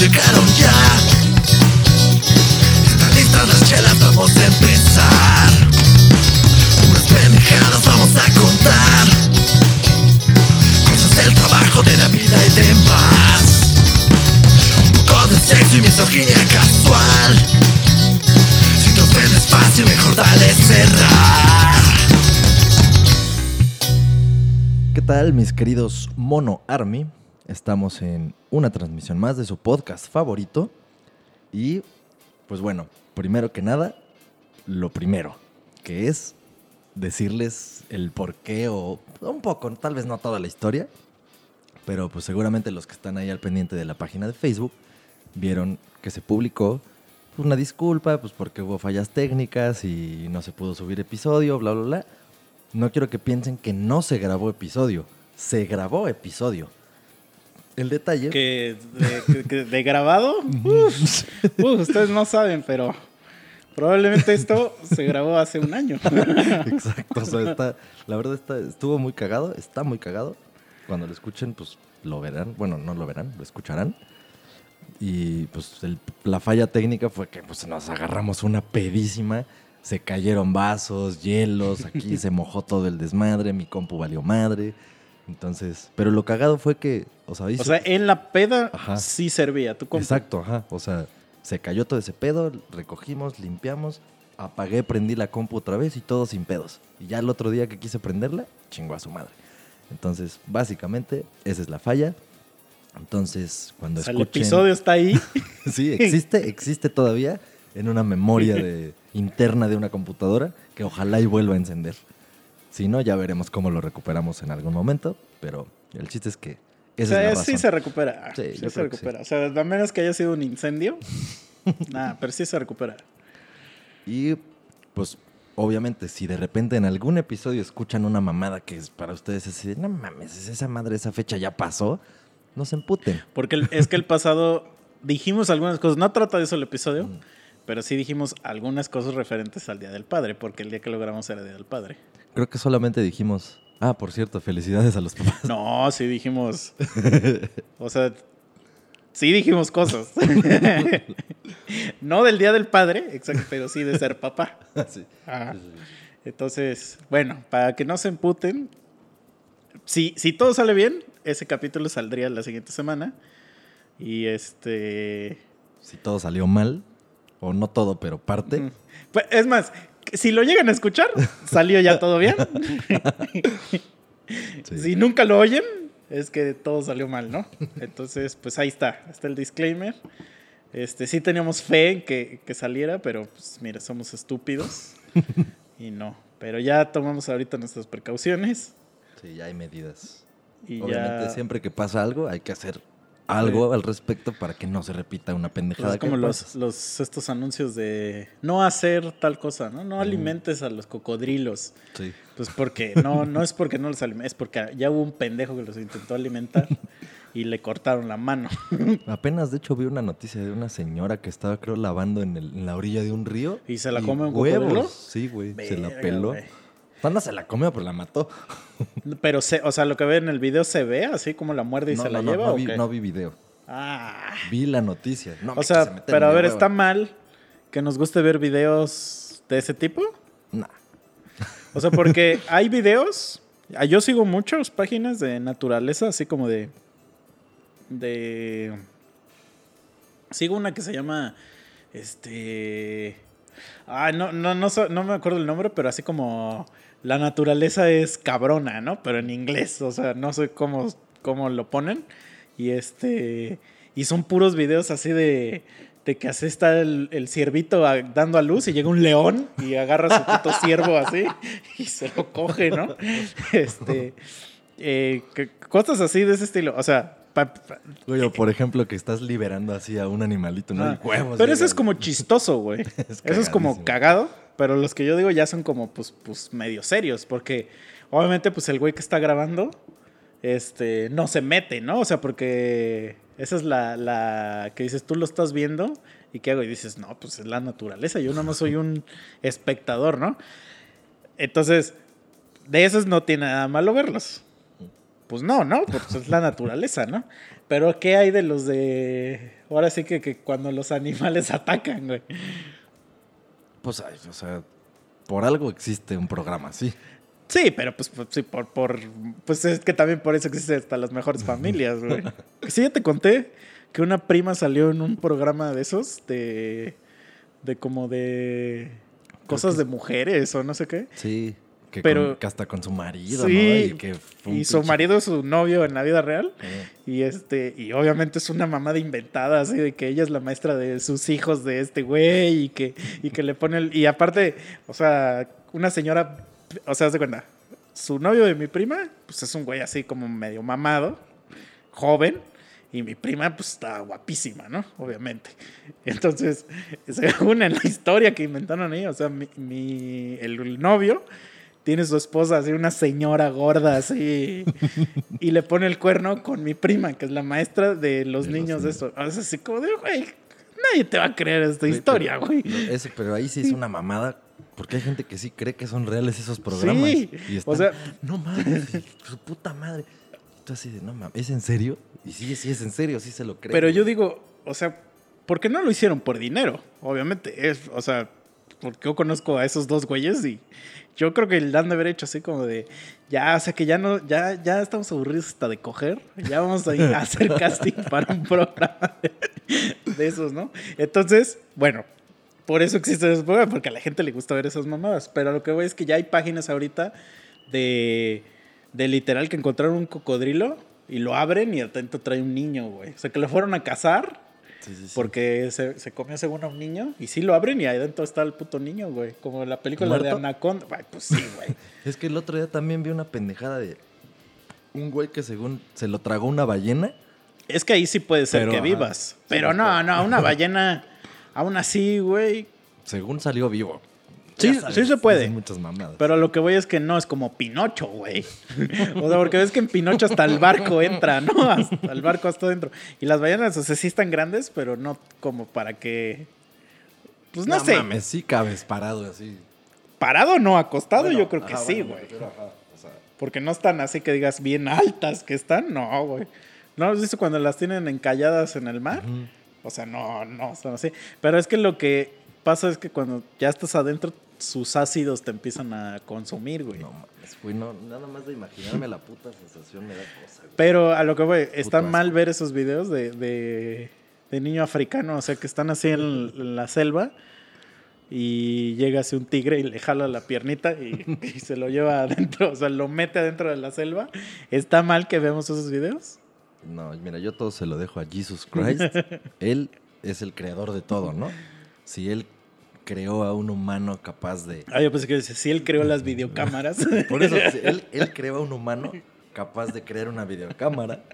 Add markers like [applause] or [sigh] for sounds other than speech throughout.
llegaron ya. Están listas las chelas, vamos a empezar. Unas pendejadas vamos a contar. Cosas del trabajo, de la vida y demás. Un poco de sexo y misoginia casual. Si te ofendes fácil, mejor dale cerrar. ¿Qué tal, mis queridos Mono Army? Estamos en una transmisión más de su podcast favorito. Y, pues bueno, primero que nada, lo primero, que es decirles el por qué o un poco, tal vez no toda la historia, pero pues seguramente los que están ahí al pendiente de la página de Facebook vieron que se publicó una disculpa, pues porque hubo fallas técnicas y no se pudo subir episodio, bla, bla, bla. No quiero que piensen que no se grabó episodio. Se grabó episodio. El detalle. Que de, que- de grabado, [laughs] uf, uf, ustedes no saben, pero probablemente esto se grabó hace un año. Exacto. O sea, está, la verdad está, estuvo muy cagado. Está muy cagado. Cuando lo escuchen, pues lo verán. Bueno, no lo verán, lo escucharán. Y pues el- la falla técnica fue que pues, nos agarramos una pedísima. Se cayeron vasos, hielos, aquí se mojó todo el desmadre, mi compu valió madre. Entonces, pero lo cagado fue que, o sea, hizo- O sea, en la peda Ajá. sí servía tu compu. Exacto, ajá. O sea, se cayó todo ese pedo, recogimos, limpiamos, apagué, prendí la compu otra vez y todo sin pedos. Y ya el otro día que quise prenderla, chingó a su madre. Entonces, básicamente, esa es la falla. Entonces, cuando O sea, el episodio está ahí. [laughs] sí, existe, existe todavía en una memoria de- [laughs] interna de una computadora que ojalá y vuelva a encender. Si no, ya veremos cómo lo recuperamos en algún momento, pero el chiste es que O esa sea, es la sí se recupera. Sí, se sí. recupera. O sea, a menos que haya sido un incendio. [laughs] Nada, pero sí se recupera. Y pues obviamente si de repente en algún episodio escuchan una mamada que es para ustedes es así, no mames, esa madre, esa fecha ya pasó, no se emputen. Porque el- es que el pasado dijimos algunas cosas. No trata de eso el episodio, Mm. pero sí dijimos algunas cosas referentes al Día del Padre, porque el día que lo grabamos era Día del Padre. Creo que solamente dijimos, ah, por cierto, felicidades a los papás. No, sí dijimos. [laughs] O sea, sí dijimos cosas. no del Día del Padre, exacto, pero sí de ser papá. Sí. Ajá. Entonces, bueno, para que no se emputen, si, si todo sale bien, ese capítulo saldría la siguiente semana. Y este. Si todo salió mal, o no todo, pero parte, pues, es más, si lo llegan a escuchar, salió ya todo bien. [laughs] sí. Si nunca lo oyen, es que todo salió mal, ¿no? Entonces, pues ahí está, está el disclaimer. Este, sí teníamos fe en que, que saliera, pero pues mira, somos estúpidos y no. Pero ya tomamos ahorita nuestras precauciones Sí, ya hay medidas. y Obviamente ya... siempre que pasa algo hay que hacer algo al respecto para que no se repita una pues, pendejada. es como los, estos anuncios de no hacer tal cosa, ¿no? No alimentes a los cocodrilos. Sí. Pues porque no, no es porque no los alimentes, es porque ya hubo un pendejo que los intentó alimentar [laughs] y le cortaron la mano. [laughs] Apenas, de hecho, vi una noticia de una señora que estaba, creo, lavando en, el- en la orilla de un río. ¿Y se la come un cocodrilo? huevos. Sí, güey. Se la peló. güey. No, no se la comió, pero la mató. Pero, se, o sea, lo que ve en el video se ve así como la muerde y no, se la no, no, lleva. no ¿o vi, qué? no vi video. Ah. Vi la noticia. No o sea, pero a ver, ¿está mal que nos guste ver videos de ese tipo? Nah. O sea, porque [laughs] hay videos. ah, Yo sigo muchas páginas de naturaleza, así como de. De. Sigo una que se llama. Este. Ah, no, no, no, no me acuerdo el nombre, pero así como. La naturaleza es cabrona, ¿no? Pero en inglés. O sea, no sé cómo, cómo lo ponen. Y este. Y son puros videos así de. De que así está el, el ciervito a- dando a luz y llega un león y agarra a su puto [laughs] ciervo así y se lo coge, ¿no? [laughs] Este. eh, que- cosas así de ese estilo. O sea, Oye, o por ejemplo, que estás liberando así a un animalito, ¿no? Ah, Y huevos. Pero eso es como [laughs] chistoso, güey. Es eso es como cagado, pero los que yo digo ya son como, pues, pues, medio serios, porque obviamente, pues, el güey que está grabando, este, no se mete, ¿no? O sea, porque esa es la, la que dices, tú lo estás viendo, ¿y qué hago? Y dices, no, pues es la naturaleza, yo nada más soy un espectador, ¿no? Entonces, de esos no tiene nada malo verlos. Pues no, ¿no? Pues es la naturaleza, ¿no? Pero ¿qué hay de los de... Ahora sí que, que cuando los animales [laughs] atacan, güey. Pues, ay, o sea, por algo existe un programa así. Sí, pero pues, pues, sí, por, por... Pues es que también por eso existen hasta las mejores familias, güey. [laughs] Sí, ya te conté que una prima salió en un programa de esos, de... De como de... Cosas de mujeres o no sé qué. Sí. Que, Pero- con- que hasta con su marido, Sí, ¿no? Y, que fue Y su pinche- marido es su novio en la vida real. Y este, y obviamente es una mamá de inventada, así de que ella es la maestra de sus hijos de este güey y que, y que le pone el, y aparte, o sea, una señora, o sea, haz de cuenta, su novio de mi prima, pues es un güey así como medio mamado, joven, y mi prima pues está guapísima, ¿no? Obviamente. Entonces, [laughs] según en la historia que inventaron ahí, o sea, mi, mi- el, el novio tiene su esposa así, una señora gorda así, y le pone el cuerno con mi prima, que es la maestra de los De niños de eso. O sea, así como de, güey, nadie te va a creer esta historia, güey. no, Eso, pero ahí sí es una mamada. Porque hay gente que sí cree que son reales esos programas. Sí, Y o sea- no mames, [laughs] su puta madre. Tú así de, no mames, ¿es en serio? Y sí, sí es en serio, sí se lo cree. Pero yo digo, o sea, ¿por qué no lo hicieron por dinero? Obviamente, es, o sea, porque yo conozco a esos dos güeyes y yo creo que le han de haber hecho así como de, ya, o sea, que ya no, ya, ya estamos aburridos hasta de coger, ya vamos a ir a hacer [laughs] casting para un programa de, de esos, ¿no? Entonces, bueno, por eso existe ese programa, porque a la gente le gusta ver esas mamadas, pero lo que voy es que ya hay páginas ahorita de, de literal que encontraron un cocodrilo y lo abren y atento trae un niño, güey. O sea, que lo fueron a cazar Sí, sí, sí. porque se, se comió según a un niño y sí lo abren y ahí dentro está el puto niño, güey. Como la película de. Anaconda. Ay, pues sí, güey. [laughs] Es que el otro día también vi una pendejada de un güey que según se lo tragó una ballena. es que ahí sí puede ser Pero, que vivas. Pero no, no, una [laughs] ballena, aún así, güey. Según salió vivo. Sí, sabes, sí se puede. dicen muchas mamadas. Pero lo que voy es que no es como Pinocho, güey. [laughs] O sea, porque ves que en Pinocho hasta el barco entra, ¿no? [laughs] Hasta el barco hasta adentro. Y las ballenas, o sea, sí están grandes, pero no como para que. Pues no, sé. mames, sí cabes parado así. Parado no, acostado Bueno, yo creo que ajá, sí, güey. o sea, Porque no están así que digas bien altas que están, no, güey. ¿No has visto cuando las tienen encalladas en el mar? O sea, no, no, están así. Pero es que lo que pasa es que cuando ya estás adentro, sus ácidos te empiezan a consumir, güey. No mames, güey, no, nada más de imaginarme la puta sensación me da cosa, güey. Pero a lo que voy, está asco. mal ver esos videos de, de, de niño africano, o sea, que están así en, en la selva y llega así un tigre y le jala la piernita y, [laughs] y se lo lleva adentro, o sea, lo mete adentro de la selva. ¿Está mal que veamos esos videos? No, mira, yo todo se lo dejo a Jesus Christ. [laughs] él es el creador de todo, ¿no? Si él creó a un humano capaz de... Ah, yo pensé que dice, sí, él creó las videocámaras. [laughs] Por eso, [laughs] él, él creó a un humano capaz de crear una videocámara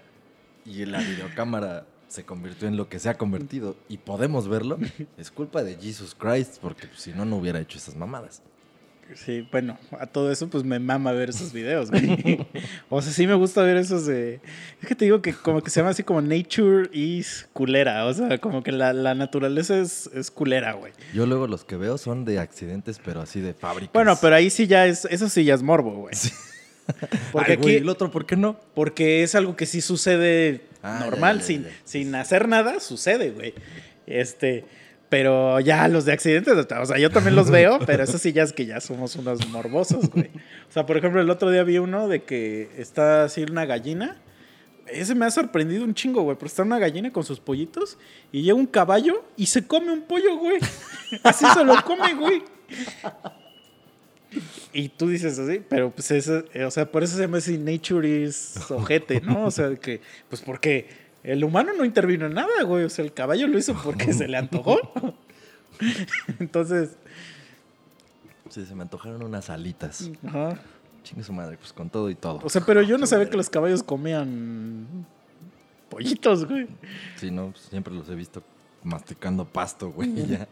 y la videocámara se convirtió en lo que se ha convertido y podemos verlo, es culpa de Jesus Christ, porque pues, si no, no hubiera hecho esas mamadas. Sí, bueno, a todo eso pues me mama ver esos videos, güey. [laughs] O sea, sí me gusta ver esos de... Es que te digo que como que se llama así como Nature is culera, o sea, como que la, la naturaleza es, es culera, güey. Yo luego los que veo son de accidentes, pero así de fábrica. Bueno, pero ahí sí ya es, eso sí ya es morbo, güey. [laughs] Porque Ay, güey, aquí, ¿y el otro por qué no? porque es algo que sí sucede Ah, normal, ya, ya, sin, sin hacer nada, sucede, güey. Este, pero ya los de accidentes, o sea, yo también los veo, [laughs] pero eso sí ya es que ya somos unos morbosos, güey. O sea, por ejemplo, el otro día vi uno de que está así una gallina. Ese me ha sorprendido un chingo, güey, pero está una gallina con sus pollitos y llega un caballo y se come un pollo, güey. Así se lo come, güey. Y tú dices así, pero pues eso, o sea, por eso se llama así nature is ojete, ¿no? O sea, que, pues porque el humano no intervino en nada, güey. O sea, el caballo lo hizo porque se le antojó. [laughs] Entonces, Sí, se me antojaron unas alitas. ajá. Chingue su madre, pues con todo y todo. O sea, pero yo no sabía que los caballos comían pollitos, güey. Sí, no, pues, siempre los he visto masticando pasto, güey, ya.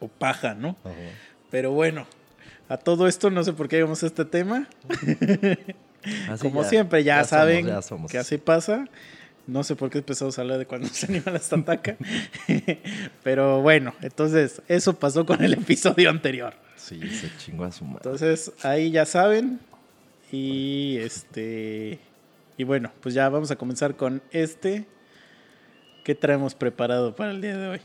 O paja, ¿no? Ajá. Pero bueno, a todo esto no sé por qué llegamos a este tema. Así [laughs] Como ya- siempre, ya, saben ya somos. que así pasa. No sé por qué empezamos a hablar de cuando los animales atacan. [laughs] Pero bueno, entonces eso pasó con el episodio anterior. Sí, se chingó a su madre. Entonces ahí ya saben. Y este. Y bueno, pues ya vamos a comenzar con este. ¿Qué traemos preparado para el día de hoy?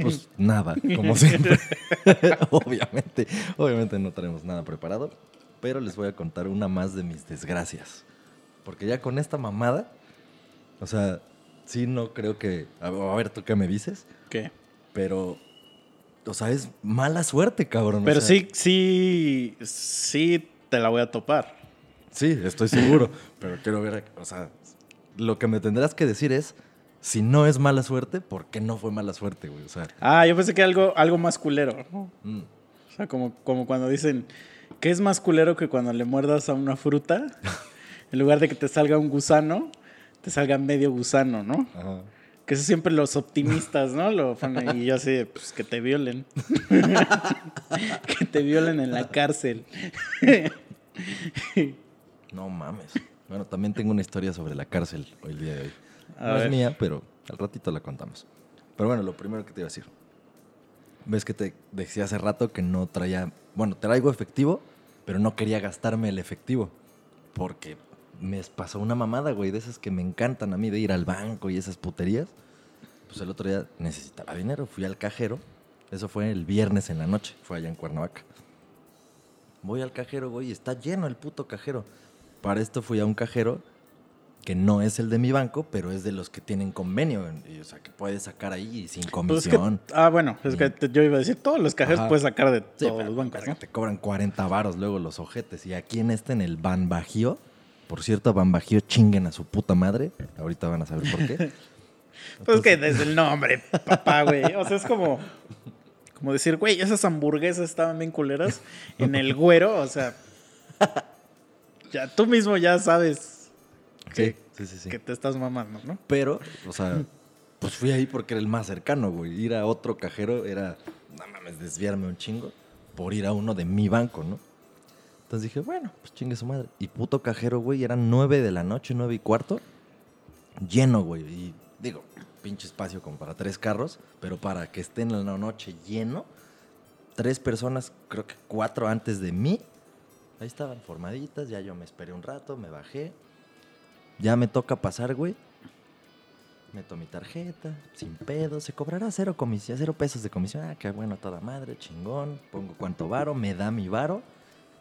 Pues nada, como [laughs] siempre. [laughs] obviamente, obviamente no tenemos nada preparado, pero les voy a contar una más de mis desgracias. Porque ya con esta mamada, o sea, sí no creo que... A ver, ¿tú qué me dices? ¿Qué? Pero, o sea, es mala suerte, cabrón. o Pero sea, sí, sí, sí te la voy a topar. Sí, estoy seguro, [laughs] pero quiero ver, o sea, lo que me tendrás que decir es, si no es mala suerte, ¿por qué no fue mala suerte, güey? O sea, Ah, yo pensé que algo, algo más culero. ¿no? mm, O sea, como, como cuando dicen, ¿qué es más culero que cuando le muerdas a una fruta? [laughs] En lugar de que te salga un gusano, te salga medio gusano, ¿no? ajá. Que eso siempre los optimistas, ¿no? Lo y yo así, pues que te violen. [laughs] que te violen en la cárcel. No mames. Bueno, también tengo una historia sobre la cárcel hoy el día de hoy. A no ver. es mía, pero al ratito la contamos. Pero bueno, lo primero que te iba a decir. Ves que te decía hace rato que no traía, bueno, traigo efectivo, pero no quería gastarme el efectivo. Porque me pasó una mamada, güey, de esas que me encantan a mí de ir al banco y esas puterías. Pues el otro día necesitaba dinero, fui al cajero. Eso fue el viernes en la noche, fue allá en Cuernavaca. Voy al cajero, güey, y está lleno el puto cajero. Para esto fui a un cajero que no es el de mi banco, pero es de los que tienen convenio. y, o sea, que puedes sacar ahí sin Pues es que- comisión. ah, bueno, es que te- yo iba a decir, todos los cajeros Ajá. puedes sacar de Sí, todos pero- los bancos, ¿no? Te cobran 40 varos luego los ojetes. Y aquí en este, en el Ban Bajío, por cierto, Ban Bajío chinguen a su puta madre. Ahorita van a saber por qué. [laughs] Pues que desde el nombre, papá, güey. O sea, es como, como decir, güey, esas hamburguesas estaban bien culeras en el güero. O sea, ya tú mismo ya sabes que, sí, sí. sí. que te estás mamando, ¿no? Pero, o sea, pues fui ahí porque era el más cercano, güey. Ir a otro cajero era, no mames, desviarme un chingo por ir a uno de mi banco, ¿no? Entonces dije, bueno, pues chingue su madre. Y puto cajero, güey, eran nueve de la noche, nueve y cuarto, lleno, güey. Y digo, pinche espacio como para tres carros, pero para que estén en la noche lleno, tres personas, creo que cuatro antes de mí, ahí estaban formaditas, ya yo me esperé un rato, me bajé. Ya me toca pasar, güey. Meto mi tarjeta, sin pedo, se cobrará cero comisión, cero pesos de comisión. Ah, qué bueno, toda madre, chingón. Pongo cuánto varo, me da mi varo.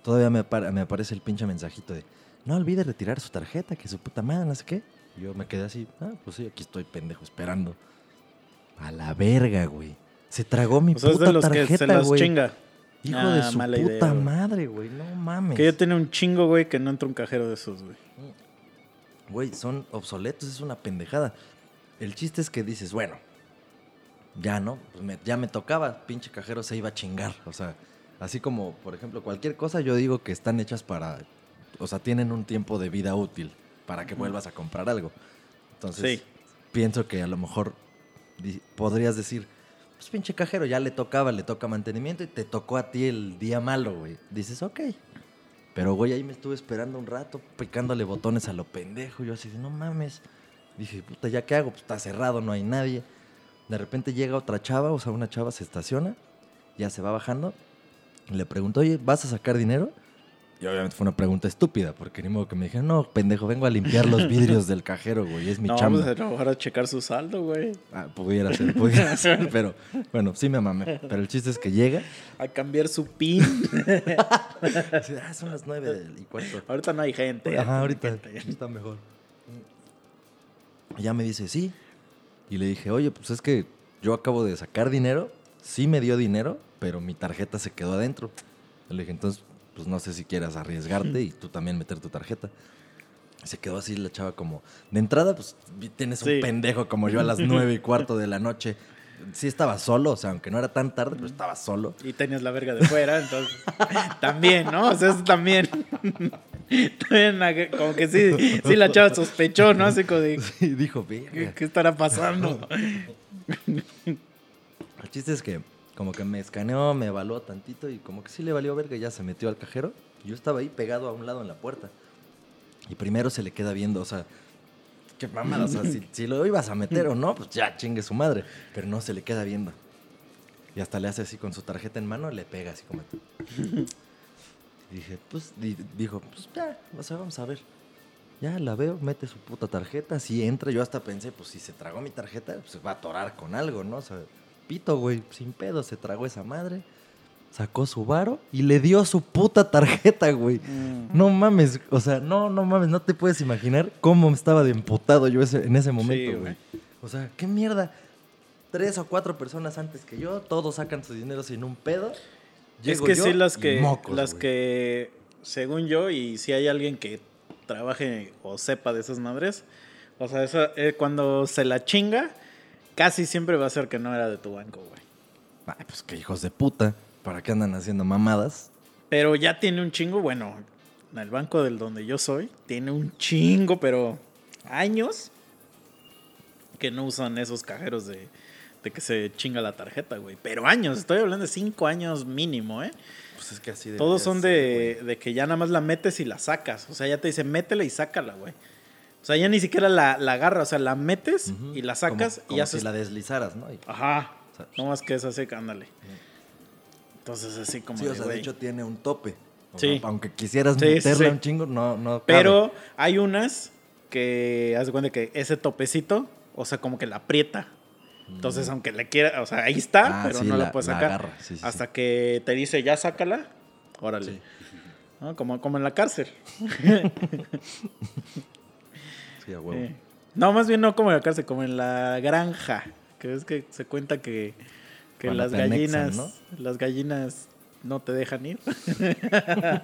Todavía me, apar- me aparece el pinche mensajito de, no olvide retirar su tarjeta, que su puta madre, no sé qué. Y yo me quedé así, ah, pues sí, aquí estoy pendejo esperando. A la verga, güey. Se tragó mi O sea, es puta de los que tarjeta, se las güey. chinga. Hijo Ah, de su puta idea, madre, güey. No mames. Que yo tenía un chingo, güey, que no entra un cajero de esos, güey. Güey, son obsoletos, es una pendejada. El chiste es que dices, bueno, ya no, pues me- ya me tocaba, pinche cajero se iba a chingar. O sea, así como, por ejemplo, cualquier cosa, yo digo que están hechas para, o sea, tienen un tiempo de vida útil para que vuelvas a comprar algo. Entonces, Sí. pienso que a lo mejor podrías decir, pues pinche cajero, ya le tocaba, le toca mantenimiento y te tocó a ti el día malo, güey. Dices, ok. Pero, güey, ahí me estuve esperando un rato, picándole botones a lo pendejo. Yo así, no mames. Dije, puta, ¿ya qué hago? Pues está cerrado, no hay nadie. De repente llega otra chava, o sea, una chava se estaciona, ya se va bajando. Le pregunto, oye, ¿vas a sacar dinero? Y obviamente fue una pregunta estúpida, porque ni modo que me dijeron, no, pendejo, vengo a limpiar los [laughs] vidrios del cajero, güey, es mi no, chamba. pues a mejor a checar su saldo, güey. Ah, pudiera ser, pudiera [laughs] ser, pero bueno, sí me mamé. Pero el chiste es que llega, A cambiar su pin. [laughs] así, ah, son las nueve y cuarto. Ahorita no hay gente. Ajá, ahorita Gente, está mejor. Y ya me dice, sí. Y le dije, oye, pues es que yo acabo de sacar dinero, sí me dio dinero, pero mi tarjeta se quedó adentro. Le dije, entonces, pues no sé si quieras arriesgarte y tú también meter tu tarjeta. Se quedó así la chava como, de entrada, pues tienes un Sí. pendejo como yo a las nueve y cuarto de la noche. Sí estaba solo, o sea, aunque no era tan tarde, pero estaba solo. Y tenías la verga de fuera, entonces. [laughs] también, ¿no? O sea, eso también. [laughs] también como que sí, sí la chava sospechó, ¿no? Así como de. [laughs] Y dijo, ¿Qué, qué estará pasando? El chiste es que como que me escaneó, me evaluó tantito y como que sí le valió verga y ya se metió al cajero. Yo estaba ahí pegado a un lado en la puerta. Y primero se le queda viendo, o sea, qué mamada, o sea, si, lo ibas a meter o no, pues ya chingue su madre. Pero no, se le queda viendo. Y hasta le hace así con su tarjeta en mano, le pega así como... Y [laughs] dije, pues, di- dijo, pues ya, o sea, vamos a ver. Ya la veo, mete su puta tarjeta, si entra, yo hasta pensé, pues si se tragó mi tarjeta, pues se va a atorar con algo, ¿no? O sea, pito, güey, sin pedo, se tragó esa madre, sacó su varo y le dio su puta tarjeta, güey. Mm. No mames, o sea, no, no mames, no te puedes imaginar cómo estaba de emputado yo ese- en ese momento, güey. güey. O sea, qué mierda. Tres o cuatro personas antes que yo, todos sacan su dinero sin un pedo. Es que yo sí, las que, mocos, las güey. que, según yo, y si hay alguien que trabaje o sepa de esas madres, o sea, esa- eh, cuando se la chinga, casi siempre va a ser que no era de tu banco, güey. Ay, pues qué hijos de puta. ¿Para qué andan haciendo mamadas? Pero ya tiene un chingo, bueno, el banco del donde yo soy, tiene un chingo, pero años que no usan esos cajeros de, de que se chinga la tarjeta, güey. Pero años, estoy hablando de cinco años mínimo, ¿eh? Pues es que así de. Todos son de, de que ya nada más la metes y la sacas. O sea, ya te dice, métela y sácala, güey. O sea, ya ni siquiera la, la agarra, o sea, la metes y la sacas y ya haces... si la deslizaras, ¿no? Y- Ajá. O sea, No más que eso así, ándale. Entonces, así como sí, de, o sea, de hecho tiene un tope. Sí. aunque quisieras Sí, sí. un chingo, no, no. cabe. Pero hay unas que, haz de cuenta que ese topecito, o sea, como que la aprieta. Entonces, aunque le quiera, o sea, ahí está, Mm. Ah, pero no la, la- puedes la sacar. sí, hasta que te dice, ya sácala, órale. Sí. ¿No? Como, como en la cárcel. [laughs] Sí, a huevo. Eh, No, más bien no como en la cárcel, como en la granja. Que es que se cuenta que, que las anexan, gallinas, ¿no? las gallinas no te dejan ir. [laughs]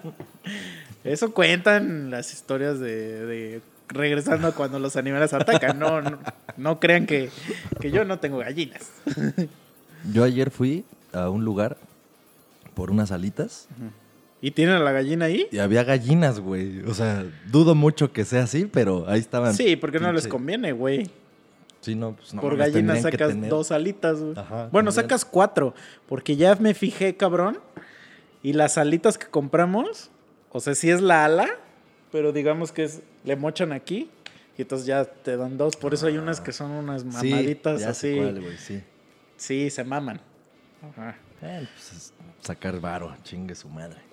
Eso cuentan las historias de, de regresando a cuando los animales atacan. No, no, no crean que, que yo no tengo gallinas. Yo ayer fui a un lugar por unas alitas ¿Y tienen a la gallina ahí? y había gallinas, güey. O sea, dudo mucho que sea así, pero ahí estaban. Sí, porque no les conviene, güey. Sí, no, pues no. Por mames, gallina tendrían que sacas dos alitas, güey. Ajá, bueno, sacas cuatro. Porque ya me fijé, cabrón. Y las alitas que compramos, o sea, sí es la ala, pero digamos que es, le mochan aquí. Y entonces ya te dan dos. Por eso hay unas que son unas mamaditas así. cuál, güey, sí. Sí, se maman. Ajá. Eh, pues es sacar varo, chingue su madre.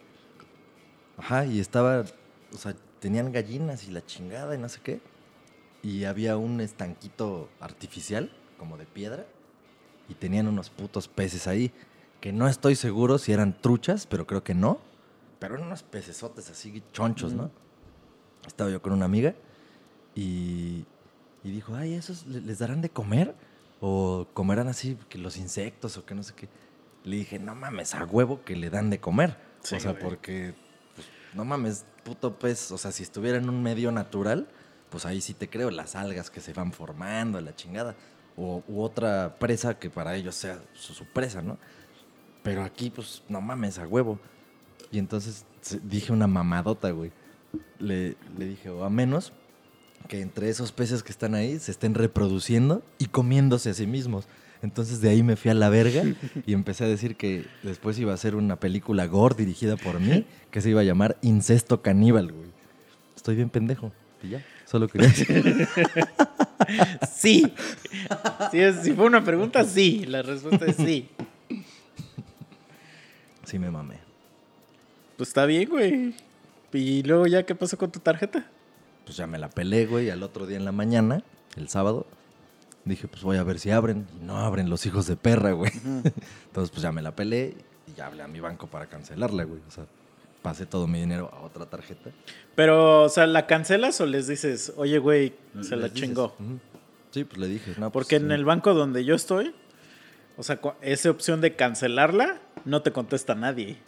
Ajá, y estaba, o sea, tenían gallinas y la chingada y no sé qué. Y había un estanquito artificial, como de piedra, y tenían unos putos peces ahí, que no estoy seguro si eran truchas, pero creo que no. Pero eran unos pecesotes así chonchos, ¿no? Estaba yo con una amiga y, y dijo, ay, ¿esos le- les darán de comer? ¿O comerán así que los insectos o que no sé qué? Le dije, no mames, a huevo que le dan de comer. Sí, o sea, güey. porque, no mames, puto pez, o sea, si estuviera en un medio natural, pues ahí sí te creo, las algas que se van formando, la chingada. O, otra presa que para ellos sea su, presa, ¿no? Pero aquí, pues, no mames, a huevo. Y entonces dije una mamadota, güey. Le, le dije, o a menos que entre esos peces que están ahí se estén reproduciendo y comiéndose a sí mismos. Entonces de ahí me fui a la verga [laughs] y empecé a decir que después iba a ser una película gore dirigida por mí que se iba a llamar Incesto Caníbal, güey. Estoy bien pendejo. Y ya, solo quería decir. [laughs] Sí. Es- si fue una pregunta, sí. La respuesta es sí. Sí me mamé. Pues está bien, güey. Y luego ya, ¿qué pasó con tu tarjeta? Pues ya me la pelé, güey, al otro día en la mañana, el sábado. Dije, pues voy a ver si abren. Y no abren los hijos de perra, güey. Entonces, pues ya me la pelé y ya hablé a mi banco para cancelarla, güey. O sea, pasé todo mi dinero a otra tarjeta. Pero, o sea, ¿la cancelas o les dices, oye, güey, se la dices, chingó? Sí, pues le dije, no, Porque pues, en sí. el banco donde yo estoy, o sea, esa opción de cancelarla, no te contesta nadie.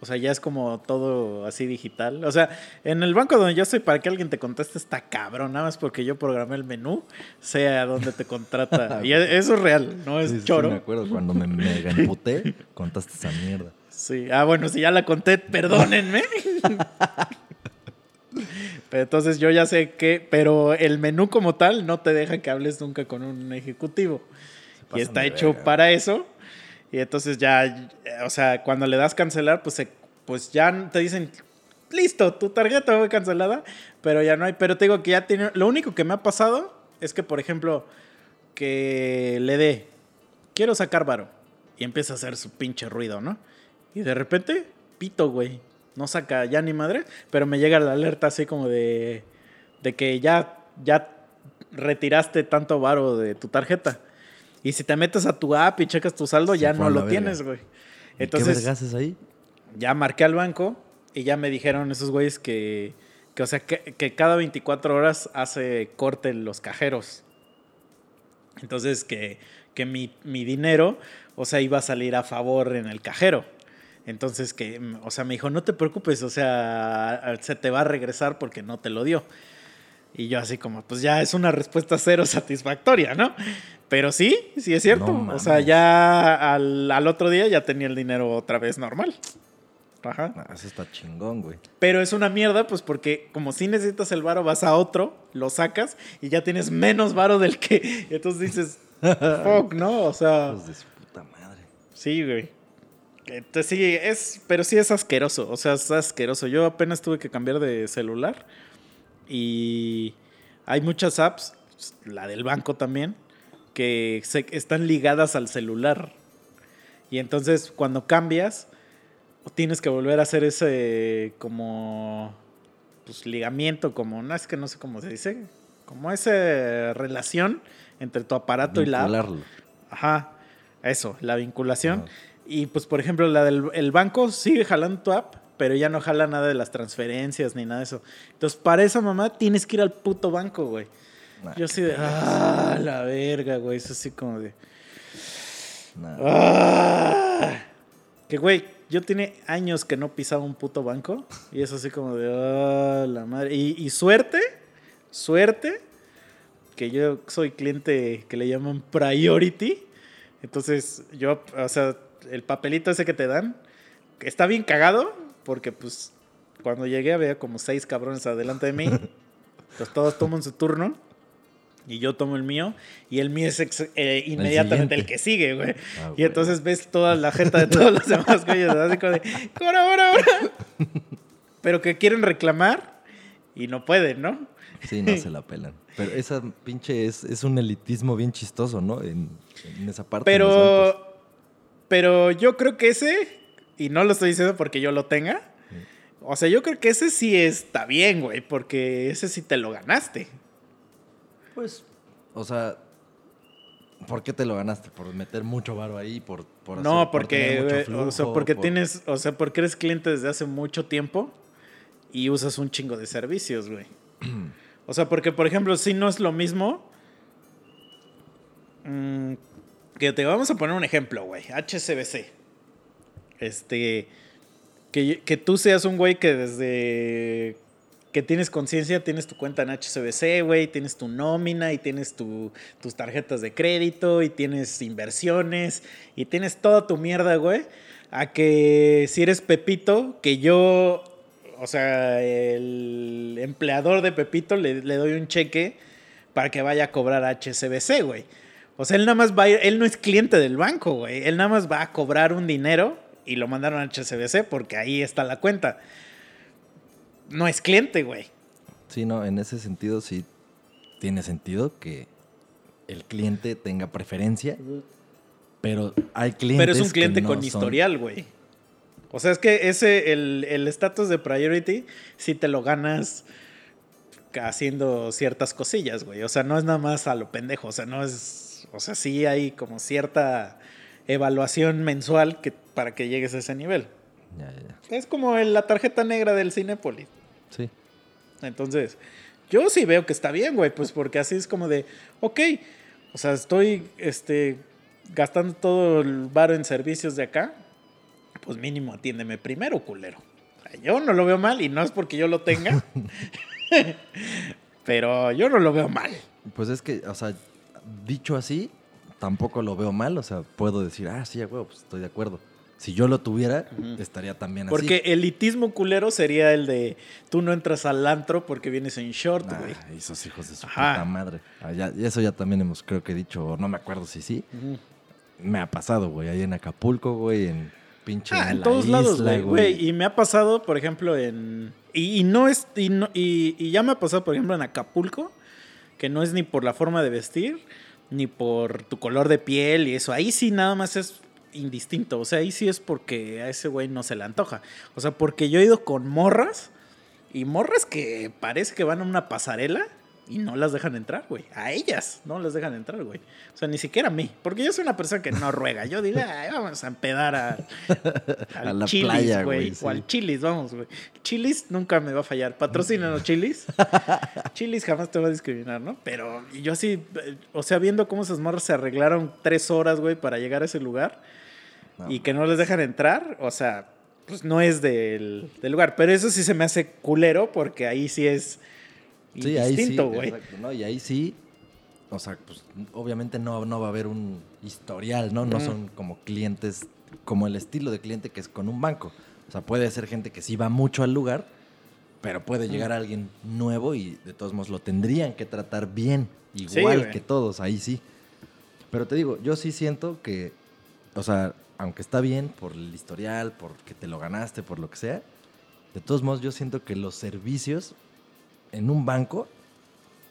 O sea, ya es como todo así digital. O sea, en el banco donde yo estoy, para que alguien te conteste está cabrón, nada más porque yo programé el menú, sea donde te contrata. [laughs] y eso es real, no es Sí, choro. me acuerdo cuando me mega emputé, [laughs] contaste esa mierda. Sí, ah, bueno, si ya la conté, perdónenme. [laughs] pero entonces yo ya sé que, pero el menú como tal no te deja que hables nunca con un ejecutivo. Y está hecho verga. para eso. Y entonces ya, eh, o sea, cuando le das cancelar, pues, se- pues ya te dicen, listo, tu tarjeta fue cancelada, pero ya no hay. Pero te digo que ya tiene, lo único que me ha pasado es que, por ejemplo, que le dé, quiero sacar varo. Y empieza a hacer su pinche ruido, ¿no? Y de repente, pito, güey. No saca ya ni madre, pero me llega la alerta así como de, de que ya, ya retiraste tanto varo de tu tarjeta. Y si te metes a tu app y checas tu saldo, Se ya no lo verga. tienes, güey. ¿Y Entonces, ¿Qué ahí? ya marqué al banco y ya me dijeron esos güeyes que, que o sea, que, que cada 24 horas hace corte en los cajeros. Entonces, que, que mi, mi dinero, o sea, iba a salir a favor en el cajero. Entonces, que, o sea, me dijo, no te preocupes, o sea, se te va a regresar porque no te lo dio. Y yo así como, pues ya es una respuesta cero satisfactoria, ¿no? Pero sí, sí es cierto. No o sea, ya al, al otro día ya tenía el dinero otra vez normal. Ajá. Ah, eso está chingón, güey. Pero es una mierda, pues porque como si necesitas el varo, vas a otro, lo sacas y ya tienes menos varo del que. y entonces dices, [laughs] fuck, ¿no? O sea, Hijos de su puta madre. sí, güey. Entonces sí, es. Pero sí es asqueroso. O sea, es asqueroso. Yo apenas tuve que cambiar de celular. Y hay muchas apps, la del banco también, que se- están ligadas al celular. Y entonces cuando cambias, tienes que volver a hacer ese como pues ligamiento, como no es que no sé cómo se dice, como esa relación entre tu aparato y la app. Ajá, eso, la vinculación. Y pues, por ejemplo, la del el banco sigue jalando tu app, pero ya no jala nada de las transferencias ni nada de eso. Entonces, para esa mamá tienes que ir al puto banco, güey. Nah, Yo así de, ah, la verga, güey. Es así como de, nah. ah. Que, güey, yo tiene años que no pisaba un puto banco. Y es así como de, ah, la madre. Y, y suerte, suerte, que yo soy cliente que le llaman priority. Entonces, yo, o sea, el papelito ese que te dan, está bien cagado, porque pues cuando llegué había como seis cabrones adelante de mí. [laughs] Entonces todos toman su turno. Y yo tomo el mío. Y el mío es ex- eh, inmediatamente el, siguiente. que sigue, güey. Ah, y entonces ves toda la gente de todos los demás güeyes, así como de, ¡Ahora, ahora, ahora! [laughs] Pero que quieren reclamar y no pueden, ¿no? Sí, no [laughs] se la pelan. Pero esa pinche es, es un elitismo bien chistoso, ¿no? En, en esa parte. Pero, pero yo creo que ese, y no lo estoy diciendo porque yo lo tenga, o sea, yo creo que ese sí está bien, güey, porque ese sí te lo ganaste. Pues, o sea, ¿por qué te lo ganaste? ¿Por meter mucho varo ahí? ¿Por, por no, hacer- por porque, tener mucho güey, o sea, flujo, porque por- tienes, o sea, porque eres cliente desde hace mucho tiempo y usas un chingo de servicios, güey. O sea, porque, por ejemplo, si no es lo mismo. mm, que te vamos a poner un ejemplo, güey. HCBC. Este. Que, que tú seas un güey que desde que tienes conciencia, tienes tu cuenta en HCBC, güey, tienes tu nómina y tienes tu- tus tarjetas de crédito y tienes inversiones y tienes toda tu mierda, güey. A que si eres Pepito, que yo, o sea, el empleador de Pepito le, le doy un cheque para que vaya a cobrar a HCBC, güey. O sea, él nada más va a ir, él no es cliente del banco, güey. Él nada más va a cobrar un dinero y lo mandaron a HCBC porque ahí está la cuenta. No es cliente, güey. Sí, no, en ese sentido sí tiene sentido que el cliente tenga preferencia, pero hay clientes Pero es un cliente no con son- historial, güey. O sea, es que ese, el el estatus de priority, sí te lo ganas haciendo ciertas cosillas, güey. O sea, no es nada más a lo pendejo. O sea, no es. O sea, sí hay como cierta evaluación mensual que, para que llegues a ese nivel. Ya, ya, ya. Es como la tarjeta negra del Cinépolis. Sí. Entonces, yo sí veo que está bien, güey, pues porque así es como de, ok, o sea, estoy este, gastando todo el varo en servicios de acá, pues mínimo atiéndeme primero, culero. O sea, yo no lo veo mal y no es porque yo lo tenga, [laughs] [laughs] pero yo no lo veo mal. Pues es que, o sea, dicho así, tampoco lo veo mal, o sea, puedo decir, ah, sí, güey, pues estoy de acuerdo. Si yo lo tuviera, estaría también Porque así. elitismo culero sería el de tú no entras al antro porque vienes en short, güey. esos hijos de su Ajá. puta madre. Ah, ya- eso ya también hemos, creo que he dicho, no me acuerdo si sí. Me ha pasado, güey, ahí en Acapulco, güey, en pinche Ah, en todos lados, isla, güey, güey. Y me ha pasado, por ejemplo, en. Y, y no es. Y, no- y- y ya me ha pasado, por ejemplo, en Acapulco, que no es ni por la forma de vestir, ni por tu color de piel y eso. Ahí sí nada más es indistinto. O sea, ahí sí es porque a ese güey no se le antoja. O sea, porque yo he ido con morras Y morras que parece que van a una pasarela y no las dejan entrar, güey. A ellas no las dejan entrar, güey. O sea, ni siquiera a mí. Porque yo soy una persona que no ruega. Yo digo, "Ay, vamos a empedar a, [laughs] al A la Chili's, playa, güey. güey, O sí. al Chilis, vamos, güey. Chilis nunca me va a fallar. Patrocínanos, Chilis. [laughs] Chilis jamás te va a discriminar, ¿no? Pero yo sí, eh, o sea, viendo cómo esas morras se arreglaron tres horas, güey, para llegar a ese lugar No, y que no les dejan entrar, o sea, pues no es del, del lugar. Pero eso sí se me hace culero porque ahí sí es Sí, ahí sí. indistinto, güey. exacto, ¿no? Y ahí sí, o sea, pues obviamente no, no va a haber un historial, ¿no? No son como clientes, como el estilo de cliente que es con un banco. O sea, puede ser gente que sí va mucho al lugar, pero puede llegar alguien nuevo y de todos modos lo tendrían que tratar bien, Sí, igual que todos, ahí sí. Pero te digo, yo sí siento que, o sea, aunque está bien por el historial, porque te lo ganaste, por lo que sea, de todos modos yo siento que los servicios en un banco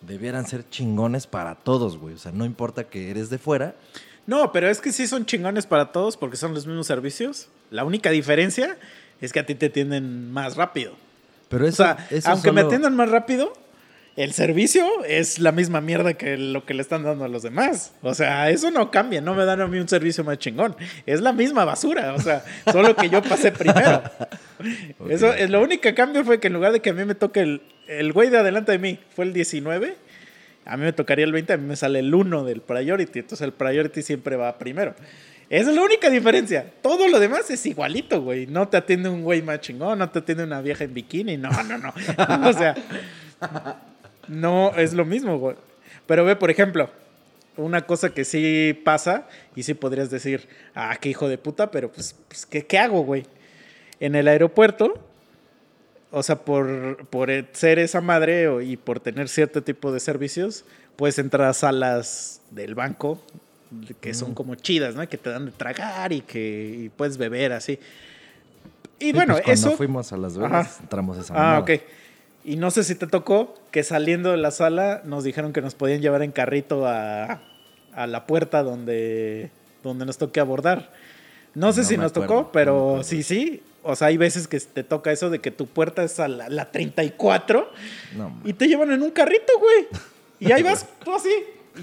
debieran ser chingones para todos, güey. O sea, no importa que eres de fuera. No, pero es que sí son chingones para todos porque son los mismos servicios. La única diferencia es que a ti te atienden más rápido. Pero O eso, sea, eso aunque me atiendan más rápido, el servicio es la misma mierda que lo que le están dando a los demás. O sea, eso no cambia, no me dan a mí un servicio más chingón. Es la misma basura, o sea, solo que yo pasé primero. [laughs] Eso, es lo único cambio fue que en lugar de que a mí me toque el, el güey de adelante de mí, fue el 19, a mí me tocaría el 20, a mí me sale el 1 del priority, entonces el priority siempre va primero. Esa es la única diferencia. Todo lo demás es igualito, güey. No te atiende un güey más chingón, no te atiende una vieja en bikini, no, no, no. [laughs] O sea, no es lo mismo, güey. Pero ve, por ejemplo, una cosa que sí pasa, y sí podrías decir, ah, qué hijo de puta, pero pues, pues, ¿qué, qué hago, güey? En el aeropuerto, o sea, por, por ser esa madre o- y por tener cierto tipo de servicios, puedes entrar a salas del banco que son Mm. como chidas, ¿no? Que te dan de tragar y que y puedes beber así. Y Sí, bueno, pues, cuando eso... fuimos a Las Vegas, Ajá. entramos a esa Ah, ok. Y no sé si te tocó que saliendo de la sala nos dijeron que nos podían llevar en carrito a, a la puerta donde, donde nos toque abordar. No sé No si nos acuerdo, tocó, pero sí, sí. O sea, hay veces que te toca eso de que tu puerta es a la, la 34 No, y te llevan en un carrito, güey. Y ahí [laughs] vas tú así.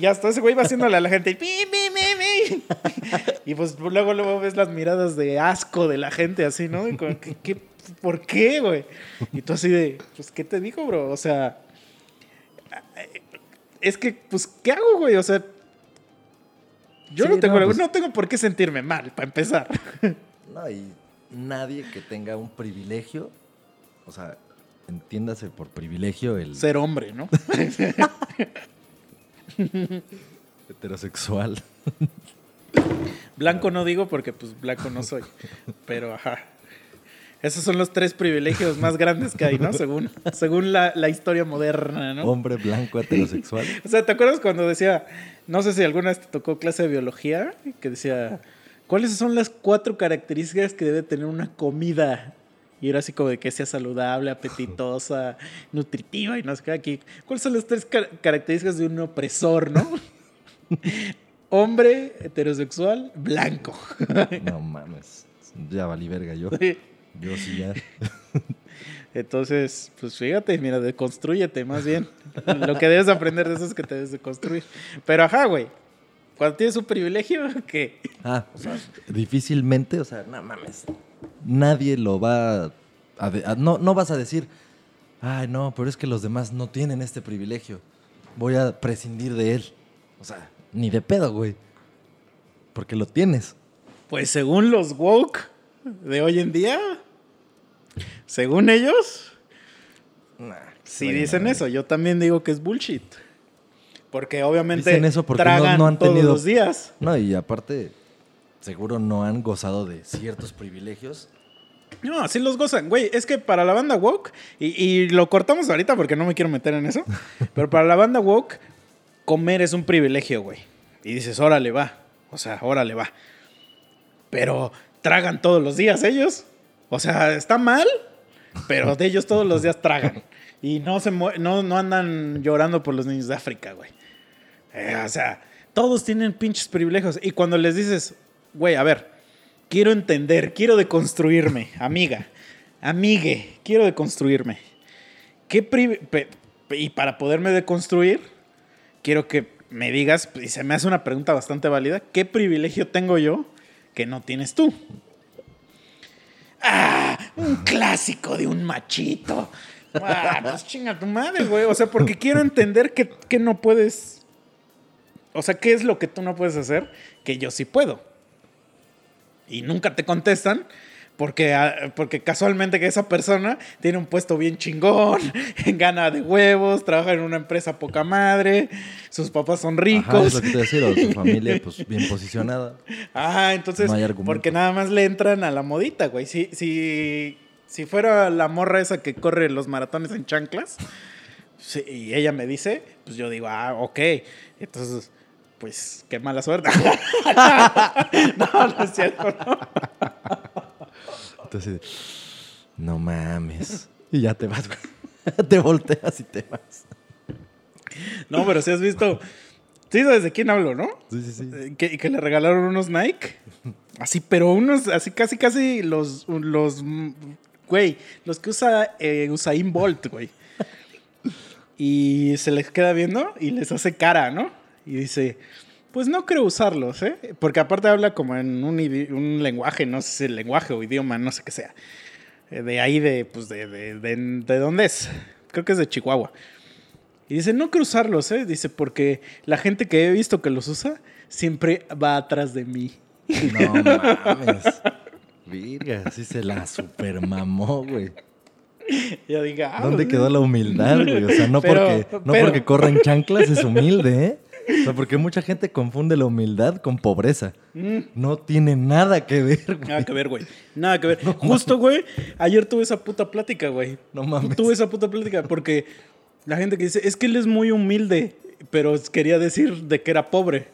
Y hasta ese güey va haciéndole a la gente. "Pi, pi, mi, mi". [laughs] Y pues luego, luego ves las miradas de asco de la gente así, ¿no? Y como, ¿qué, qué- por qué, güey? Y tú así de, pues, ¿qué te digo, bro? O sea, es que, pues, ¿qué hago, güey? O sea, yo Sí, no, tengo, no, pues- no tengo por qué sentirme mal, para empezar. no, y nadie que tenga un privilegio, o sea, entiéndase por privilegio el Ser hombre, ¿no? [laughs] heterosexual. Blanco no digo porque pues blanco no soy. Pero ajá. Esos son los tres privilegios más grandes que hay, ¿no? Según, según la, la historia moderna, ¿no? Hombre blanco heterosexual. [laughs] O sea, ¿te acuerdas cuando decía, no sé si alguna vez te tocó clase de biología, que decía, ¿cuáles son las cuatro características que debe tener una comida? Y era así como de que sea saludable, apetitosa, [laughs] nutritiva y no sé qué aquí. ¿Cuáles son las tres car- características de un opresor, no? [laughs] Hombre, heterosexual, blanco. No mames. Ya valí verga yo. Yo sí ya. [laughs] Entonces, pues fíjate, mira, deconstrúyete más bien. Lo que debes aprender de eso es que te debes de construir. Pero ajá, güey. Cuando tienes un privilegio, [laughs] ¿qué? Ah, o sea, difícilmente, o sea, no mames. Nadie lo va a, de- a- no, no vas a decir, ay, no, pero es que los demás no tienen este privilegio. Voy a prescindir de él. O sea, ni de pedo, güey. Porque lo tienes. Pues según los woke de hoy en día, según ellos, Nah, sí bueno, dicen eso. Yo también digo que es bullshit. Porque obviamente Dicen eso porque no- tragan no han todos tenido- los días. No, y aparte, seguro no han gozado de ciertos privilegios. No, así los gozan, güey. Es que para la banda woke, y, y lo cortamos ahorita porque no me quiero meter en eso, [laughs] pero para la banda woke, comer es un privilegio, güey. Y dices, órale, va. O sea, órale, va. Pero tragan todos los días ellos. O sea, está mal, pero de ellos todos los días tragan. Y no, se no, no andan llorando por los niños de África, güey. Eh, o sea, todos tienen pinches privilegios. Y cuando les dices, güey, a ver, quiero entender, quiero deconstruirme, amiga, amigue, quiero deconstruirme. ¿qué y para poderme deconstruir, quiero que me digas, y se me hace una pregunta bastante válida, ¿qué privilegio tengo yo que no tienes tú? Ah, un clásico de un machito. Ah, pues chinga tu madre, güey. O sea, porque quiero entender que, que no puedes. O sea, ¿qué es lo que tú no puedes hacer que yo sí puedo? Y nunca te contestan porque, ah, porque casualmente que esa persona tiene un puesto bien chingón, [laughs] gana de huevos, trabaja en una empresa poca madre, sus papás son Ajá, ricos. es lo que te iba a decir, o su familia, [laughs] pues, bien posicionada. Ah, entonces, No hay argumento. porque nada más le entran a la modita, güey. Si, si, si fuera la morra esa que corre los maratones en chanclas, y ella me dice, pues yo digo, ah, ok. Entonces, pues, qué mala suerte. [laughs] no, no es cierto, no. Entonces, no mames. Y ya te vas, güey. [laughs] Te volteas y te vas. No, pero si has visto. Sí, sabes de quién hablo, ¿no? Sí, sí, sí. Eh, Que, que le regalaron unos Nike. Así, pero unos, así casi, casi los, los, güey, los que usa eh, Usain Bolt, güey. Y se les queda viendo y les hace cara, ¿no? Y dice, pues no creo usarlos, ¿eh? Porque aparte habla como en un, un lenguaje, no sé si el lenguaje o idioma, no sé qué sea. Eh, De ahí, de, pues, de, de, de, ¿de dónde es? Creo que es de Chihuahua. Y dice, no creo usarlos, ¿eh? Dice, porque la gente que he visto que los usa siempre va atrás de mí. No mames. Virga, sí se la super mamó, güey. Yo diga, ah, ¿Dónde pues, quedó la humildad, güey? O sea, no, [laughs] Pero- porque, no pero- porque corra en chanclas es humilde, ¿eh? O sea, porque mucha gente confunde la humildad con pobreza. Mm. No tiene nada que ver, güey. Nada que ver, güey. Nada que ver. Justo, güey, ayer tuve esa puta plática, güey. No mames. Tuve esa puta plática porque la gente que dice, es que él es muy humilde, pero quería decir de que era pobre.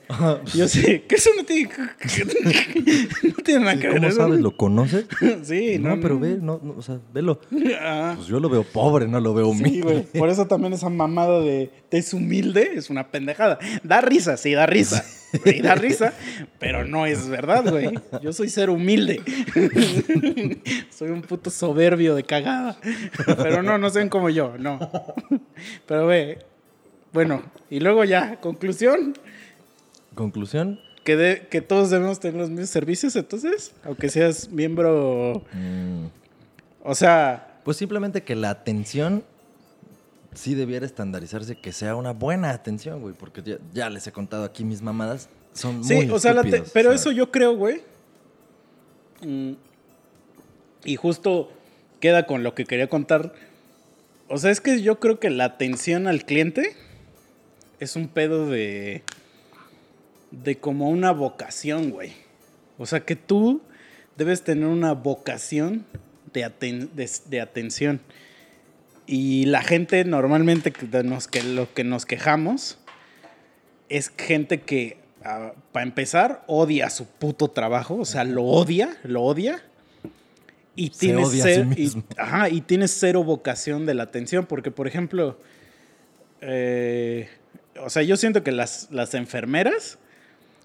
Yo sé, que eso no tiene, [laughs] no tiene nada Sí, que ver. ¿Cómo eso- sabes? ¿Lo conoces? [laughs] Sí, no, pero ve, no, no, o sea, velo. Ah, Pues yo lo veo pobre, no lo veo sí, humilde. güey. Por eso también esa mamada de, de es humilde es una pendejada. Da risa, sí, da risa. [laughs] Y da risa, pero no es verdad, güey. Yo soy ser humilde. soy un puto soberbio de cagada. Pero no, no sean como yo, no. Pero ve, bueno, y luego ya, conclusión, Conclusión. que, de- que todos debemos tener los mismos servicios, entonces, aunque seas miembro, mm, o sea, Pues simplemente que la atención sí debiera estandarizarse, que sea una buena atención, güey, porque ya, ya les he contado aquí mis mamadas, son Sí, muy o sea, la te- estúpidos, pero eso yo creo, güey. Mm, y justo queda con lo que quería contar. O sea, es que yo creo que la atención al cliente es un pedo de. de como una vocación, güey. O sea, que tú debes tener una vocación de, aten- de- de atención. Y la gente normalmente nos, que lo que nos quejamos es gente que, para empezar, odia su puto trabajo, o sea, lo odia, lo odia. Y tiene, odia a sí cer- y- mismo. ajá, y tiene cero vocación de la atención, porque, por ejemplo, eh, o sea, yo siento que las, las enfermeras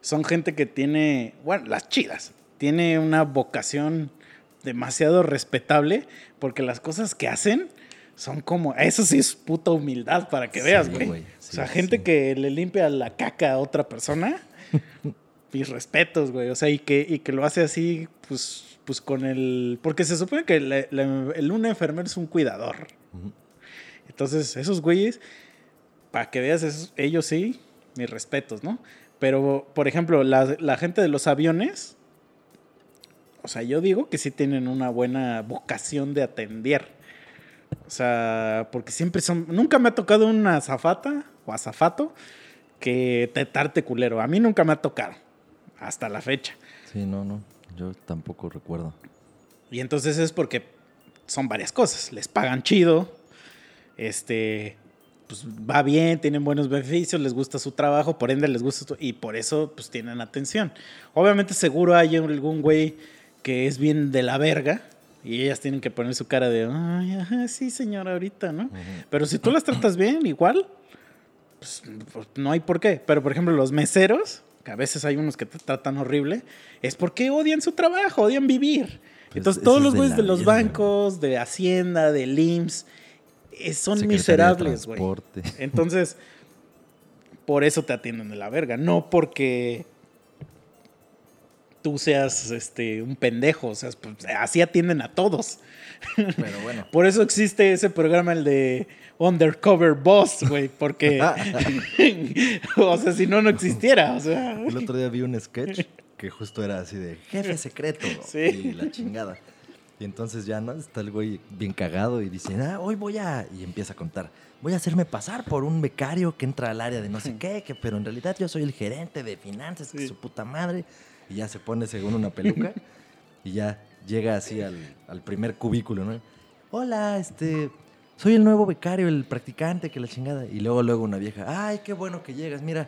son gente que tiene, bueno, las chidas, tiene una vocación demasiado respetable, porque las cosas que hacen son como, eso sí es puta humildad para que Sí, veas, güey. güey, o sí, sea, gente sí. que le limpia la caca a otra persona, [laughs] mis respetos, güey. O sea, y que, y que lo hace así, pues, pues con el... Porque se supone que la- la- el un enfermero es un cuidador. Ujú. Entonces, esos güeyes, para que veas, esos- ellos sí, mis respetos, ¿no? Pero, por ejemplo, la, la gente de los aviones, o sea, yo digo que sí tienen una buena vocación de atender. O sea, porque siempre son... Nunca me ha tocado una azafata o azafato que te tarte culero. A mí nunca me ha tocado. Hasta la fecha. Sí, no, no, yo tampoco recuerdo. Y entonces es porque son varias cosas. Les pagan chido. Este. Pues va bien, tienen buenos beneficios, les gusta su trabajo, por ende les gusta su- y por eso pues tienen atención. Obviamente seguro hay algún güey que es bien de la verga y ellas tienen que poner su cara de, ay, ajá, sí señora, ahorita, ¿no? Pero si tú las tratas bien, igual, pues, pues, no hay por qué. Pero por ejemplo los meseros, que a veces hay unos que te tratan horrible, es porque odian su trabajo, odian vivir. Pues Entonces todos los de güeyes la de los bancos, de Hacienda, del IMSS, son Secretaría de miserables, güey. [laughs] Entonces, por eso te atienden de la verga, no porque tú seas este, un pendejo, o sea, pues, así atienden a todos. Pero bueno. [laughs] Por eso existe ese programa, el de Undercover Boss, güey, porque, [laughs] o sea, si no, no existiera, o sea. El otro día vi un sketch que justo era así de jefe secreto Sí. y la chingada. Y entonces ya, ¿no? Está el güey bien cagado y dice, ah, hoy voy a... Y empieza a contar, voy a hacerme pasar por un becario que entra al área de no sé qué, que, pero en realidad yo soy el gerente de finanzas, que Sí. su puta madre. Y ya se pone según una peluca y ya llega así al, al primer cubículo, ¿no? Hola, este... Soy el nuevo becario, el practicante, que la chingada. Y luego, luego una vieja, ay, qué bueno que llegas, mira,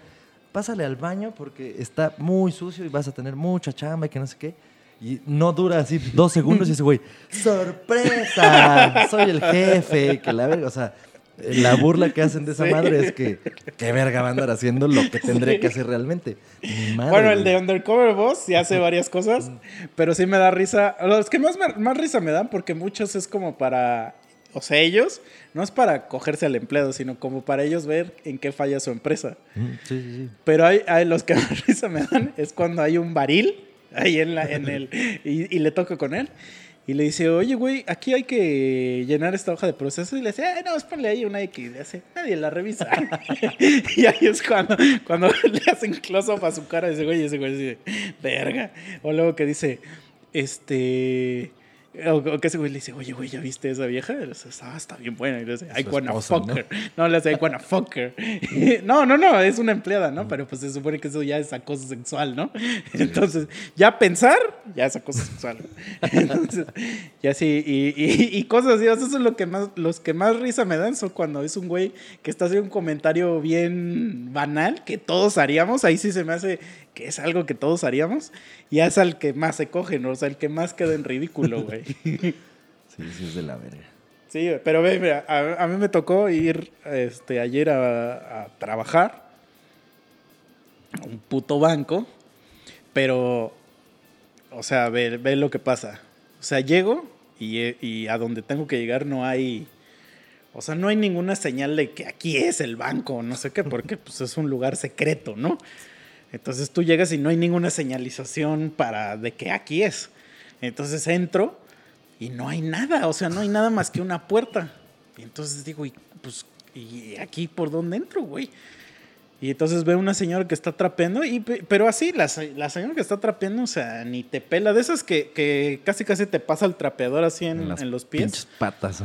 pásale al baño porque está muy sucio y vas a tener mucha chamba y que no sé qué. Y no dura así dos segundos y ese güey, ¡sorpresa! Soy el jefe, que la verga. O sea, la burla que hacen de esa Sí. madre es que, ¿qué verga va a andar haciendo lo que tendría que hacer realmente? Madre, Bueno, el güey. de Undercover Boss sí hace varias cosas, pero sí me da risa. Los que más, más risa me dan, porque muchos es como para. O sea, ellos, no es para cogerse al empleado, sino como para ellos ver en qué falla su empresa. Sí, sí, sí. Pero hay, hay los que [laughs] más risa me dan es cuando hay un baril ahí en, la, en el. Y, y le toca con él. Y le dice, oye, güey, aquí hay que llenar esta hoja de proceso. Y le dice, "Ay, no, es ponle ahí una X. Y le hace, nadie la revisa. [laughs] y ahí es cuando, cuando [laughs] le hacen close-up a su cara. Ese güey, y ese güey dice, verga. O luego que dice, este. O, o que ese güey le dice, oye, güey, ¿ya viste esa vieja? Y le dice, ah, está bien buena. Y le dice, I wanna esposa, fuck ¿no? her. No, le hace, I wanna fuck her. [laughs] no, no, no, es una empleada, ¿no? Pero pues se supone que eso ya es acoso sexual, ¿no? [laughs] Entonces, ya pensar, ya es acoso sexual. [laughs] Entonces, ya sí, y, y- y cosas así. Eso es lo que más, los que más risa me dan son cuando es un güey que está haciendo un comentario bien banal que todos haríamos. Ahí sí se me hace que es algo que todos haríamos. Y es al que más se cogen, o sea, el que más queda en ridículo, [laughs] güey. Sí, sí, es de la verga. Sí, pero ve, mira, a, a mí me tocó ir este, ayer a, a trabajar a un puto banco, pero, o sea, ve, ve lo que pasa. O sea, llego y, eh, y a donde tengo que llegar no hay, o sea, no hay ninguna señal de que aquí es el banco, no sé qué, porque pues, es un lugar secreto, ¿no? Entonces tú llegas y no hay ninguna señalización para de que aquí es. Entonces entro y no hay nada, o sea, no hay nada más que una puerta. Y entonces digo, y, pues, ¿y aquí por dónde entro, güey? Y entonces veo una señora que está trapeando, y, pe- pero así, la, la señora que está trapeando, o sea, ni te pela, de esas que, que casi casi te pasa el trapeador así en, las en los pies. Patas.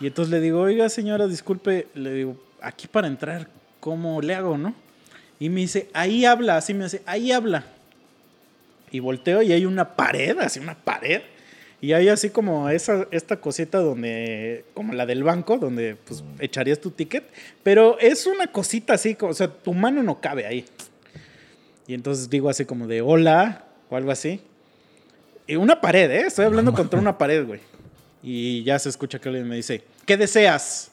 Y entonces le digo, oiga señora, disculpe, le digo, aquí para entrar, ¿cómo le hago, no? Y me dice, ahí habla, así me dice, ahí habla. Y volteo y hay una pared, así una pared. Y hay así como esa, esta cosita donde, como la del banco, donde pues echarías tu ticket. Pero es una cosita así, o sea, tu mano no cabe ahí. Y entonces digo así como de hola o algo así. Y una pared, ¿eh? Estoy hablando contra una pared, güey. Y ya se escucha que alguien me dice, ¿qué deseas?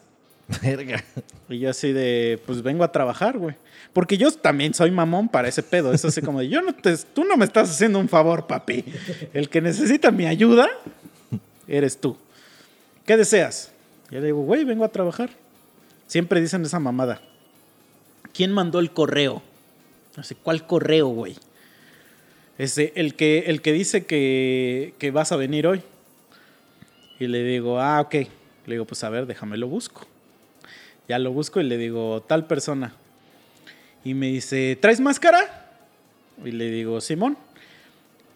[laughs] verga. Y yo así de, pues vengo a trabajar, güey. Porque yo también soy mamón para ese pedo. Es así como de, yo no te, tú no me estás haciendo un favor, papi. El que necesita mi ayuda, eres tú. ¿Qué deseas? Y le digo, güey, vengo a trabajar. Siempre dicen esa mamada. ¿Quién mandó el correo? Así, ¿cuál correo, güey? Ese, el que, el que dice que, que vas a venir hoy. Y le digo, ah, ok. Le digo, pues a ver, déjame lo busco. Ya lo busco y le digo, tal persona. Y me dice, ¿traes máscara? Y le digo, Simón.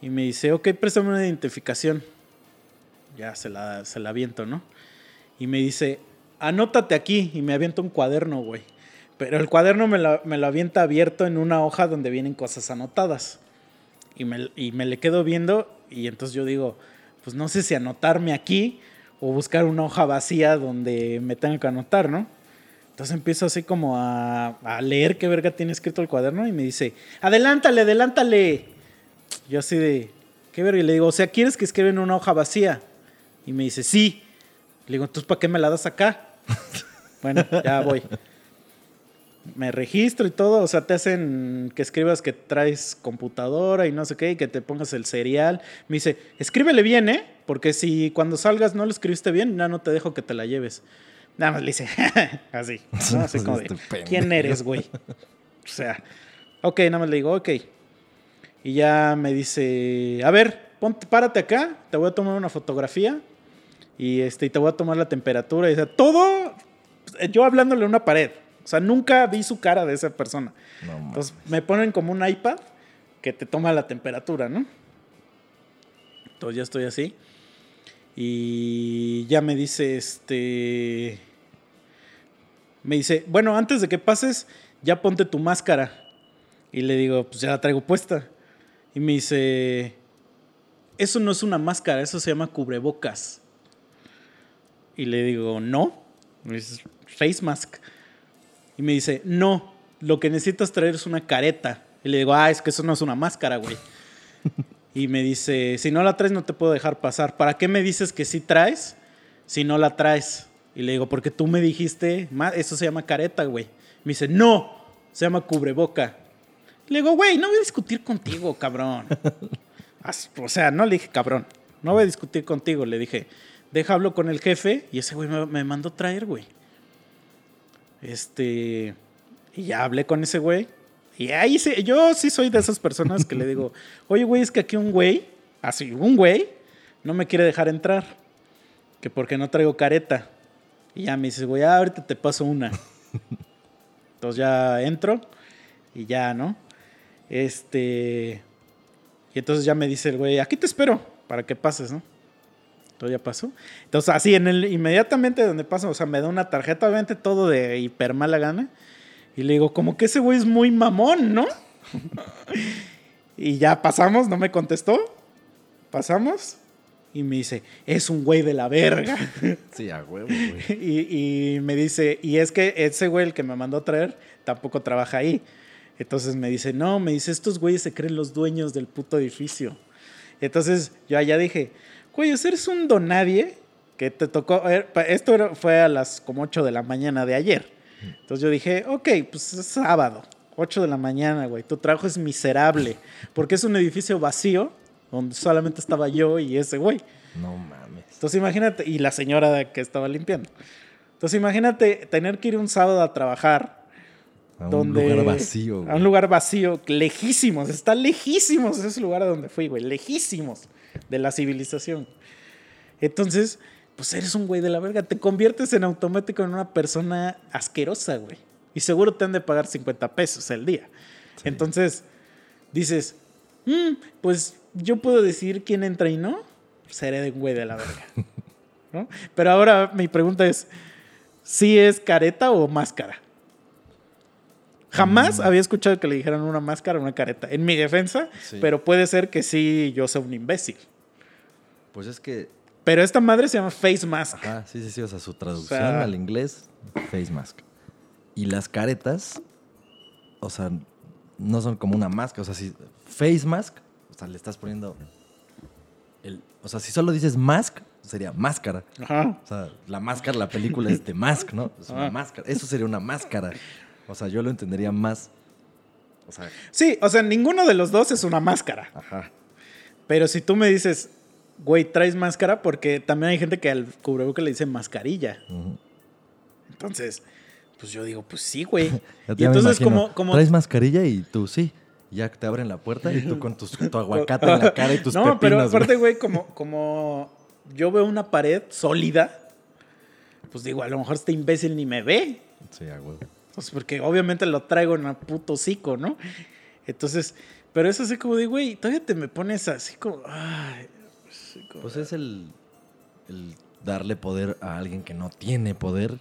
Y me dice, ok, préstame una identificación. Ya se la, se la aviento, ¿no? Y me dice, anótate aquí. Y me avienta un cuaderno, güey. Pero el cuaderno me lo, me lo avienta abierto en una hoja donde vienen cosas anotadas. Y me, y me le quedo viendo y entonces yo digo, pues no sé si anotarme aquí o buscar una hoja vacía donde me tenga que anotar, ¿no? Entonces empiezo así como a, a leer qué verga tiene escrito el cuaderno y me dice, adelántale, adelántale. Yo así de, ¿qué verga? Y le digo, o sea, ¿quieres que escriba en una hoja vacía? Y me dice, sí. Le digo, entonces, ¿para qué me la das acá? [laughs] bueno, ya voy. Me registro y todo, o sea, te hacen que escribas que traes computadora y no sé qué, y que te pongas el serial. Me dice, escríbele bien, ¿eh? Porque si cuando salgas no lo escribiste bien, ya no te dejo que te la lleves. Nada más le hice [laughs] así. ¿no? [laughs] Así como de. ¿quién eres, güey? O sea, ok, nada más le digo, ok. Y ya me dice, a ver, ponte, párate acá, te voy a tomar una fotografía y, este, y te voy a tomar la temperatura. Y o sea, todo yo hablándole a una pared. O sea, nunca vi su cara de esa persona. No. Entonces me ponen como un iPad que te toma la temperatura, ¿no? Entonces ya estoy así. Y ya me dice, este... Me dice, bueno, antes de que pases, ya ponte tu máscara. Y le digo, pues ya la traigo puesta. Y me dice, eso no es una máscara, eso se llama cubrebocas. Y le digo, no, es face mask. Y me dice, no, lo que necesitas traer es una careta. Y le digo, ah, es que eso no es una máscara, güey. y me dice, si no la traes no te puedo dejar pasar. ¿Para qué me dices que sí traes si no la traes? Y le digo, porque tú me dijiste, "Ma- eso se llama careta, güey. Me dice, no, se llama cubreboca. Le digo, güey, no voy a discutir contigo, cabrón. [laughs] O sea, no le dije, cabrón, no voy a discutir contigo. Le dije, deja hablo con el jefe y ese güey me, me mandó traer, güey. Este, y ya hablé con ese güey. Y ahí sí, yo sí soy de esas personas que le digo, [laughs] oye, güey, es que aquí un güey, así, un güey, no me quiere dejar entrar. Que porque no traigo careta. Y ya me dice, güey, ah, ahorita te paso una. [laughs] Entonces ya entro y ya, ¿no? Este. Y entonces ya me dice el güey, aquí te espero para que pases, ¿no? Entonces ya pasó. Entonces, así, en el, inmediatamente donde pasa, o sea, me da una tarjeta, obviamente todo de hiper mala gana. Y le digo, como que ese güey es muy mamón, ¿no? [laughs] y ya pasamos, no me contestó. Pasamos. Y me dice, es un güey de la verga. [laughs] Sí, a huevo, güey. [laughs] y, y me dice, y es que ese güey, el que me mandó a traer, tampoco trabaja ahí. Entonces me dice, no, me dice, estos güeyes se creen los dueños del puto edificio. Entonces yo allá dije, güey, eres un donadie que te tocó. Esto fue a las como 8 de la mañana de ayer. Entonces yo dije, ok, pues es sábado, 8 de la mañana, güey. Tu trabajo es miserable porque es un edificio vacío donde solamente estaba yo y ese güey. No mames. Entonces imagínate, y la señora que estaba limpiando. Entonces imagínate tener que ir un sábado a trabajar A un donde... lugar vacío, A un lugar vacío, lejísimos, está lejísimos ese lugar a donde fui, güey, lejísimos de la civilización. Entonces, pues eres un güey de la verga, te conviertes en automático en una persona asquerosa, güey. Y seguro te han de pagar 50 pesos el día. Entonces, dices, "Mm, pues yo puedo decir quién entra y no, seré de güey de la verga. [laughs] ¿No? Pero ahora mi pregunta es, ¿si es careta o máscara? Jamás había escuchado que le dijeran una máscara o una careta. En mi defensa, Sí. pero puede ser que sí yo sea un imbécil. Pues es que. Pero esta madre se llama face mask. Ajá, sí, sí, sí. O sea, su traducción sea- al inglés, face mask. Y las caretas, o sea, no son como una máscara. O sea, si face mask, o sea, le estás poniendo. El, o sea, si solo dices mask, sería máscara. Ajá. O sea, la máscara, la película es de Mask, ¿no? Es una máscara. Eso sería una máscara. O sea, yo lo entendería más. O sea, Sí, o sea, ninguno de los dos es una máscara. ajá. Pero si tú me dices, güey, traes máscara, porque también hay gente que al cubrebocas le dice mascarilla. Entonces, pues yo digo, pues sí, güey. [laughs] Y entonces, como, como Traes mascarilla y tú sí. Ya te abren la puerta y tú con tus, tu aguacate en la [laughs] cara y tus no, pepinos. pero güey. aparte, güey, como, como yo veo una pared sólida, pues digo, a lo mejor este imbécil ni me ve. Sí, a huevo. Pues porque obviamente lo traigo en un puto hocico, ¿no? Entonces, pero es así como de, güey, todavía te me pones así como, ay, así como- Pues es el, el darle poder a alguien que no tiene poder.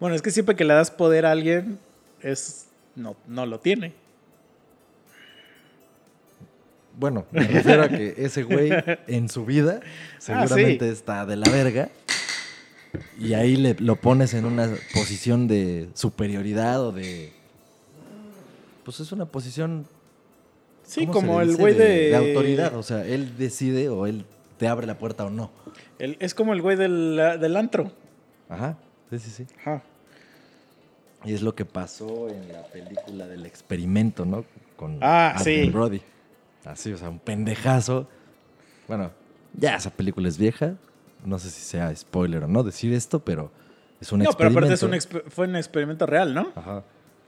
Bueno, es que siempre que le das poder a alguien, es, no, no lo tiene. Bueno, me refiero a que ese güey en su vida seguramente sí. está de la verga. Y ahí le, lo pones en una posición de superioridad o de. Pues es una posición. Sí, ¿cómo se como el güey de, de autoridad. O sea, él decide o él te abre la puerta o no. el- es como el güey del, del antro. Ajá. Sí, sí, sí. Ajá. Y es lo que pasó en la película del experimento, ¿no? Con Ah, Adrien sí. Brody. Así, o sea, un pendejazo. Bueno, ya esa película es vieja. No sé si sea spoiler o no decir esto, pero Es un No, pero experimento. aparte es un fue un experimento real, ¿no? Ajá.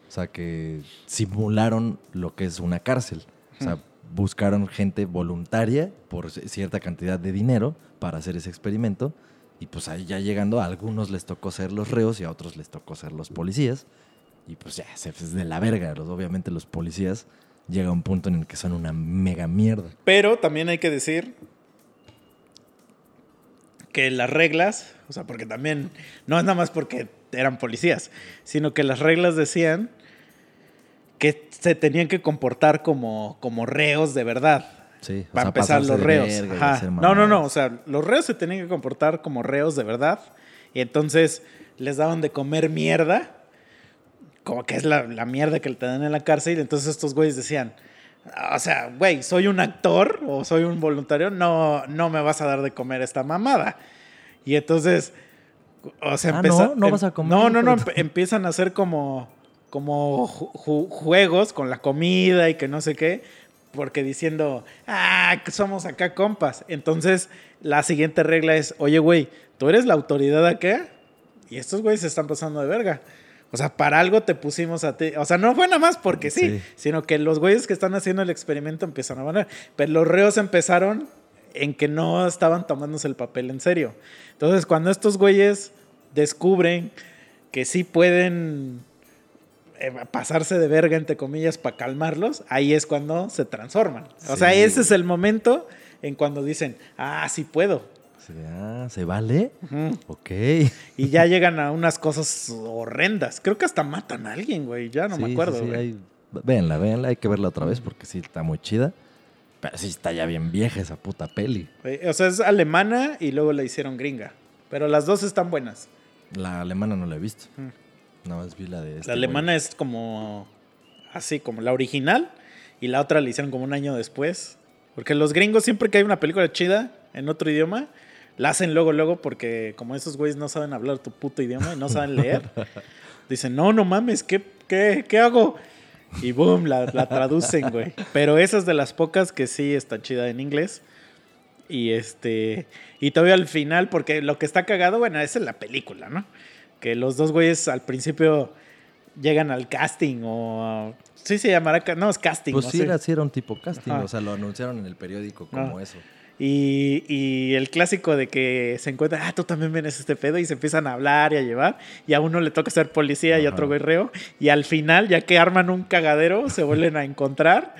O sea, que simularon lo que es una cárcel. O sea, buscaron gente voluntaria por cierta cantidad de dinero para hacer ese experimento. Y pues ahí ya llegando, a algunos les tocó ser los reos y a otros les tocó ser los policías. Y pues ya, es de la verga. Los- obviamente los policías llega un punto en el que son una mega mierda. Pero también hay que decir que las reglas, o sea, porque también no es nada más porque eran policías, sino que las reglas decían que se tenían que comportar como, como reos de verdad. Sí, o Para sea, empezar, los reos. Ajá. No, no, no. O sea, los reos se tenían que comportar como reos de verdad. Y entonces les daban de comer mierda. Como que es la, la mierda que le dan en la cárcel. Y entonces estos güeyes decían. O sea, güey, soy un actor o soy un voluntario. No, no me vas a dar de comer esta mamada. Y entonces. O sea, Ah, empeza- ¿no? ¿No vas a comer, No, no, no. [laughs] empe- empiezan a hacer como. Como ju- ju- juegos con la comida y que no sé qué porque diciendo, ah, somos acá compas. Entonces, la siguiente regla es, oye, güey, ¿tú eres la autoridad acá? Y estos güeyes se están pasando de verga. O sea, para algo te pusimos a ti. O sea, no fue nada más porque sí, Sí. sino que los güeyes que están haciendo el experimento empiezan a ganar. Pero los reos empezaron en que no estaban tomándose el papel en serio. Entonces, cuando estos güeyes descubren que sí pueden eh, pasarse de verga, entre comillas, para calmarlos, ahí es cuando se transforman. O sea, ese es el momento en cuando dicen, ah, sí puedo. Ah, ¿se vale? Ujú. Ok. Y ya llegan a unas cosas horrendas. Creo que hasta matan a alguien, güey. Ya no Sí, me acuerdo. sí, güey. hay- Véanla, véanla, hay que verla otra vez porque sí está muy chida. Pero sí está ya bien vieja esa puta peli. O sea, es alemana y luego la hicieron gringa. Pero las dos están buenas. La alemana no la he visto. Mm. Nada más vi la de este La alemana es como así, como la original. Y la otra la hicieron como un año después. Porque los gringos, siempre que hay una película chida en otro idioma, la hacen luego, luego, porque como esos güeyes no saben hablar tu puto idioma y no saben leer, [laughs] dicen, no, no mames, ¿qué, qué, qué hago? Y boom, la, la traducen, güey. Pero esa es de las pocas que sí está chida en inglés. Y este. Y todavía al final, porque lo que está cagado, bueno, es la película, ¿no? Que los dos güeyes al principio llegan al casting o. Sí se llamará. No, es casting. Pues sí, era, sí era un tipo casting. Ajá. O sea, lo anunciaron en el periódico como eso. Y, y el clásico de que se encuentran, ah, tú también vienes este pedo y se empiezan a hablar y a llevar. Y a uno le toca ser policía y a otro güey reo. Y al final, ya que arman un cagadero, se vuelven a encontrar.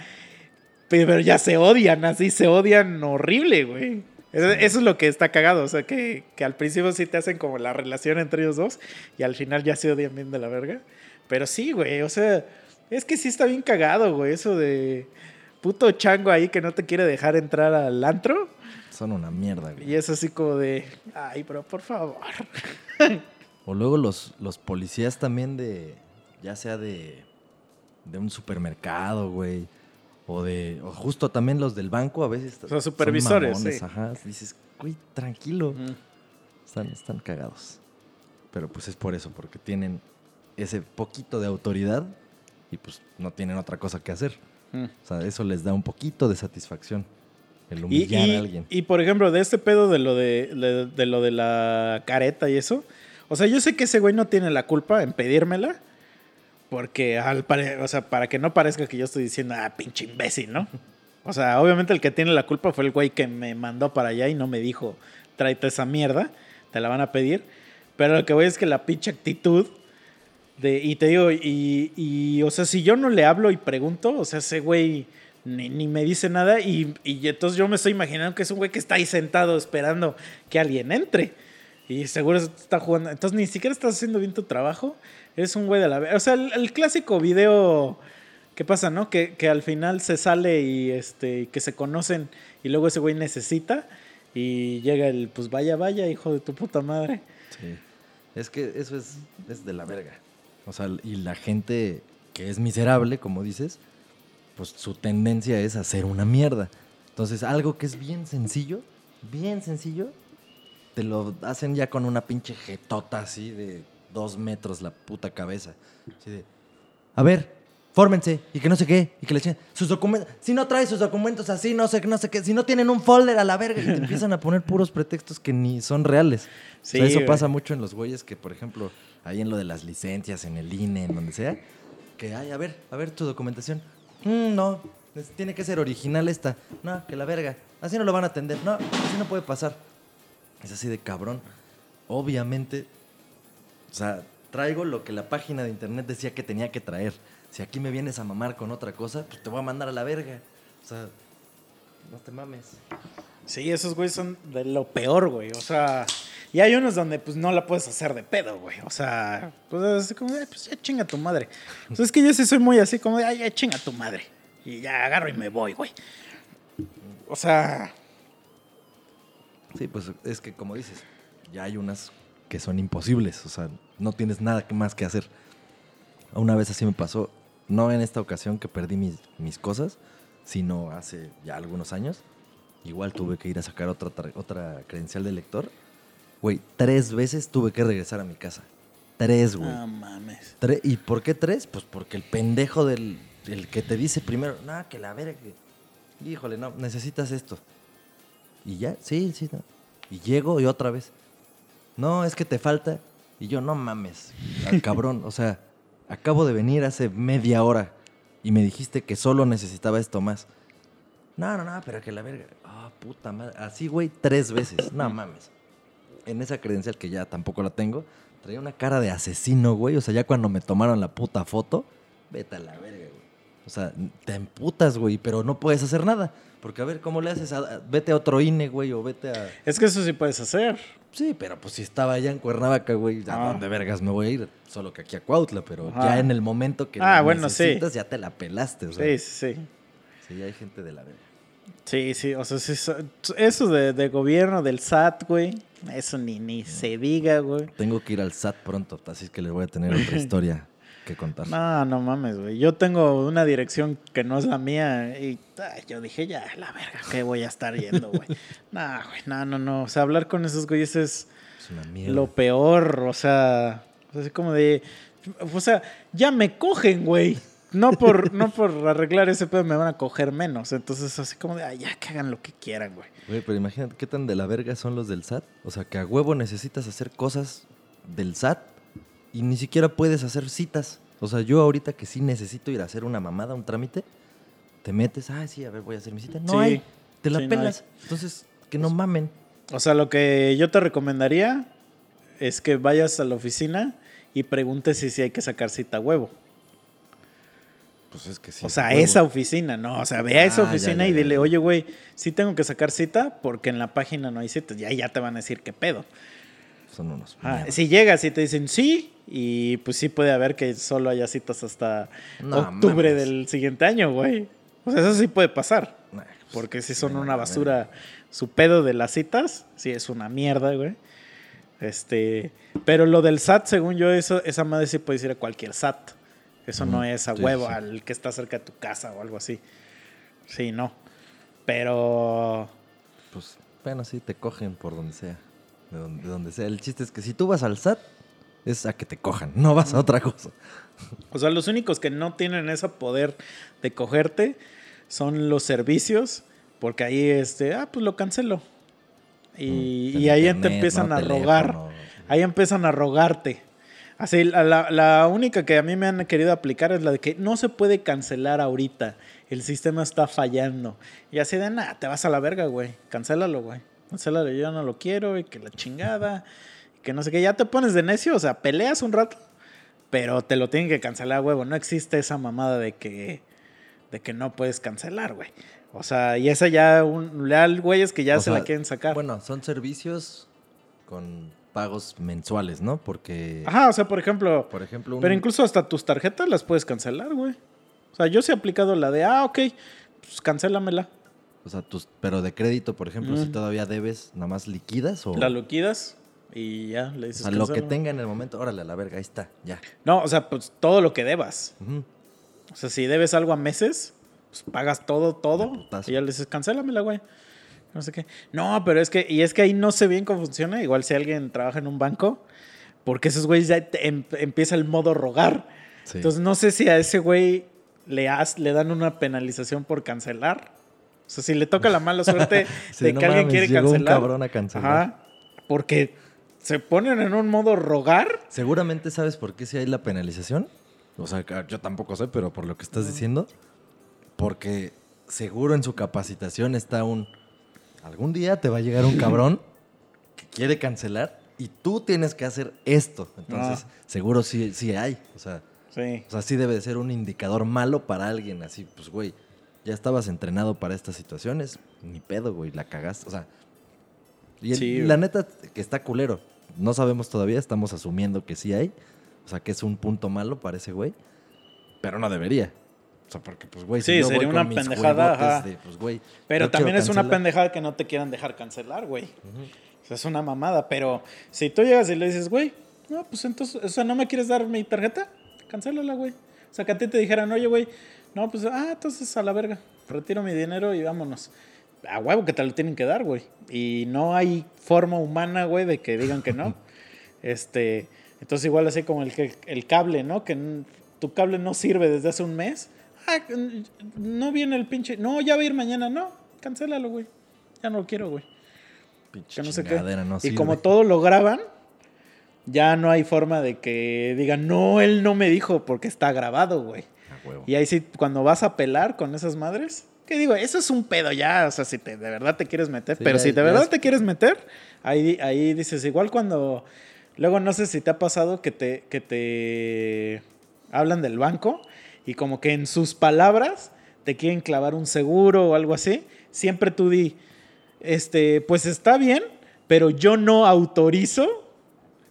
Pero ya se odian, así se odian horrible, güey. Eso, eso es lo que está cagado. O sea, que, que al principio sí te hacen como la relación entre ellos dos. Y al final ya se odian bien de la verga. Pero sí, güey. O sea, es que sí está bien cagado, güey. Eso de puto chango ahí que no te quiere dejar entrar al antro. Son una mierda, güey. Y es así como de, ay, pero por favor. O luego los, los policías también de, ya sea de, de un supermercado, güey. O de, o justo también los del banco a veces. sea, son supervisores, mamones, sí. Ajá, dices, güey, tranquilo. Están, están cagados. Pero pues es por eso, porque tienen ese poquito de autoridad y pues no tienen otra cosa que hacer. O sea, eso les da un poquito de satisfacción. El Y, humillar y- a alguien. y, por ejemplo, de este pedo de lo de, de- de lo de la careta y eso. O sea, yo sé que ese güey no tiene la culpa en pedírmela. Porque al pare- o sea, para que no parezca que yo estoy diciendo, ah, pinche imbécil, ¿no? O sea, obviamente el que tiene la culpa fue el güey que me mandó para allá y no me dijo, tráete esa mierda, te la van a pedir. Pero lo que voy es que la pinche actitud de, y te digo, y, y, o sea, si yo no le hablo y pregunto, o sea, ese güey ni, ni me dice nada y, y entonces yo me estoy imaginando que es un güey que está ahí sentado esperando que alguien entre. Y seguro está jugando. Entonces ni siquiera estás haciendo bien tu trabajo. Eres un güey de la... O sea, el, clásico video... ¿Qué pasa, no? Que, que al final se sale y este, que se conocen y luego ese güey necesita y llega el, pues vaya, vaya, hijo de tu puta madre. Sí. Es que eso es, es de la verga. O sea, y la gente que es miserable, como dices, pues su tendencia es hacer una mierda. Entonces, algo que es bien sencillo, bien sencillo, te lo hacen ya con una pinche jetota así de dos metros la puta cabeza. Así de, a ver, fórmense y que no sé qué, y que le echen sus documentos. Si no trae sus documentos así, no sé, no sé qué, si no tienen un folder a la verga, y te empiezan a poner puros pretextos que ni son reales. O sea, Sí, eso güey. pasa mucho en los güeyes que, por ejemplo, ahí en lo de las licencias, en el INE, en donde sea, que, ay, a ver, a ver tu documentación. Mm, no, tiene que ser original esta. No, que la verga. Así no lo van a atender. No, así no puede pasar. Es así de cabrón. Obviamente, o sea, traigo lo que la página de internet decía que tenía que traer. Si aquí me vienes a mamar con otra cosa, pues te voy a mandar a la verga. O sea, no te mames. Sí, esos güeyes son de lo peor, güey. O sea, y hay unos donde pues no la puedes hacer de pedo, güey. O sea, pues así como, de, "Ay, pues ya chinga tu madre. Entonces es que yo sí soy muy así como de, ya chinga tu madre. Y ya agarro y me voy, güey. O sea, Sí, pues es que como dices, ya hay unas que son imposibles. O sea, no tienes nada más que hacer. Una vez así me pasó, no en esta ocasión que perdí mis, mis cosas, sino hace ya algunos años. Igual tuve que ir a sacar otra, otra credencial de lector. Güey, tres veces tuve que regresar a mi casa. Tres, güey. no mames. Tre- ¿Y por qué tres? Pues porque el pendejo del el que te dice primero, no, que la verga, que... Híjole, no, necesitas esto. Y ya, sí, sí, no. Y llego y otra vez. No, es que te falta. Y yo, no mames, al [laughs] cabrón. O sea, acabo de venir hace media hora y me dijiste que solo necesitaba esto más. No, no, no, pero que la verga. Ah, puta madre. Así, güey, tres veces. No mames. En esa credencial que ya tampoco la tengo, traía una cara de asesino, güey. O sea, ya cuando me tomaron la puta foto, vete a la verga, güey. O sea, te emputas, güey, pero no puedes hacer nada. Porque a ver, ¿cómo le haces? A- vete a otro INE, güey, o vete a... Es que eso sí puedes hacer. Sí, pero pues si estaba allá en Cuernavaca, güey, ¿a Ah. dónde vergas me voy a ir? Solo que aquí a Cuautla, pero Ajá. ya en el momento que Ah, bueno, sí. necesitas, ya te la pelaste, o sea. Sí, sí, sí. Sí, hay gente de la verga. Sí, sí, o sea, sí, so- eso de, de gobierno, del SAT, güey, eso ni, ni se diga, güey. Tengo que ir al SAT pronto, así que les voy a tener otra [laughs] historia que contar. No, no mames, güey. Yo tengo una dirección que no es la mía y ay, yo dije, ya, la verga, ¿qué voy a estar yendo, güey? [laughs] no, güey, no, no, no. O sea, hablar con esos güeyes es Es una mierda. lo peor, o sea, así como de, o sea, ya me cogen, güey. No por, no por arreglar ese pedo me van a coger menos. Entonces, así como de, ay, ya que hagan lo que quieran, güey. Güey, pero imagínate qué tan de la verga son los del SAT. O sea, que a huevo necesitas hacer cosas del SAT y ni siquiera puedes hacer citas. O sea, yo ahorita que sí necesito ir a hacer una mamada, un trámite, te metes, ah, sí, a ver, voy a hacer mi cita. No Sí. hay, te la Sí, no pelas. Entonces, que no mamen. O sea, lo que yo te recomendaría es que vayas a la oficina y preguntes si, si hay que sacar cita a huevo. Pues es que sí. o sea, esa oficina, ¿no? O sea, ve a esa Ah, ya, oficina ya, y dile, oye, güey, sí tengo que sacar cita porque en la página no hay citas. Ya, ya te van a decir qué pedo. Son unos. Ah, si llegas y te dicen sí, y pues sí puede haber que solo haya citas hasta No octubre mames. del siguiente año, güey. O sea, eso sí puede pasar. Nah, pues, Porque si son una basura, su pedo de las citas, sí es una mierda, güey. Este, pero lo del SAT, según yo, eso, esa madre sí puedes ir a cualquier SAT. Eso no es a sí, huevo, sí. al que está cerca de tu casa o algo así. Sí, no. Pero Pues, bueno, sí, te cogen por donde sea. De donde, de donde sea. El chiste es que si tú vas al SAT, es a que te cojan, no vas a otra cosa. O sea, los únicos que no tienen ese poder de cogerte son los servicios, porque ahí, este, ah, pues lo cancelo. Y, Mm, y ahí te empiezan ¿no? a Teléfono. rogar. Ahí empiezan a rogarte. Así, la, la- la única que a mí me han querido aplicar es la de que no se puede cancelar ahorita. El sistema está fallando. Y así de nada, te vas a la verga, güey. Cancélalo, güey. Cancélalo, yo no lo quiero y que la chingada. y que no sé qué. Ya te pones de necio, o sea, peleas un rato. Pero te lo tienen que cancelar, huevo. No existe esa mamada de que, de que no puedes cancelar, güey. O sea, y esa ya, un, ya hay güeyes que ya O se sea, la quieren sacar. Bueno, son servicios con pagos mensuales, ¿no? Porque, Ajá, o sea, por ejemplo, por ejemplo, un- pero incluso hasta tus tarjetas las puedes cancelar, güey. O sea, yo sí he aplicado la de, ah, ok, pues cancélamela. o sea, tus, pero de crédito, por ejemplo, si todavía debes, nada más liquidas o, La liquidas y ya le o dices sea, lo que tenga en el momento, órale, a la verga, ahí está, ya. No, o sea, pues todo lo que debas. O sea, si debes algo a meses, pues pagas todo, todo. Y ya le dices, cancélamela, güey. No sé qué. No, pero es que, y es que ahí no sé bien cómo funciona. Igual si alguien trabaja en un banco, porque esos güeyes ya te em- empieza el modo rogar. Sí. Entonces no sé si a ese güey le, has- le dan una penalización por cancelar. O sea, si le toca la mala suerte [laughs] Sí, de no que alguien quiere llegó un cancelar. cabrón a cancelar. Ajá. Porque se ponen en un modo rogar. Seguramente sabes por qué si hay la penalización. O sea, yo tampoco sé, pero por lo que estás diciendo. Porque seguro en su capacitación está un. Algún día te va a llegar un [laughs] cabrón que quiere cancelar y tú tienes que hacer esto. Entonces, Ah. seguro sí, sí hay. O sea, Sí. o sea, sí debe de ser un indicador malo para alguien. Así, pues, güey, ya estabas entrenado para estas situaciones. Ni pedo, güey, la cagaste. O sea, y el- Sí, la neta que está culero. No sabemos todavía, estamos asumiendo que sí hay. O sea, que es un punto malo para ese güey. Pero no debería. O sea, porque, pues, güey, si Sí, yo sería voy una con mis pendejada, de, pues, güey, Pero también es una pendejada que no te quieran dejar cancelar, güey. O sea, es una mamada. Pero si tú llegas y le dices, güey, no, pues entonces, o sea, ¿no me quieres dar mi tarjeta? Cancélala, güey. O sea, que a ti te dijeran, oye, güey, no, pues, ah, entonces a la verga. Retiro mi dinero y vámonos. A huevo que te lo tienen que dar, güey. Y no hay forma humana, güey, de que digan que no. [laughs] este, entonces igual así como el, que- el cable, ¿no? Que tu cable no sirve desde hace un mes. Ah, no viene el pinche. No, ya va a ir mañana. No, cancélalo, güey. Ya no lo quiero, güey. Pinche Que no sé qué. no y como todo lo graban, ya no hay forma de que digan, no, él no me dijo porque está grabado, güey. A huevo. Y ahí sí, cuando vas a pelar con esas madres, ¿qué digo? Eso es un pedo ya, o sea, si te, de verdad te quieres meter. Sí, pero ya- si de verdad es- te quieres meter, ahí, ahí dices, igual cuando... Luego no sé si te ha pasado que te, que te hablan del banco y como que en sus palabras te quieren clavar un seguro o algo así. Siempre tú di, este, pues está bien, pero yo no autorizo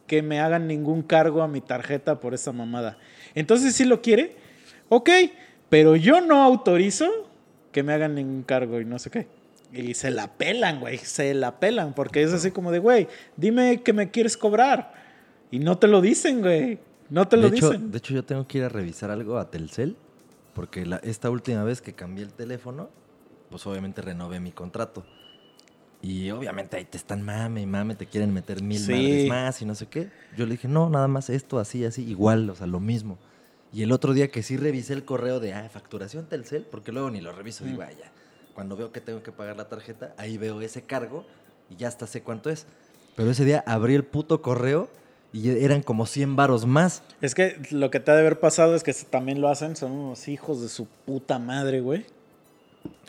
que me hagan ningún cargo a mi tarjeta por esa mamada. Entonces, si lo quiere, ok, pero yo no autorizo que me hagan ningún cargo y no sé qué. Y se la pelan, güey, se la pelan, porque es así como de, güey, dime que me quieres cobrar. Y no te lo dicen, güey, no te lo de hecho, dicen. De hecho, yo tengo que ir a revisar algo a Telcel, porque la- esta última vez que cambié el teléfono, pues obviamente renové mi contrato. Y obviamente ahí te están mame y mame, te quieren meter mil Sí. madres más y no sé qué. Yo le dije, no, nada más esto, así, así, igual, o sea, lo mismo. Y el otro día que sí revisé el correo de, ah, facturación Telcel, porque luego ni lo reviso, digo, Mm. ah, ya. Cuando veo que tengo que pagar la tarjeta, ahí veo ese cargo y ya hasta sé cuánto es. Pero ese día abrí el puto correo y eran como 100 varos más. Es que lo que te ha de haber pasado es que también lo hacen, son unos hijos de su puta madre, güey.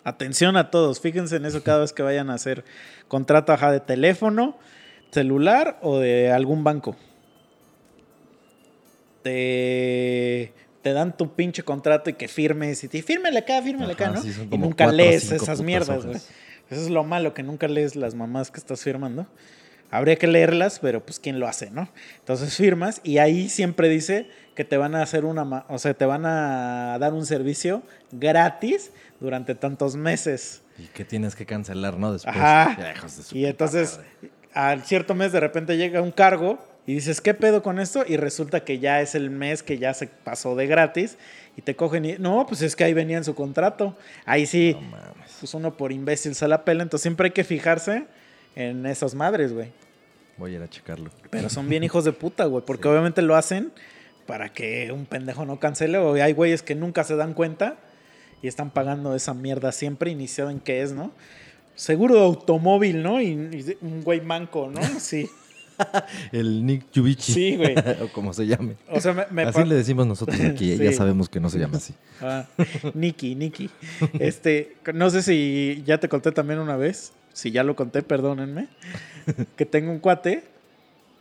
Atención a todos, fíjense en eso cada vez que vayan a hacer contrato ajá, de teléfono, celular o de algún banco. Te, te dan tu pinche contrato y que firmes y te fírmele acá, fírmele acá, ¿no? sí, y nunca lees esas mierdas, güey. Eso es lo malo, que nunca lees las mamás que estás firmando. Habría que leerlas, pero pues quién lo hace, ¿no? Entonces firmas y ahí siempre dice que te van a hacer una, o sea, te van a dar un servicio gratis durante tantos meses. Y que tienes que cancelar, ¿no? Después. Ajá. Ya, de Y entonces al cierto mes de repente llega un cargo y dices, ¿qué pedo con esto? Y resulta que ya es el mes que ya se pasó de gratis y te cogen y, no, pues es que ahí venía en su contrato. Ahí sí, No mames. pues uno por imbécil se la pela, entonces siempre hay que fijarse en esas madres, güey. Voy a ir a checarlo. Pero son bien hijos de puta, güey, porque obviamente lo hacen para que un pendejo no cancele, o hay güeyes que nunca se dan cuenta y están pagando esa mierda siempre y ni saben qué es, ¿no? Seguro de automóvil, ¿no? Y, y un güey manco, ¿no? [laughs] Sí. El Nick Yubichi. Sí, güey. [laughs] o como se llame. O sea, me, me así le decimos nosotros aquí. [laughs] Ya sabemos que no se llama así. Ah, Nicky, Nicky. Este, no sé si ya te conté también una vez. Si ya lo conté, perdónenme. [laughs] Que tengo un cuate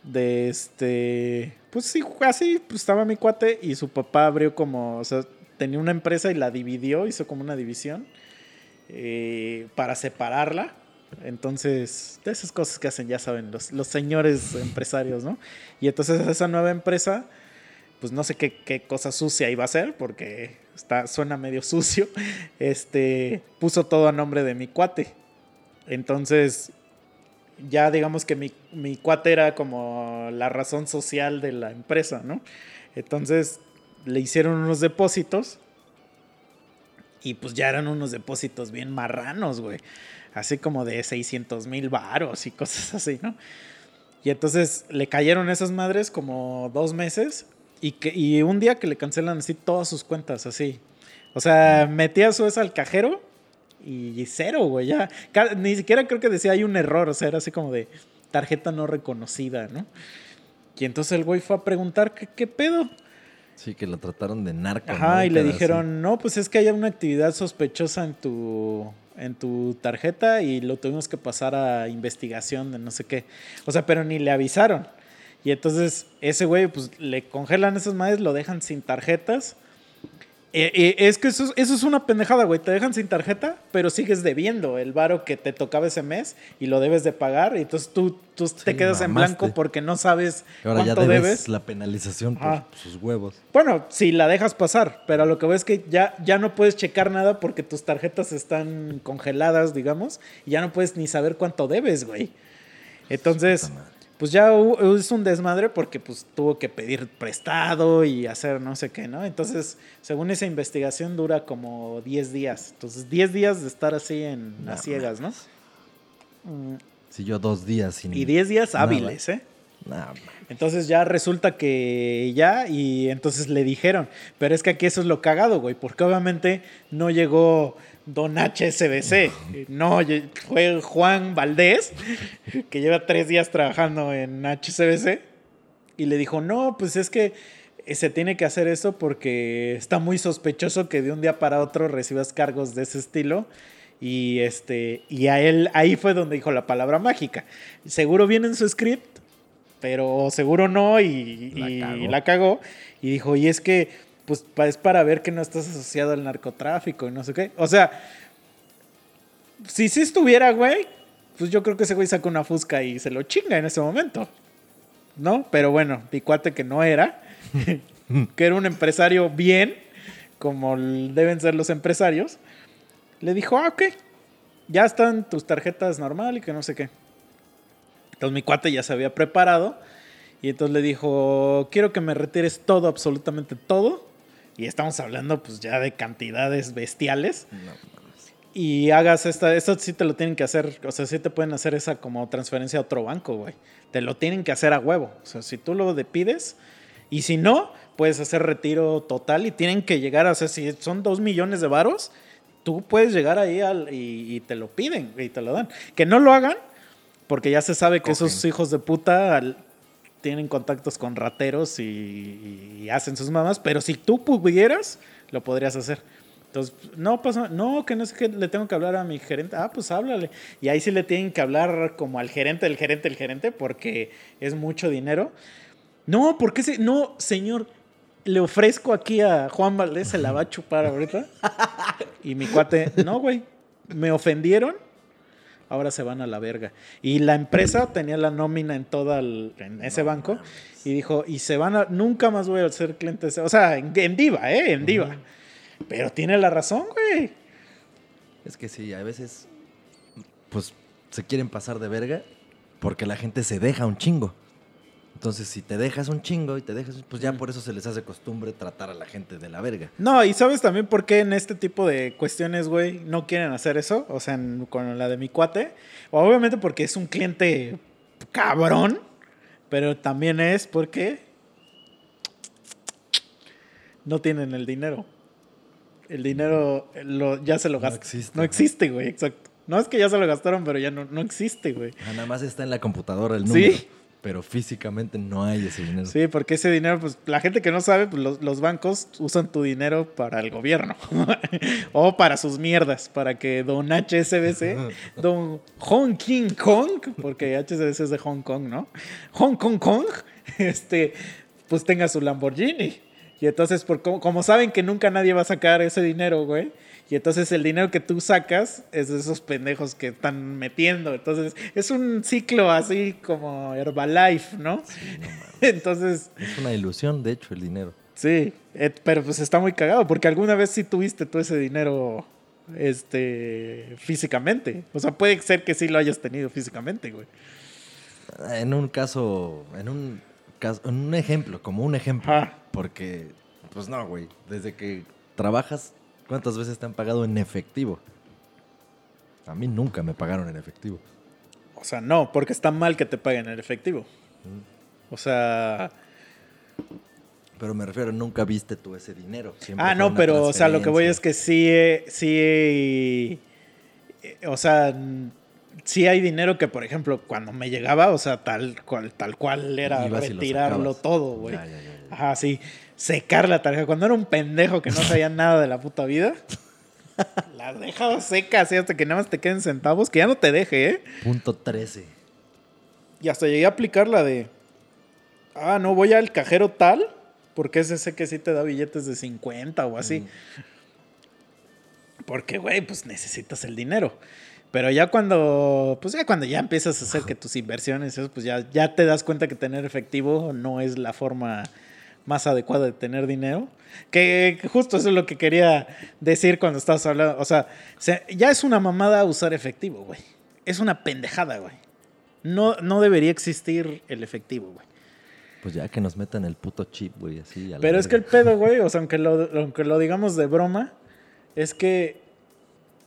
de este. Pues sí, así pues, estaba mi cuate y su papá abrió como. O sea, tenía una empresa y la dividió, hizo como una división eh, para separarla. Entonces, de esas cosas que hacen, ya saben, los, los señores empresarios, ¿no? Y entonces esa nueva empresa pues no sé qué, qué cosa sucia iba a ser, porque está, suena medio sucio, [laughs] este, puso todo a nombre de mi cuate. Entonces, ya digamos que mi, mi cuate era como la razón social de la empresa, ¿no? Entonces, le hicieron unos depósitos y pues ya eran unos depósitos bien marranos, güey. Así como de 600 mil varos y cosas así, ¿no? Y entonces le cayeron esas madres como dos meses y, que, y un día que le cancelan así todas sus cuentas, así. O sea, metía su esa al cajero y cero, güey. Ya, ni siquiera creo que decía hay un error. O sea, era así como de tarjeta no reconocida, ¿no? Y entonces el güey fue a preguntar qué, qué pedo. Sí, que lo trataron de narco. Ajá, ¿no? y le dijeron, no, pues es que hay una actividad sospechosa en tu, en tu tarjeta y lo tuvimos que pasar a investigación de no sé qué. O sea, pero ni le avisaron. Y entonces ese güey, pues le congelan esas madres, lo dejan sin tarjetas. Eh, eh, es que eso, es- eso es una pendejada, güey. Te dejan sin tarjeta, pero sigues debiendo el varo que te tocaba ese mes y lo debes de pagar. Y entonces tú, tú te quedas en blanco porque no sabes Ahora ya cuánto debes, debes. la penalización por sus huevos. Bueno, si la dejas pasar, pero lo que veo es que ya, ya no puedes checar nada porque tus tarjetas están congeladas, digamos, y ya no puedes ni saber cuánto debes, güey. Entonces. Pues ya es un desmadre porque pues tuvo que pedir prestado y hacer no sé qué, ¿no? Entonces, según esa investigación dura como 10 días. Entonces, 10 días de estar así en No las ciegas, ¿no? Mm, Si yo dos días sin. Y 10 días nada. hábiles, ¿eh? Nah, man. Entonces ya resulta que ya, y entonces le dijeron, pero es que aquí eso es lo cagado, güey, porque obviamente no llegó Don HSBC, no, fue Juan Valdés, que lleva tres días trabajando en HSBC, y le dijo, no, pues es que eh, se tiene que hacer eso porque está muy sospechoso que de un día para otro recibas cargos de ese estilo. Y este, y a él, ahí fue donde dijo la palabra mágica. Seguro viene en su script, pero seguro no, y, La y la cagó. Y dijo, y es que, pues es para ver que no estás asociado al narcotráfico y no sé qué. O sea, si sí estuviera, güey, pues yo creo que ese güey saca una fusca y se lo chinga en ese momento. ¿No? Pero bueno, Picuate que no era, [laughs] que era un empresario bien, como deben ser los empresarios, le dijo, ah, ok, ya están tus tarjetas normal y que no sé qué. Entonces mi cuate ya se había preparado y entonces le dijo, quiero que me retires todo, absolutamente todo. Y estamos hablando pues ya de cantidades bestiales. No. Y hagas esta, esto sí te lo tienen que hacer, o sea, sí te pueden hacer esa como transferencia a otro banco, güey. Te lo tienen que hacer a huevo. O sea, si tú lo de pides y si no, puedes hacer retiro total y tienen que llegar o sea, si son dos millones de varos, tú puedes llegar ahí al, y, y te lo piden y te lo dan. Que no lo hagan, porque ya se sabe que esos hijos de puta al- tienen contactos con rateros y, y hacen sus mamás, pero si tú pudieras, lo podrías hacer. Entonces, no pasa, no, que no sé qué, le tengo que hablar a mi gerente. Ah, pues háblale. Y ahí sí le tienen que hablar como al gerente, el gerente, el gerente, porque es mucho dinero. No, porque se, no, señor, le ofrezco aquí a Juan Valdés, se la va a chupar ahorita. [laughs] Y mi cuate, no, güey, me ofendieron, ahora se van a la verga. Y la empresa tenía la nómina en toda el- en ese banco y dijo, y se van a, nunca más voy a ser cliente, de ese-". o sea, en, en diva, ¿eh? En diva. Pero tiene la razón, güey. Es que sí, a veces. Pues se quieren pasar de verga porque la gente se deja un chingo. Entonces, si te dejas un chingo y te dejas. Pues ya por eso se les hace costumbre tratar a la gente de la verga. No, y sabes también por qué en este tipo de cuestiones, güey, no quieren hacer eso. O sea, en- con la de mi cuate. Obviamente porque es un cliente cabrón, pero también es porque no tienen el dinero. El dinero eh, lo, ya se lo No gastaron. existe, No existe, güey, exacto. No es que ya se lo gastaron, pero ya no, no existe, güey. Ah, Nada más está en la computadora el Sí. Pero físicamente no hay ese dinero. Sí, porque ese dinero, pues la gente que no sabe, pues los, los bancos usan tu dinero para el gobierno [laughs] o para sus mierdas, para que don HSBC, [laughs] don Hong King Kong, porque HSBC es de Hong Kong, ¿no? Hong Kong Kong, [laughs] este, pues tenga su Lamborghini. Y entonces, por, como, como saben que nunca nadie va a sacar ese dinero, güey. Y entonces el dinero que tú sacas es de esos pendejos que están metiendo. Entonces es un ciclo así como Herbalife, ¿no? [laughs] Entonces, Es una ilusión, de hecho, el dinero. sí, eh, pero pues está muy cagado porque alguna vez sí tuviste tú ese dinero este físicamente. O sea, puede ser que sí lo hayas tenido físicamente, güey. En un caso, en un caso, en un ejemplo, como un ejemplo. Ajá. Porque, pues no, güey. Desde que trabajas, ¿cuántas veces te han pagado en efectivo? A mí nunca me pagaron en efectivo. O sea, no, porque está mal que te paguen en efectivo. O sea, Pero me refiero, nunca viste tú ese dinero. Siempre Ah, no, pero, o sea, lo que voy es que sí, eh, sí, eh, o sea, n- sí hay dinero que, por ejemplo, cuando me llegaba, o sea, tal cual, tal cual era retirarlo todo, güey. Ajá, sí, secar la tarjeta. Cuando era un pendejo que no sabía nada de la puta vida, [laughs] la dejaba seca así hasta que nada más te queden centavos, que ya no te deje, ¿eh? Punto 13. Y hasta llegué a aplicar la de, ah, no, voy al cajero tal, porque ese sé que sí te da billetes de 50 o así. Porque, güey, pues necesitas el dinero. Pero ya cuando, pues ya cuando ya empiezas a hacer que tus inversiones, eso, pues ya, ya te das cuenta que tener efectivo no es la forma más adecuada de tener dinero. Que, que justo eso es lo que quería decir cuando estabas hablando. O sea, se- ya es una mamada usar efectivo, güey. Es una pendejada, güey. No, no debería existir el efectivo, güey. Pues ya que nos metan el puto chip, güey, así. a la Pero es que el pedo, güey, o sea, aunque lo, aunque lo digamos de broma, es que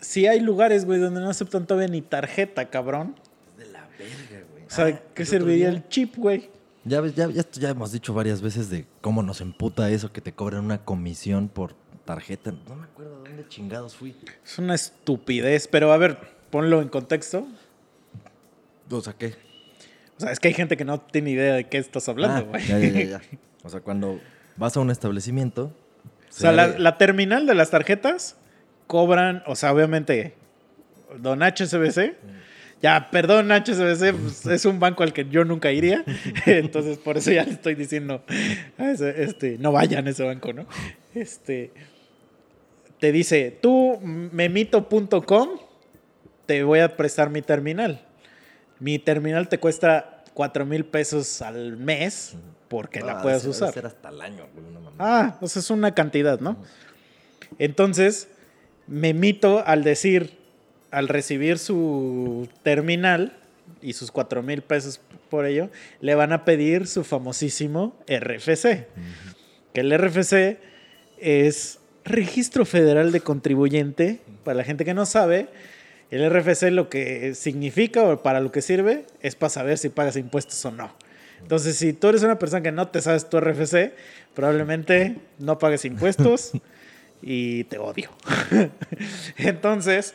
sí hay lugares, güey, donde no aceptan todavía ni tarjeta, cabrón. De la verga, güey. O sea, Ah, ¿qué serviría día- el chip, güey? Ya, ya, ya, hemos dicho varias veces de cómo nos emputa eso que te cobran una comisión por tarjeta. No me acuerdo dónde chingados fui. Es una estupidez, pero a ver, ponlo en contexto. O sea, ¿qué? O sea, es que hay gente que no tiene idea de qué estás hablando, Ah, güey. ya, ya, ya, ya. [laughs] O sea, cuando vas a un establecimiento. O sea, la, de- la terminal de las tarjetas cobran, o sea, obviamente, don HSBC. Ya, perdón, HSBC, pues, es un banco al que yo nunca iría. [laughs] Entonces, por eso ya le estoy diciendo, este, no vayan a ese banco, ¿no? Este, te dice, tú, memito.com, te voy a prestar mi terminal. Mi terminal te cuesta 4 mil pesos al mes porque la Ah, puedes usar. ser hasta el año, güey. Ah, pues es una cantidad, ¿no? Entonces, me mito al decir, al recibir su terminal y sus 4 mil pesos por ello, le van a pedir su famosísimo RFC. Que el RFC es Registro Federal de Contribuyente. Para la gente que no sabe, el RFC lo que significa o para lo que sirve es para saber si pagas impuestos o no. Entonces, si tú eres una persona que no te sabes tu RFC, probablemente no pagues impuestos [laughs] y te odio. [laughs] Entonces,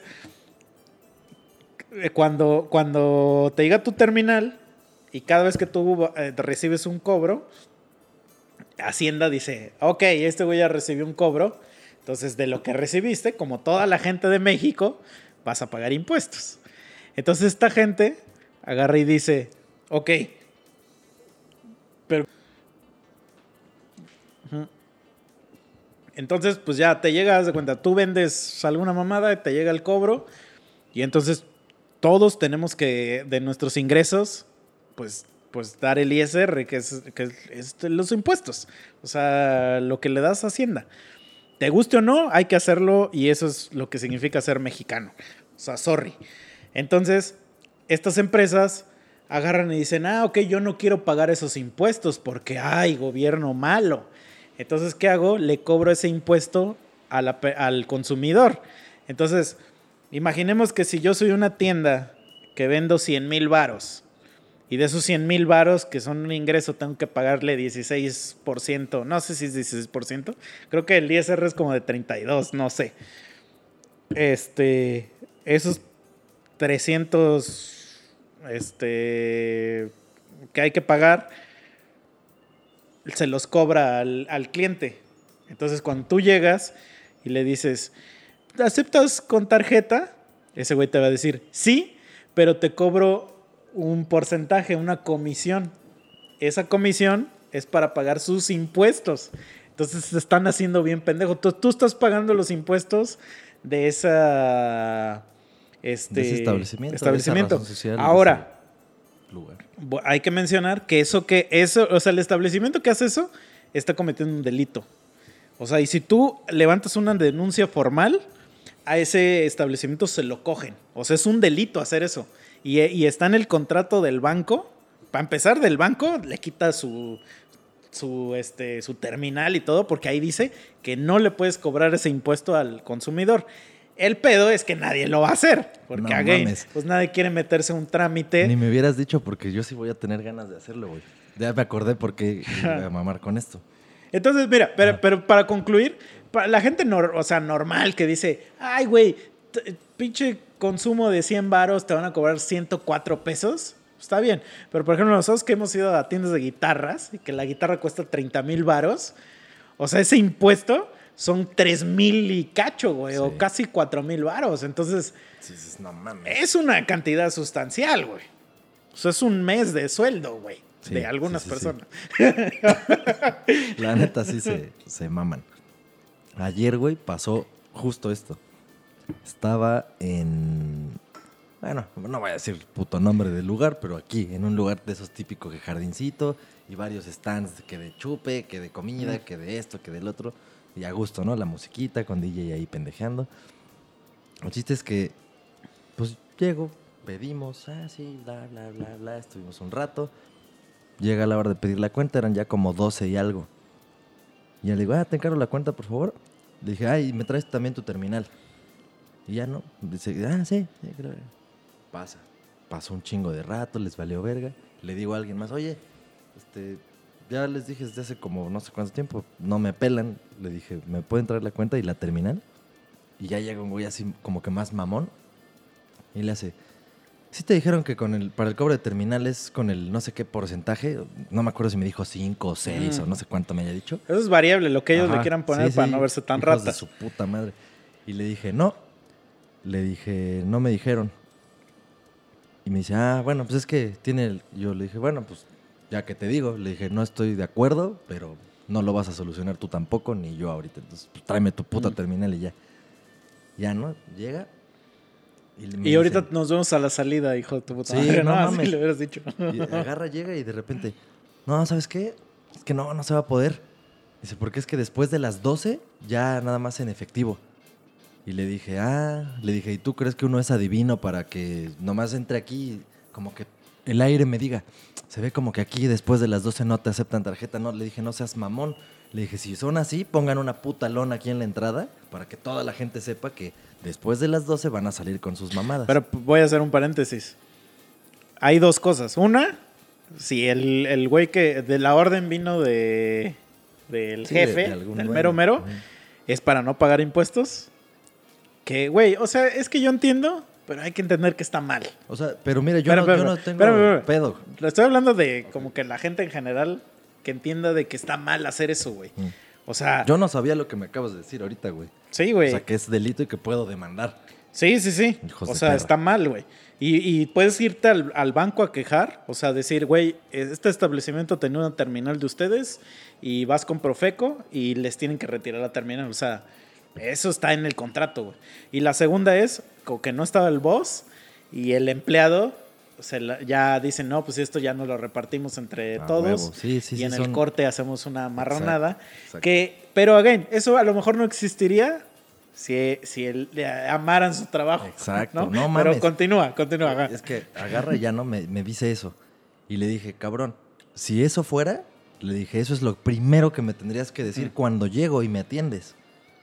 cuando, cuando te llega tu terminal y cada vez que tú eh, recibes un cobro, Hacienda dice, ok, este güey ya recibió un cobro, entonces de lo que recibiste, como toda la gente de México, vas a pagar impuestos. Entonces esta gente agarra y dice, ok, pero... Entonces, pues ya te llega, haz de cuenta, tú vendes alguna mamada, te llega el cobro, y entonces todos tenemos que, de nuestros ingresos, pues, pues dar el ISR, que es, los impuestos. O sea, lo que le das a Hacienda. Te guste o no, hay que hacerlo y eso es lo que significa ser mexicano. O sea, sorry. Entonces, estas empresas agarran y dicen, ah, ok, yo no quiero pagar esos impuestos porque hay gobierno malo. Entonces, ¿qué hago? Le cobro ese impuesto al consumidor. Entonces, imaginemos que si yo soy una tienda que vendo 100 mil varos y de esos 100 mil varos que son un ingreso tengo que pagarle 16%, no sé si es 16%, creo que el ISR es como de 32, no sé. Este, esos 300 este que hay que pagar se los cobra al, al cliente. Entonces, cuando tú llegas y le dices, ¿aceptas con tarjeta? Ese güey te va a decir, sí, pero te cobro un porcentaje, una comisión. Esa comisión es para pagar sus impuestos. Entonces se están haciendo bien pendejo. Tú, tú estás pagando los impuestos de esa este De ese establecimiento, de esa social, Ahora, Lugar. Hay que mencionar que eso que eso, o sea, el establecimiento que hace eso está cometiendo un delito. O sea, y si tú levantas una denuncia formal, a ese establecimiento se lo cogen. O sea, es un delito hacer eso. Y, y está en el contrato del banco. Para empezar, del banco le quita su, su, este, su terminal y todo, porque ahí dice que no le puedes cobrar ese impuesto al consumidor. El pedo es que nadie lo va a hacer. Porque No again, pues nadie quiere meterse un trámite. Ni me hubieras dicho porque yo sí voy a tener ganas de hacerlo, güey. Ya me acordé porque [laughs] iba a mamar con esto. Entonces, mira, pero, pero para concluir, para la gente nor- o sea, normal que dice, ay, güey, pinche consumo de 100 varos te van a cobrar 104 pesos. Está bien, pero por ejemplo, nosotros que hemos ido a tiendas de guitarras y que la guitarra cuesta 30 mil varos, o sea, ese impuesto son 3 mil y cacho, güey, Sí. o casi 4 mil varos. Entonces, Sí, dices, no mames. es una cantidad sustancial, güey. O sea, es un mes de sueldo, güey, de algunas personas. [laughs] La neta sí se, se maman. Ayer, güey, pasó justo esto. Estaba en. Bueno, no voy a decir puto nombre del lugar, pero aquí, en un lugar de esos típicos de jardincito y varios stands que de chupe, que de comida, que de esto, que del otro. Y a gusto, ¿no? La musiquita con DJ ahí pendejeando. El chiste es que, pues llego, pedimos, ah, sí, bla, bla, bla, bla. Estuvimos un rato. Llega la hora de pedir la cuenta, eran ya como 12 y algo. Y le digo, ah, te encargo la cuenta, por favor. Le dije, ay, me traes también tu terminal. Y ya no. Dice, ah, sí, sí, creo. Pasa. Pasó un chingo de rato, les valió verga. Le digo a alguien más, oye, este, ya les dije desde hace como no sé cuánto tiempo, no me pelan. Le dije, ¿me pueden traer la cuenta y la terminal? Y ya llega un güey así como que más mamón. Y le hace, ¿sí te dijeron que con el, para el cobro de terminal es con el no sé qué porcentaje? No me acuerdo si me dijo 5 o 6 o Mm. no sé cuánto me haya dicho. Eso es variable, lo que ellos le Ajá, quieran poner sí, para sí, no verse tan hijos de ratas. su puta madre. Y le dije, no. Le dije, no me dijeron. Y me dice, ah, bueno, pues es que tiene el... Yo le dije, bueno, pues ya que te digo. Le dije, no estoy de acuerdo, pero no lo vas a solucionar tú tampoco, ni yo ahorita. Entonces, pues, tráeme tu puta Mm. terminal y ya. Ya, ¿no? Llega. Y, Y ahorita dice- nos vemos a la salida, hijo de tu puta Sí, madre. no Así mames. le hubieras dicho. Y agarra, llega y de repente, no, ¿sabes qué? Es que no, no se va a poder. Dice, porque es que después de las 12 ya nada más en efectivo. Y le dije, ah, le dije, ¿y tú crees que uno es adivino para que nomás entre aquí como que el aire me diga, se ve como que aquí después de las 12 no te aceptan tarjeta? No, le dije, no seas mamón. Le dije, si son así, pongan una puta lona aquí en la entrada para que toda la gente sepa que después de las 12 van a salir con sus mamadas. Pero voy a hacer un paréntesis. Hay dos cosas. Una, si el, el güey que de la orden vino de del Sí, jefe, de del dueño. mero mero, es para no pagar impuestos. Que, güey, o sea, es que yo entiendo, pero hay que entender que está mal. O sea, pero mira, yo, no, yo espera, no tengo espérame. pedo. Le estoy hablando de como que la gente en general que entienda de que está mal hacer eso, güey. Mm. O sea, Yo no sabía lo que me acabas de decir ahorita, güey. Sí, O sea, que es delito y que puedo demandar. Sí, sí, sí. Hijos o sea, perra. está mal, güey. Y, y puedes irte al, al banco a quejar, o sea, decir, güey, este establecimiento tenía una terminal de ustedes y vas con Profeco y les tienen que retirar la terminal. O sea, eso está en el contrato, güey. Y la segunda es como que no estaba el boss y el empleado se la- ya dicen, no, pues esto ya no lo repartimos entre A todos. Sí, sí, y sí, en el corte hacemos una marronada. exacto. Que, pero, again, eso a lo mejor no existiría si, si el- le amaran su trabajo. Exacto, ¿no? no Pero continúa, continúa. ajá. Es que agarra y ya no me, me dice eso. Y le dije, cabrón, si eso fuera, le dije, eso es lo primero que me tendrías que decir Mm. cuando llego y me atiendes.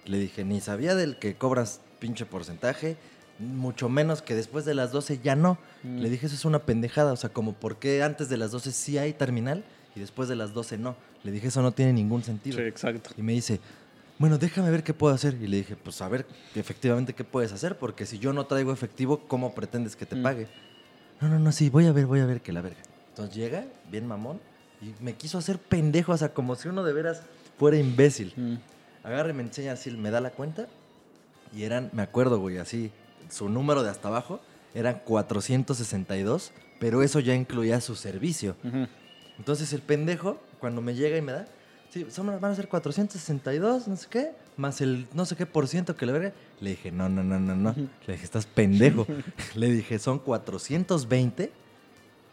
Le dije, ni sabía del que cobras pinche porcentaje, mucho menos que después de las 12 ya no. Mm. Le dije, eso es una pendejada. O sea, como, ¿por qué antes de las 12 sí hay terminal y después de las 12 no? Le dije, eso no tiene ningún sentido. Sí, exacto. Y me dice, bueno, déjame ver qué puedo hacer. Y le dije, pues a ver efectivamente qué puedes hacer, porque si yo no traigo efectivo, ¿cómo pretendes que te Mm. pague? No, no, no, sí, voy a ver, voy a ver que la verga. Entonces llega, bien mamón, y me quiso hacer pendejo, o sea, como si uno de veras fuera imbécil. Mm. Agarra y me enseña así, me da la cuenta, y eran, me acuerdo, güey, así, su número de hasta abajo eran 462, pero eso ya incluía su servicio. Entonces el pendejo, cuando me llega y me da, sí, son, van a ser 462, no sé qué, más el no sé qué por ciento que le verga. Le dije, no, no, no, no, no. Le dije, estás pendejo. [laughs] le dije, son 420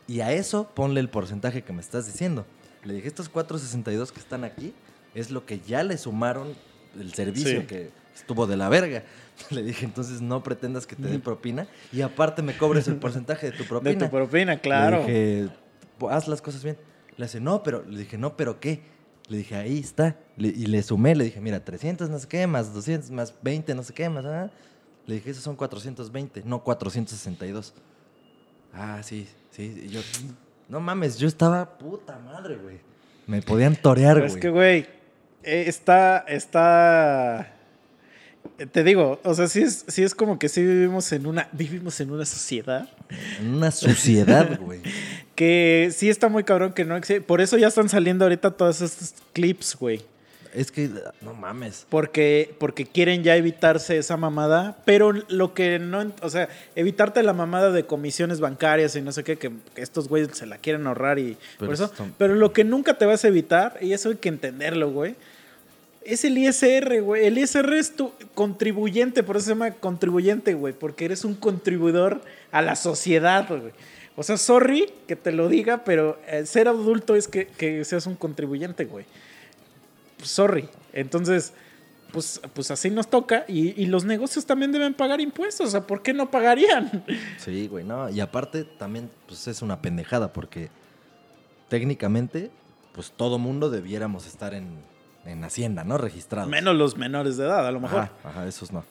y a eso ponle el porcentaje que me estás diciendo. Le dije, estos 462 que están aquí es lo que ya le sumaron el servicio Sí. que estuvo de la verga. [laughs] Le dije, entonces no pretendas que te dé propina y aparte me cobres el porcentaje de tu propina. [laughs] De tu propina, claro. Le dije, "Pues, haz las cosas bien. Le dice, no, pero, le dije, no, pero ¿qué? Le dije, ahí está. Le- y le sumé, le dije, mira, 300 no sé qué, más 200, más 20 no sé qué, más... ah". Le dije, esos son 420, no 462. Ah, sí, sí. y yo, no mames, yo estaba puta madre, güey. Me podían torear, güey. es que, güey, eh, está, está, te digo, o sea, sí es, sí es como que sí vivimos en una, vivimos en una sociedad En una suciedad, [laughs] güey. que sí está muy cabrón que no existe. Por eso ya están saliendo ahorita todos estos clips, güey. Es que, no mames. Porque, porque quieren ya evitarse esa mamada, pero lo que no, o sea, evitarte la mamada de comisiones bancarias y no sé qué, que, que estos güeyes se la quieren ahorrar y Pero por eso. Pero lo que nunca te vas a evitar, y eso hay que entenderlo, güey, es el ISR, güey. El ISR es tu contribuyente, por eso se llama contribuyente, güey, porque eres un contribuidor a la sociedad, güey. O sea, sorry que te lo diga, pero eh, ser adulto es que, que seas un contribuyente, güey. Sorry. Entonces, pues, pues así nos toca. Y, y los negocios también deben pagar impuestos. O sea, ¿por qué no pagarían? Sí, güey, no. Y aparte también, pues es una pendejada porque técnicamente, pues todo mundo debiéramos estar en, en Hacienda, ¿no? Registrados. Menos los menores de edad, a lo mejor. Ajá, ajá, esos no.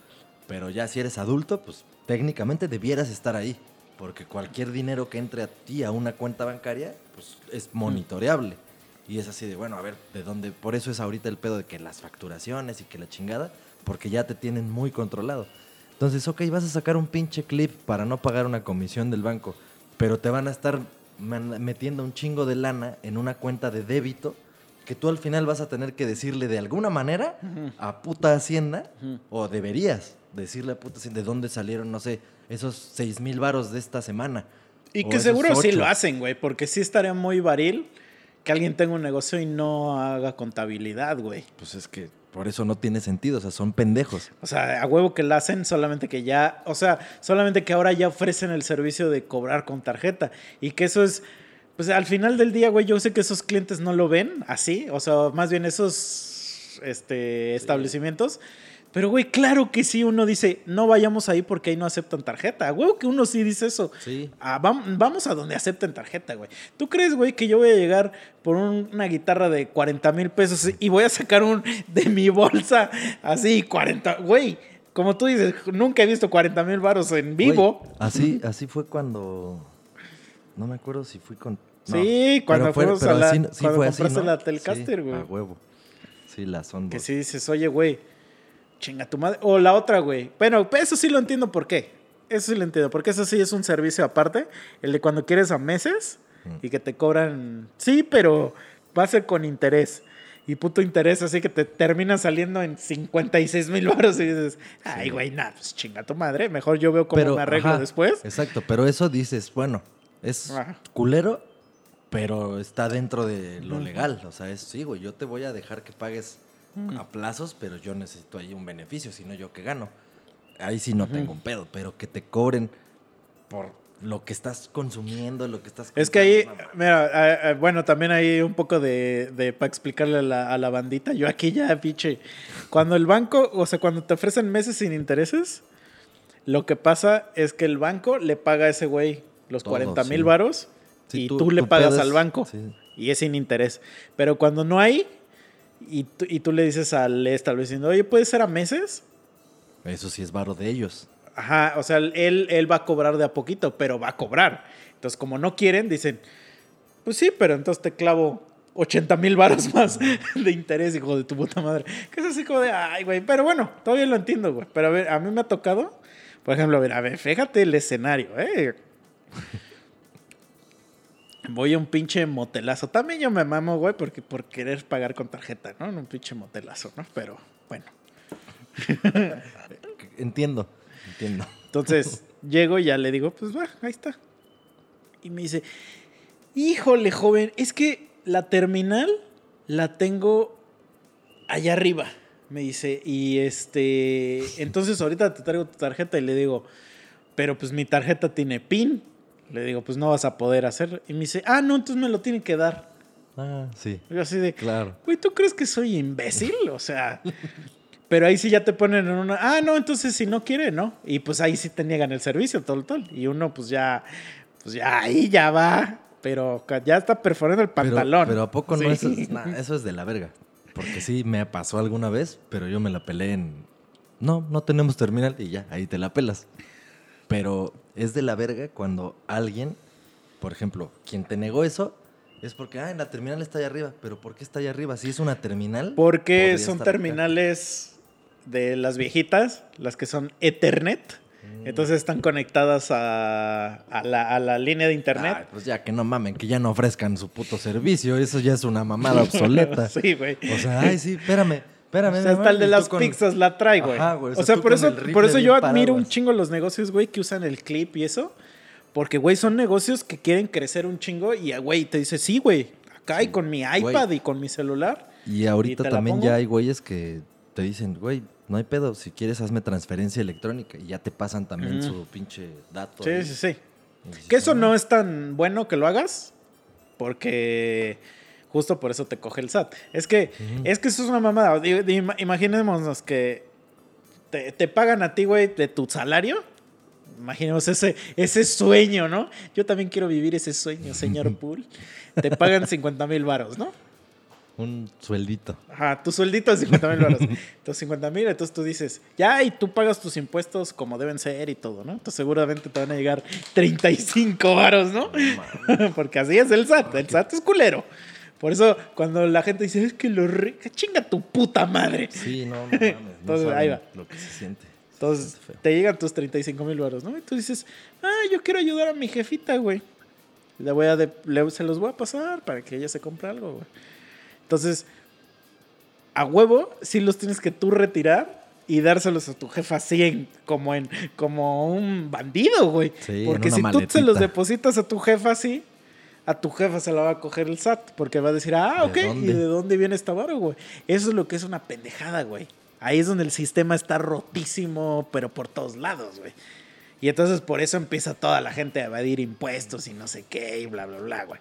Pero ya si eres adulto, pues técnicamente debieras estar ahí. Porque cualquier dinero que entre a ti a una cuenta bancaria, pues es monitoreable. Y es así de, bueno, a ver, ¿de dónde? Por eso es ahorita el pedo de que las facturaciones y que la chingada, porque ya te tienen muy controlado. Entonces, ok, vas a sacar un pinche clip para no pagar una comisión del banco, pero te van a estar metiendo un chingo de lana en una cuenta de débito que tú al final vas a tener que decirle de alguna manera a puta Hacienda, o deberías decirle a puta Hacienda de dónde salieron, no sé, esos seis mil varos de esta semana. Y que seguro sí lo hacen, güey. Porque sí estaría muy varil que alguien tenga un negocio y no haga contabilidad, güey. Pues es que por eso no tiene sentido, o sea, son pendejos. O sea, a huevo que la hacen, solamente que ya, o sea, solamente que ahora ya ofrecen el servicio de cobrar con tarjeta. Y que eso es, pues al final del día, güey, yo sé que esos clientes no lo ven así, o sea, más bien esos este, establecimientos. Pero, güey, claro que sí, uno dice, no vayamos ahí porque ahí no aceptan tarjeta. Huevo que uno sí dice eso. Sí. Ah, vam- vamos a donde acepten tarjeta, güey. ¿Tú crees, güey, que yo voy a llegar por un- una guitarra de 40 mil pesos y voy a sacar un de mi bolsa así, 40, güey? Como tú dices, nunca he visto 40 mil varos en vivo. Güey, así, así fue cuando. No me acuerdo si fui con. No, Sí, cuando fue- fuimos a la- sí cuando fue así, compraste ¿no? la Telecaster, Sí, güey. A huevo. Sí, la son. Que si dices, oye, güey, chinga tu madre. O la otra, güey. Bueno, eso sí lo entiendo por qué. Eso sí lo entiendo, porque eso sí es un servicio aparte. El de cuando quieres a meses y que te cobran. Sí, pero va a ser con interés. Y puto interés, así que te termina saliendo en 56 mil baros y dices, ay, Sí. güey, nada, pues chinga tu madre. Mejor yo veo cómo me arreglo ajá, después. Exacto, pero eso dices, bueno, es Ajá. culero, pero está dentro de lo legal. O sea, es sí, güey, yo te voy a dejar que pagues a plazos, pero yo necesito ahí un beneficio, si no yo que gano. Ahí sí no tengo un pedo, pero que te cobren por lo que estás consumiendo, lo que estás Es que ahí, mira, bueno, también hay un poco de, de para explicarle a la, a la bandita. Yo aquí ya, pinche. Cuando el banco, o sea, cuando te ofrecen meses sin intereses, lo que pasa es que el banco le paga a ese güey los Todo, 40 mil sí. varos Sí, y tú- tú, le tú pagas puedes- al banco sí. y es sin interés. Pero cuando no hay y tú, y tú le dices al establecimiento, oye, ¿puede ser a meses? Eso sí es varo de ellos. Ajá, o sea, él, él va a cobrar de a poquito, pero va a cobrar. Entonces, como no quieren, dicen, pues sí, pero entonces te clavo 80 mil varos más [laughs] de interés, hijo de tu puta madre. Que es así como de, ay, güey, pero bueno, todavía lo entiendo, güey. Pero a ver, a mí me ha tocado, por ejemplo, a ver, a ver, fíjate el escenario, ¿eh? Voy a un pinche motelazo. También yo me mamo, güey, porque por querer pagar con tarjeta, ¿no? En un pinche motelazo, ¿no? Pero bueno. [laughs] Entiendo, entiendo. Entonces, llego y ya le digo, pues va, ahí está. Y me dice, híjole, joven, es que la terminal la tengo allá arriba. Me dice, y este, entonces ahorita te traigo tu tarjeta y le digo, pero pues mi tarjeta tiene PIN. Le digo, pues no vas a poder hacer. Y me dice, ah, no, entonces me lo tiene que dar. Ah, sí, Yo así de, claro. Güey, ¿tú crees que soy imbécil? O sea, pero ahí sí ya te ponen en una, ah, no, entonces si no quiere, ¿no? Y pues ahí sí te niegan el servicio, todo, todo. Y uno pues ya, pues ya ahí ya va, pero ya está perforando el pantalón. Pero, ¿a poco no Sí. es, [laughs] nah, eso es de la verga? Porque sí me pasó alguna vez, pero yo me la pelé en... No, no tenemos terminal y ya, ahí te la pelas. Pero es de la verga cuando alguien, por ejemplo, quien te negó eso, es porque, ah, en la terminal está allá arriba. Pero ¿por qué está allá arriba? Si es una terminal. Porque son acá. terminales de las viejitas, las que son Ethernet. Mm. Entonces están conectadas a, a la, a la línea de internet. Ay, pues ya que no mamen, que ya no ofrezcan su puto servicio. Eso ya es una mamada [laughs] obsoleta. sí, güey. O sea, ay, sí, espérame, espérame. O sea, hasta el de las con- pizzas la trae, güey. Ajá, güey, o O sea, por eso, por eso yo admiro un chingo los negocios, güey, que usan el clip y eso. Porque, güey, son negocios que quieren crecer un chingo y, güey, te dice, sí, güey, acá y con mi iPad y con mi celular. Y ahorita ¿Y te la también ya hay güeyes que te dicen, güey, no hay pedo, si quieres hazme transferencia electrónica y ya te pasan también su pinche dato. Sí, sí, sí. Y Que eso "Ah". no es tan bueno que lo hagas, porque justo por eso te coge el SAT. Es que, es que eso es una mamada. Imaginémonos que te, te pagan a ti, güey, de tu salario. Imaginemos ese, ese sueño, ¿no? Yo también quiero vivir ese sueño, señor Pool. Te pagan 50 mil varos, ¿no? Un sueldito. Ajá, tu sueldito es 50 mil baros. Entonces 50 mil, entonces tú dices, ya, y tú pagas tus impuestos como deben ser y todo, ¿no? Entonces seguramente te van a llegar 35 varos, ¿no? [laughs] Porque así es el SAT, el SAT es culero. Por eso cuando la gente dice, es que lo re... que chinga tu puta madre. Sí, no, no [laughs] mames. no Entonces, saben ahí va. Lo que se siente. Se Entonces siente te llegan tus 35 mil varos, ¿no? Y tú dices, ah, yo quiero ayudar a mi jefita, güey. Le voy a de- le- se los voy a pasar para que ella se compre algo, güey. Entonces, a huevo, sí los tienes que tú retirar y dárselos a tu jefa así en- como en como un bandido, güey. Sí, en porque una si tú se los depositas a tu jefa así, a tu jefa se la va a coger el SAT, porque va a decir, ah, ¿De ok, ¿y de dónde viene esta varo, güey? Eso es lo que es una pendejada, güey. Ahí es donde el sistema está rotísimo, pero por todos lados, güey. Y entonces por eso empieza toda la gente a evadir impuestos y no sé qué y bla, bla, bla, güey.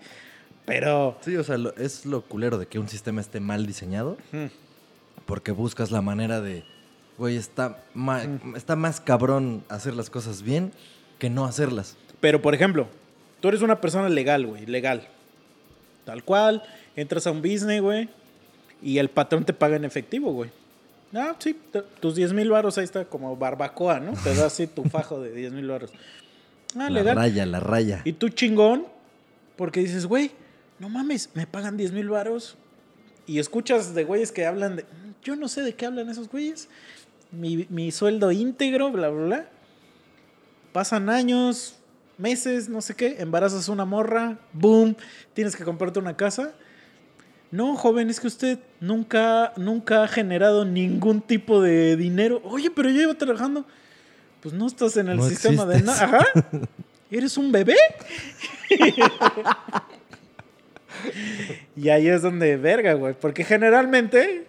Pero... Sí, o sea, lo- es lo culero de que un sistema esté mal diseñado mm, porque buscas la manera de, güey, está, ma- está más cabrón hacer las cosas bien que no hacerlas. Pero, por ejemplo, tú eres una persona legal, güey, legal. Tal cual, entras a un business, güey, y el patrón te paga en efectivo, güey. Ah, sí, tus 10 mil baros ahí está como barbacoa, ¿no? Te da así tu fajo de 10 mil baros. Ah, la legal. raya, la raya. Y tú chingón, porque dices, güey, no mames, me pagan 10 mil varos. Y escuchas de güeyes que hablan de, yo no sé de qué hablan esos güeyes. Mi, mi sueldo íntegro, bla, bla, bla. Pasan años, meses, no sé qué, embarazas una morra, boom, tienes que comprarte una casa. No, joven, es que usted nunca, nunca ha generado ningún tipo de dinero. Oye, pero yo llevo trabajando. Pues no estás en el No sistema de nada. Ajá. [laughs] ¿Eres un bebé? [laughs] y ahí es donde verga, güey. Porque generalmente,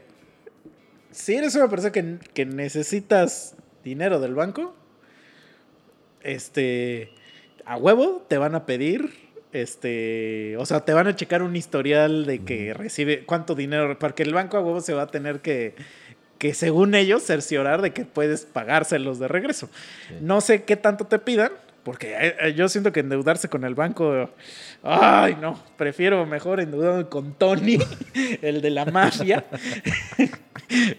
si eres una persona que, que necesitas dinero del banco, este, a huevo te van a pedir, este, o sea, te van a checar un historial de que recibe, cuánto dinero, porque el banco a huevo se va a tener que, que según ellos, cerciorar de que puedes pagárselos de regreso. Sí. No sé qué tanto te pidan, porque eh, eh, yo siento que endeudarse con el banco, ay no, prefiero mejor endeudarme con Tony, [laughs] el de la mafia,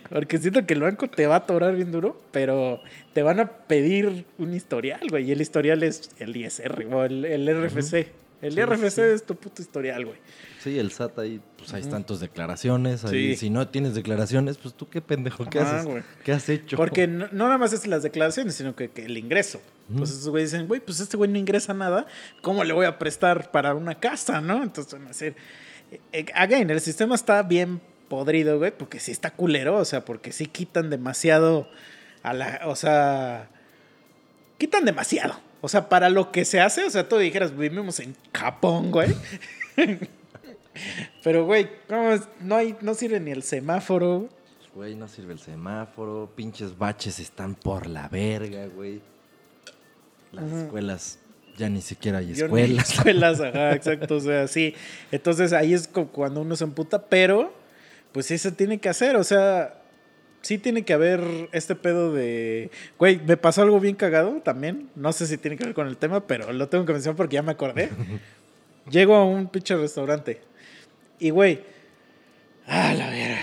porque siento que el banco te va a atorar bien duro, pero te van a pedir un historial, güey, y el historial es el ISR o el, el RFC. El Sí, RFC sí. es tu puto historial, güey. Sí, el SAT ahí, pues están tus declaraciones. Ahí, Sí. Si no tienes declaraciones, pues tú qué pendejo, ¿qué has hecho? Porque no, no nada más es las declaraciones, sino que, que el ingreso. Entonces esos güeyes dicen, güey, pues este güey no ingresa nada, ¿cómo le voy a prestar para una casa, no? Entonces van a decir, eh, eh, again, el sistema está bien podrido, güey, porque sí está culero, o sea, porque sí quitan demasiado a la, o sea, quitan demasiado. O sea, para lo que se hace, o sea, tú dijeras, vivimos en Japón, güey. [laughs] Pero, güey, no, hay, no sirve ni el semáforo. Güey, no sirve el semáforo, pinches baches están por la verga, güey. Las escuelas, ya ni siquiera hay Yo ni escuelas. escuelas, [laughs] ajá, exacto. O sea, sí. Entonces ahí es co- cuando uno se emputa, pero pues sí se tiene que hacer. O sea, sí tiene que haber este pedo de. Güey, me pasó algo bien cagado también. No sé si tiene que ver con el tema, pero lo tengo que mencionar porque ya me acordé. [laughs] Llego a un pinche restaurante. Y, güey. Ah, la verga.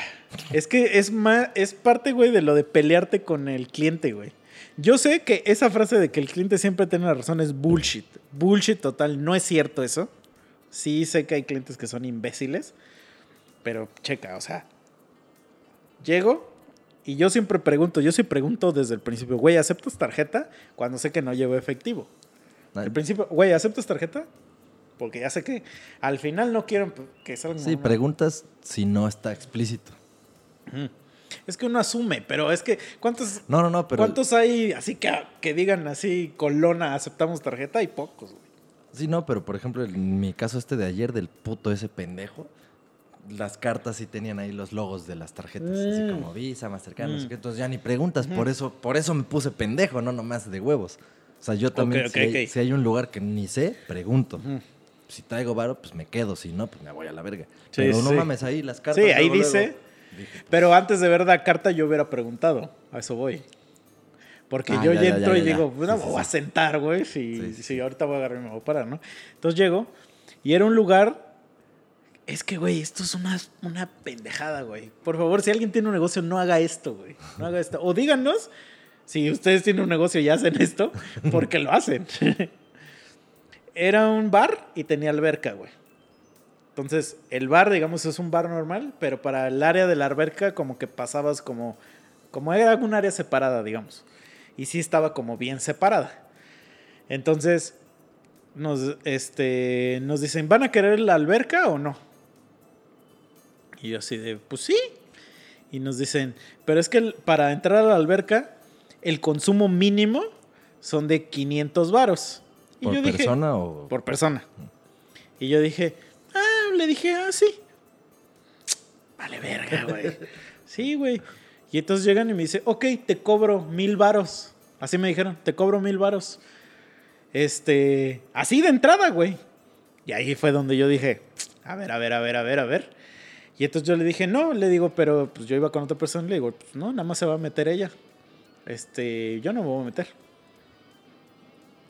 Es que es más, es parte, güey, de lo de pelearte con el cliente, güey. Yo sé que esa frase de que el cliente siempre tiene la razón es bullshit. Bullshit total. No es cierto eso. Sí sé que hay clientes que son imbéciles, pero checa, o sea, llego y yo siempre pregunto, yo sí pregunto desde el principio, güey, ¿aceptas tarjeta? Cuando sé que no llevo efectivo. Al principio, güey, ¿aceptas tarjeta? Porque ya sé que al final no quiero que salga. Sí, preguntas si no está explícito. Es que uno asume, pero es que ¿cuántos, no, no, no, pero... ¿cuántos hay así que, que digan así, colona, aceptamos tarjeta? Hay pocos, güey. Sí, no, pero por ejemplo, en mi caso este de ayer del puto ese pendejo, las cartas sí tenían ahí los logos de las tarjetas, así mm. como Visa, Mastercard, no sé mm. qué. Entonces ya ni preguntas, por eso, por eso me puse pendejo, no nomás de huevos. O sea, yo también, si, Hay, un lugar que ni sé, pregunto. Si traigo varo, pues me quedo. Si no, pues me voy a la verga. pero no mames ahí las cartas. Sí, ahí dice. Pues, pero antes de ver la carta, yo hubiera preguntado. A eso voy. Porque ah, yo ya, entro y digo, bueno, me voy a sentar, güey. Si, si ahorita voy a agarrar y me voy a parar, ¿no? Entonces llego y era un lugar. Es que, güey, esto es una, una pendejada, güey. Por favor, si alguien tiene un negocio, no haga esto, güey. No haga esto. O díganos si ustedes tienen un negocio y hacen esto, porque lo hacen. [laughs] Era un bar y tenía alberca, güey. Entonces, el bar, digamos, es un bar normal, pero para el área de la alberca, como que pasabas como. Como era un área separada, digamos. Y sí estaba como bien separada. Entonces, nos, este, nos dicen, ¿van a querer la alberca o no? Y yo así de, pues sí. Y nos dicen, pero es que para entrar a la alberca el consumo mínimo son de 500 varos. ¿Por persona o...? Por persona. Y yo dije, ah, le dije, ah, sí. Vale verga, güey. [laughs] sí, güey. Y entonces llegan y me dicen, ok, te cobro mil varos. Así me dijeron, te cobro mil varos. Este, así de entrada, güey. Y ahí fue donde yo dije, a ver, a ver, a ver, a ver, a ver. Y entonces yo le dije, no, le digo, pero pues yo iba con otra persona y le digo, pues no, nada más se va a meter ella este, yo no me voy a meter.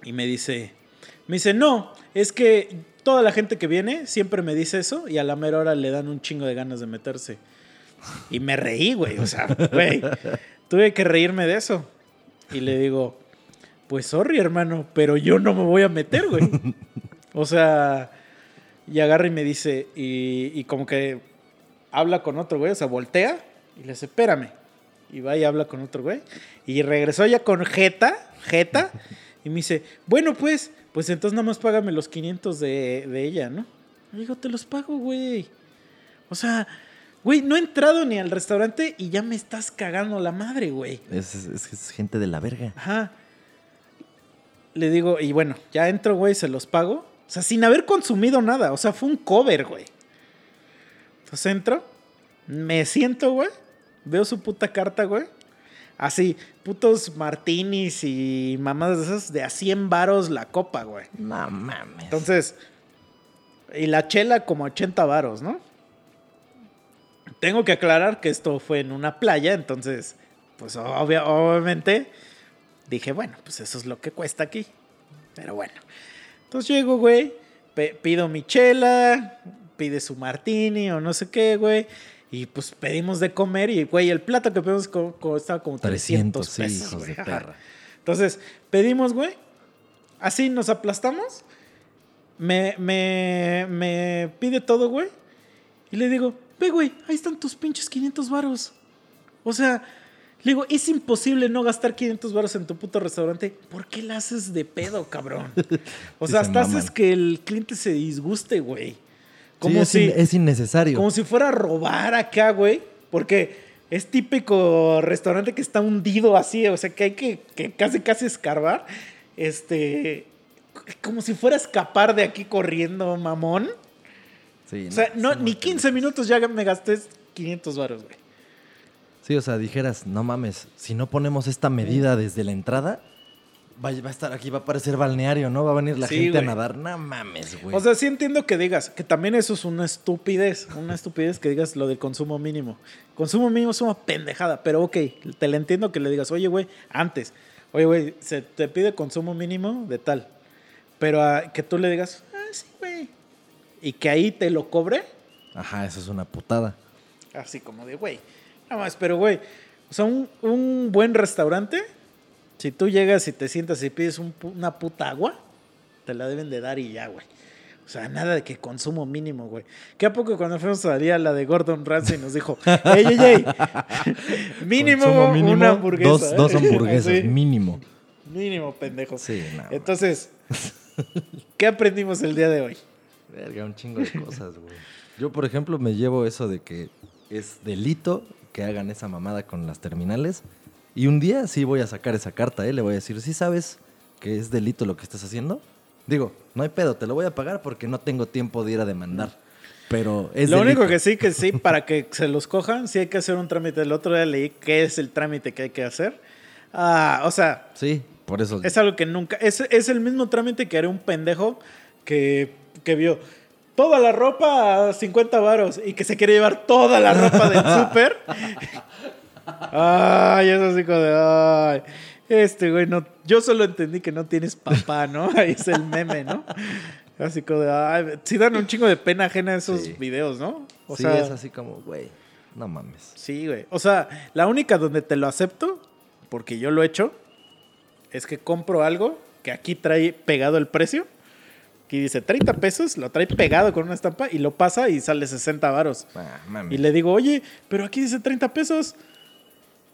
Y me dice, me dice, no, es que toda la gente que viene siempre me dice eso y a la mera hora le dan un chingo de ganas de meterse. Y me reí, güey, o sea, [laughs] güey, tuve que reírme de eso. Y le digo, pues sorry, hermano, pero yo no me voy a meter, güey. [laughs] O sea, y agarra y me dice, y, y como que habla con otro güey, o sea, voltea y le dice, espérame. Y va y habla con otro güey. Y regresó ya con Jeta, Jeta. Y me dice, bueno, pues, pues entonces nada más págame los 500 de, ella, ¿no? Le digo, te los pago, güey. O sea, güey, no he entrado ni al restaurante y ya me estás cagando la madre, güey. Es, es, gente de la verga. Ajá. Le digo, y bueno, ya entro, güey, se los pago. O sea, sin haber consumido nada. O sea, fue un cover, güey. Entonces entro, me siento, güey. Veo su puta carta, güey. Así, putos martinis y mamadas de esas, de a 100 varos la copa, güey. No mames. Entonces, y la chela como 80 varos, ¿no? Tengo que aclarar que esto fue en una playa, entonces, pues obviamente dije, bueno, pues eso es lo que cuesta aquí. Pero bueno. Entonces llego, güey, pido mi chela, pide su martini o no sé qué, güey. Y pues pedimos de comer y, güey, el plato que pedimos estaba como 300, pesos. de perra. Entonces, pedimos, güey. Así nos aplastamos. Me, me, me pide todo, güey. Y le digo, ve, güey, ahí están tus pinches 500 varos. O sea, le digo, es imposible no gastar 500 varos en tu puto restaurante. ¿Por qué la haces de pedo, cabrón? [laughs] O sea, hasta haces que el cliente se disguste, güey. Como si, es, innecesario. Como si fuera a robar acá, güey. Porque es típico restaurante que está hundido así, o sea, que hay que, casi, casi escarbar. Este. Como si fuera a escapar de aquí corriendo, mamón. Sí, o sea, no, ni 15 minutos ya me gasté 500 baros, güey. Sí, o sea, dijeras, no mames, si no ponemos esta medida desde la entrada, va, a estar aquí, va a parecer balneario, ¿no? Va a venir la gente a nadar. No mames, güey. O sea, sí entiendo que digas, que también eso es una estupidez. Una estupidez que digas lo del consumo mínimo. Consumo mínimo es una pendejada, pero ok, te le entiendo que le digas, oye, güey, antes, oye, güey, se te pide consumo mínimo de tal. Pero que tú le digas, ah, sí, güey. Y que ahí te lo cobre. Ajá, eso es una putada. Así como de, güey. Nada más, pero, güey, o sea, un, un buen restaurante si tú llegas y te sientas y pides una puta agua, te la deben de dar y ya, güey. O sea, nada de que consumo mínimo, güey. ¿Qué a poco cuando fuimos a la de Gordon Ramsay nos dijo, [laughs] ey, ey, ey, [laughs] mínimo, una hamburguesa? Dos, ¿eh? dos [laughs] hamburguesas, Sí, mínimo. mínimo, pendejo. Sí, no. Entonces, ¿qué aprendimos el día de hoy? Verga, un chingo de cosas, güey. Yo, por ejemplo, me llevo eso de que es delito que hagan esa mamada con las terminales. Y un día sí voy a sacar esa carta, ¿eh? Le voy a decir, ¿sí sabes que es delito lo que estás haciendo? Digo, no hay pedo, te lo voy a pagar porque no tengo tiempo de ir a demandar. Pero es Lo delito. único que sí, que sí, para que se los cojan, sí hay que hacer un trámite. El otro día leí qué es el trámite que hay que hacer. Ah, o sea, Sí, por eso. es algo que nunca. Es, es el mismo trámite que haré un pendejo que, que vio toda la ropa a 50 varos y que se quiere llevar toda la ropa del [laughs] súper. Ay, eso así como de. Ay. Este güey no. Yo solo entendí que no tienes papá, ¿no? [laughs] Ahí es el meme, ¿no? Así como de. Ay, sí dan un chingo de pena ajena esos Sí. videos, ¿no? O sí, sea, es así como, güey, no mames. Sí, güey. O sea, la única donde te lo acepto, porque yo lo he hecho, es que compro algo que aquí trae pegado el precio. Aquí dice 30 pesos, lo trae pegado con una estampa y lo pasa y sale 60 varos. Ah. Y le digo, oye, pero aquí dice 30 pesos.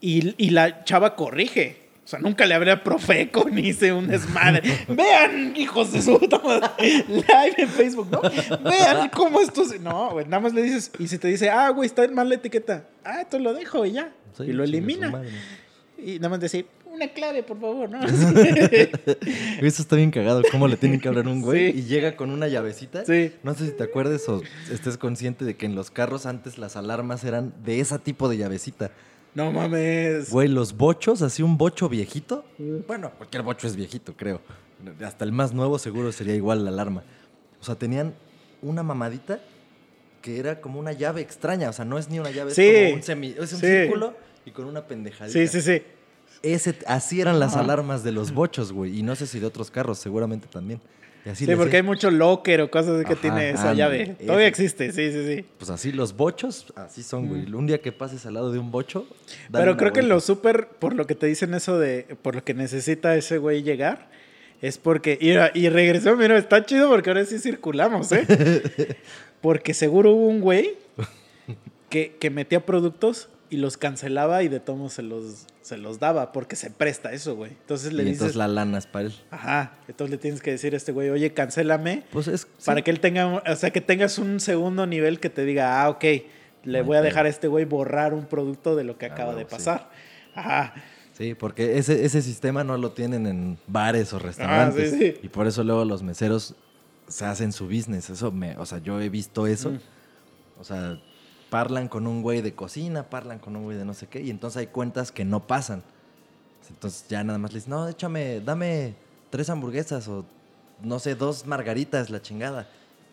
Y, y la chava corrige. O sea, nunca le hablé a Profeco ni hice un desmadre. [laughs] Vean, hijos de su puta madre. Live en Facebook, ¿no? Vean cómo esto se... No, güey, nada más le dices... Y si te dice, ah, güey, está mal la etiqueta. Ah, entonces lo dejo y ya. Sí, y lo elimina. Y nada más decir, una clave, por favor, ¿no? [laughs] Eso está bien cagado, cómo le tienen que hablar a un güey Sí. y llega con una llavecita. Sí. No sé si te acuerdes o estés consciente de que en los carros antes las alarmas eran de ese tipo de llavecita. No mames. Güey, los bochos, así un bocho viejito. Bueno, cualquier bocho es viejito, creo. Hasta el más nuevo seguro sería igual la alarma. O sea, tenían una mamadita que era como una llave extraña. O sea, no es ni una llave, Sí. es como un, semi- es un Sí. círculo y con una pendejadita. Sí, sí, sí. Ese, así eran las alarmas de los bochos, güey. Y no sé si de otros carros, seguramente también. Sí, porque hay mucho locker o cosas que Ajá, tiene esa llave. ese. Todavía existe, sí, sí, sí. Pues así los bochos, así son, güey. Un día que pases al lado de un bocho. dale Pero creo que vuelta. lo súper, por lo que te dicen eso de, por lo que necesita ese güey llegar, es porque, y, y regresó, mira, está chido porque ahora sí circulamos, ¿eh? [laughs] Porque seguro hubo un güey que, que metía productos y los cancelaba y de modos se los, se los daba porque se presta eso, güey. Entonces Y le dices, entonces la lana es para él. ajá, entonces le tienes que decir a este güey, oye, cancélame Pues es. para sí. que él tenga, o sea, que tengas un segundo nivel que te diga, ah, ok, le voy a dejar a este güey borrar un producto de lo que Ah, acaba de huevo, sí. pasar. Ajá. Sí, porque ese, ese sistema no lo tienen en bares o restaurantes. Ah, sí, sí. Y por eso luego los meseros se hacen su business. Eso me, o sea, yo he visto eso. Mm. O sea, parlan con un güey de cocina, parlan con un güey de no sé qué, y entonces hay cuentas que no pasan. Entonces ya nada más le dicen, no, échame, dame tres hamburguesas o no sé, dos margaritas, la chingada.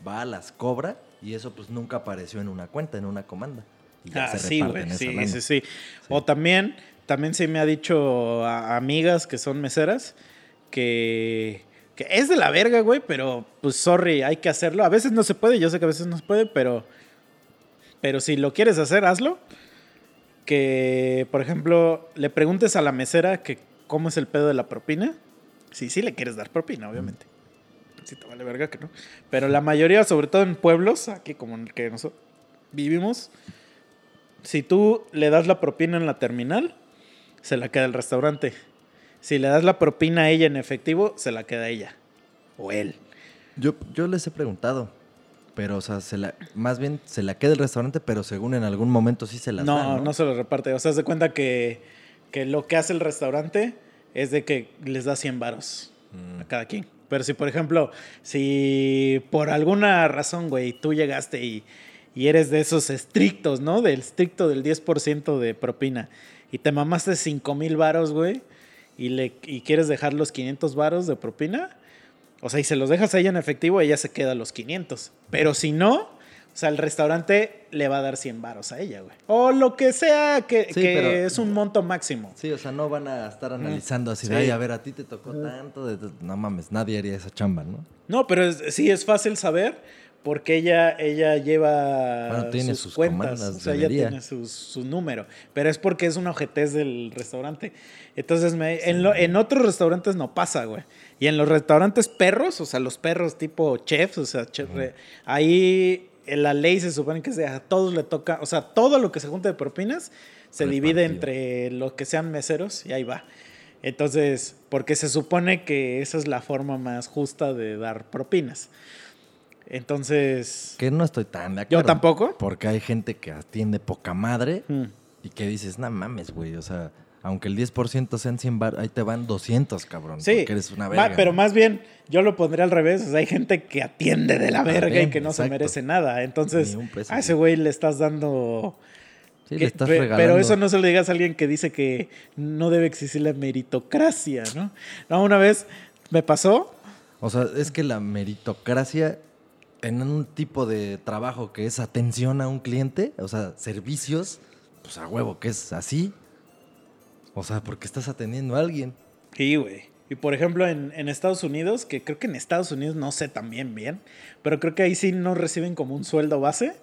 Va, las cobra y eso pues nunca apareció en una cuenta, en una comanda. Y ya Ah, se sí, güey. Sí, lana. sí, sí, O también, también sí me ha dicho a- amigas que son meseras que, que es de la verga, güey, pero pues sorry, hay que hacerlo. A veces no se puede, yo sé que a veces no se puede, pero, pero si lo quieres hacer, hazlo. Que, por ejemplo, le preguntes a la mesera que cómo es el pedo de la propina. Sí, sí le quieres dar propina, obviamente. Si te vale verga que no. Pero la mayoría, sobre todo en pueblos, aquí como en el que nosotros vivimos, si tú le das la propina en la terminal, se la queda el restaurante. Si le das la propina a ella en efectivo, se la queda ella. O él. Yo, yo les he preguntado, pero, o sea, se la, más bien se la queda el restaurante, pero según en algún momento sí se las No, dan, no, ¿no? se lo reparte. O sea, se cuenta que, que lo que hace el restaurante es de que les da 100 varos Mm. a cada quien. Pero si, por ejemplo, si por alguna razón, güey, tú llegaste y, y eres de esos estrictos, ¿no? Del estricto del 10% de propina y te mamaste 5 mil varos, güey, y, le, y quieres dejar los 500 varos de propina, o sea, y se los dejas a ella en efectivo, ella se queda los 500. Pero si no, o sea, el restaurante le va a dar 100 varos a ella, güey. O lo que sea que, Sí, que pero- es un monto máximo. Sí, o sea, no van a estar analizando así de, Sí. ay, a ver, a ti te tocó tanto. de- de-". No mames, nadie haría esa chamba, ¿no? No, pero es- sí es fácil saber porque ella, ella lleva Bueno, tiene sus, sus cuentas, o sea, ella tiene sus- su número, pero es porque es una ojetez del restaurante. Entonces, me- en, lo- en otros restaurantes no pasa, güey. Y en los restaurantes perros, o sea, los perros tipo chefs, o sea, chef- re- ahí en la ley se supone que a todos le toca, o sea, todo lo que se junta de propinas se divide entre los que sean meseros y ahí va. Entonces, porque se supone que esa es la forma más justa de dar propinas. Entonces, Que no estoy tan de acuerdo. yo tampoco. Porque hay gente que atiende poca madre Mm. y que dices, no mames, güey. O sea, aunque el 10% sean 100 bar, ahí te van 200, cabrón. Sí, Porque eres una ma- verga. pero más bien yo lo pondré al revés. O sea, hay gente que atiende de la verga y que no se merece nada. Entonces, peso, a ese güey. le estás dando... Sí, que- le estás regalando. pero eso no se lo digas a alguien que dice que no debe existir la meritocracia, ¿no? No, una vez me pasó, O sea, es que la meritocracia en un tipo de trabajo que es atención a un cliente, o sea, servicios, pues a huevo que es así. O sea, porque estás atendiendo a alguien. Sí, güey. Y por ejemplo, en, en Estados Unidos, que creo que en Estados Unidos no sé también bien, pero creo que ahí sí no reciben como un sueldo base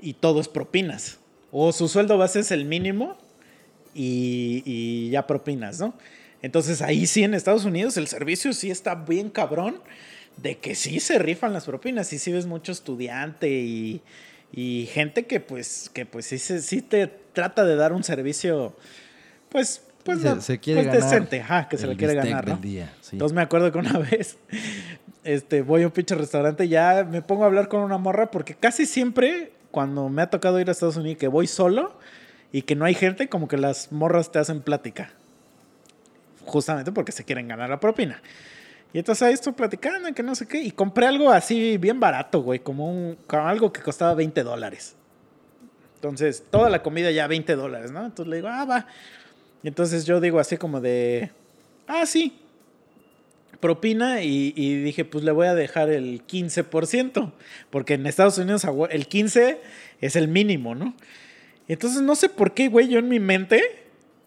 y todo es propinas. O su sueldo base es el mínimo y, y ya propinas, ¿no? Entonces ahí sí en Estados Unidos el servicio sí está bien cabrón de que sí se rifan las propinas y sí ves mucho estudiante y, y gente que pues, que pues sí, sí te trata de dar un servicio pues, pues, se, no, se quiere pues ganar. decente, ajá, que se le quiere ganar, ¿no? día, sí. Entonces me acuerdo que una [laughs] vez este, voy a un pinche restaurante y ya me pongo a hablar con una morra porque casi siempre cuando me ha tocado ir a Estados Unidos que voy solo y que no hay gente, como que las morras te hacen plática. Justamente porque se quieren ganar la propina. Y entonces ahí estoy platicando, que no sé qué. Y compré algo así bien barato, güey. Como, un, como algo que costaba 20 dólares. Entonces, toda la comida ya 20 dólares, ¿no? Entonces le digo, ah, va. Y entonces yo digo así como de, ah, sí. Propina y, y dije, pues le voy a dejar el 15%. Porque en Estados Unidos el 15 es el mínimo, ¿no? Entonces no sé por qué, güey, yo en mi mente,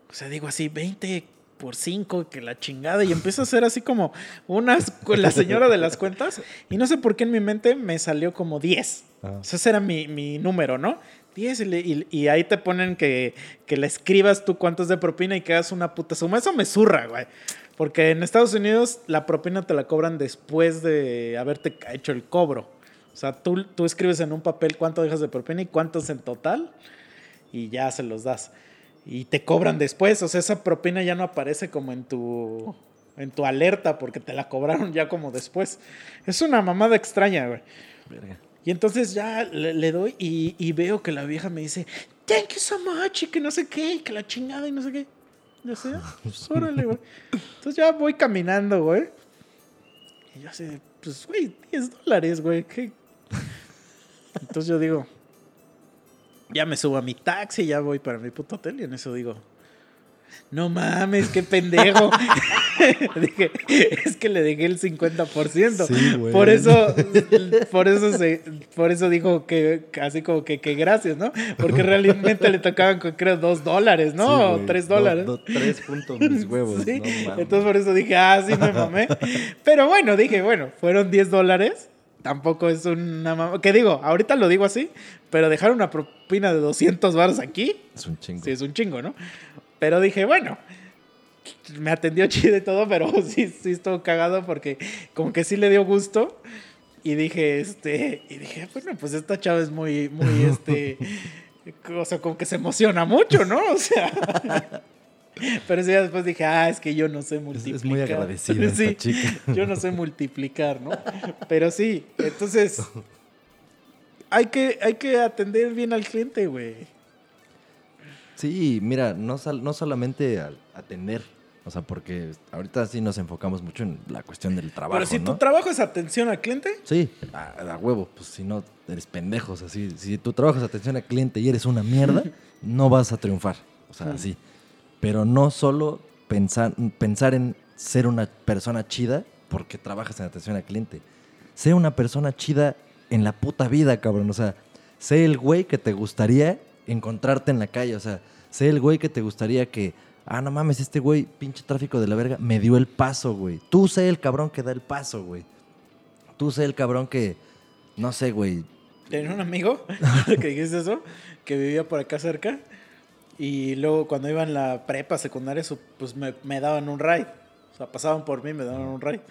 o sea, digo así, 20 por 5, que la chingada, y empiezo a hacer así como unas, con la señora de las cuentas, y no sé por qué en mi mente me salió como 10. Ah. O sea, ese era mi, mi número, ¿no? 10 y, le- y- y ahí te ponen que, que le escribas tú cuántos de propina y que hagas una puta suma. Eso me zurra, güey. Porque en Estados Unidos la propina te la cobran después de haberte hecho el cobro. O sea, tú, tú escribes en un papel cuánto dejas de propina y cuántos en total y ya se los das. Y te cobran después, o sea, esa propina ya no aparece como en tu en tu alerta porque te la cobraron ya como después. Es una mamada extraña, güey. Verga. Y entonces ya le, le doy y, y veo que la vieja me dice, thank you so much, y que no sé qué, y que la chingada y no sé qué. Yo sé, pues [laughs] órale, güey. Entonces ya voy caminando, güey. Y yo sé, pues, güey, 10 dólares, güey. ¿qué? Entonces yo digo, ya me subo a mi taxi, ya voy para mi puto hotel y en eso digo, no mames, qué pendejo. [laughs] [laughs] Dije, es que le dejé el 50%. Sí, güey. por eso, por eso se, por eso dijo que así como que, que gracias, ¿no? Porque realmente le tocaban creo dos dólares, ¿no? Sí, o tres Do- dólares. do- tres puntos mis huevos. Sí, no entonces por eso dije, ah, sí me mamé. Pero bueno, dije, bueno, fueron 10 dólares. Tampoco es una mamá. Que digo, ahorita lo digo así, pero dejar una propina de 200 baros aquí, Es un chingo. sí es un chingo, ¿no? Pero dije, bueno, me atendió chido y todo, pero [laughs] sí, sí estuvo cagado porque como que sí le dio gusto. Y dije, este, y dije, bueno, pues esta chava es muy, muy, [laughs] este, o sea, como que se emociona mucho, ¿no? O sea, [laughs] pero sí, después dije, ah, es que yo no sé multiplicar. es muy agradecida Sí, esta chica. yo no sé multiplicar, ¿no? Pero sí, entonces, hay que, hay que atender bien al cliente, güey. Sí, mira, no, sal- no solamente al atender, o sea, porque ahorita sí nos enfocamos mucho en la cuestión del trabajo, Pero si ¿no? tu trabajo es atención al cliente, Sí, a, a huevo, pues si no eres pendejo, o sea, si, si tu trabajo es atención al cliente y eres una mierda, [laughs] no vas a triunfar, o sea, Mm. así. Pero no solo pensar, pensar en ser una persona chida porque trabajas en atención al cliente. Sé una persona chida en la puta vida, cabrón, o sea, sé el güey que te gustaría encontrarte en la calle, o sea, sé el güey que te gustaría que, ah, no mames, este güey, pinche tráfico de la verga, me dio el paso, güey. Tú sé el cabrón que da el paso, güey. Tú sé el cabrón que No sé, güey. Tenía un amigo, [laughs] que dijiste eso, que vivía por acá cerca. Y luego cuando iba en la prepa secundaria, pues me, daban un ride. O sea, pasaban por mí, me daban un ride.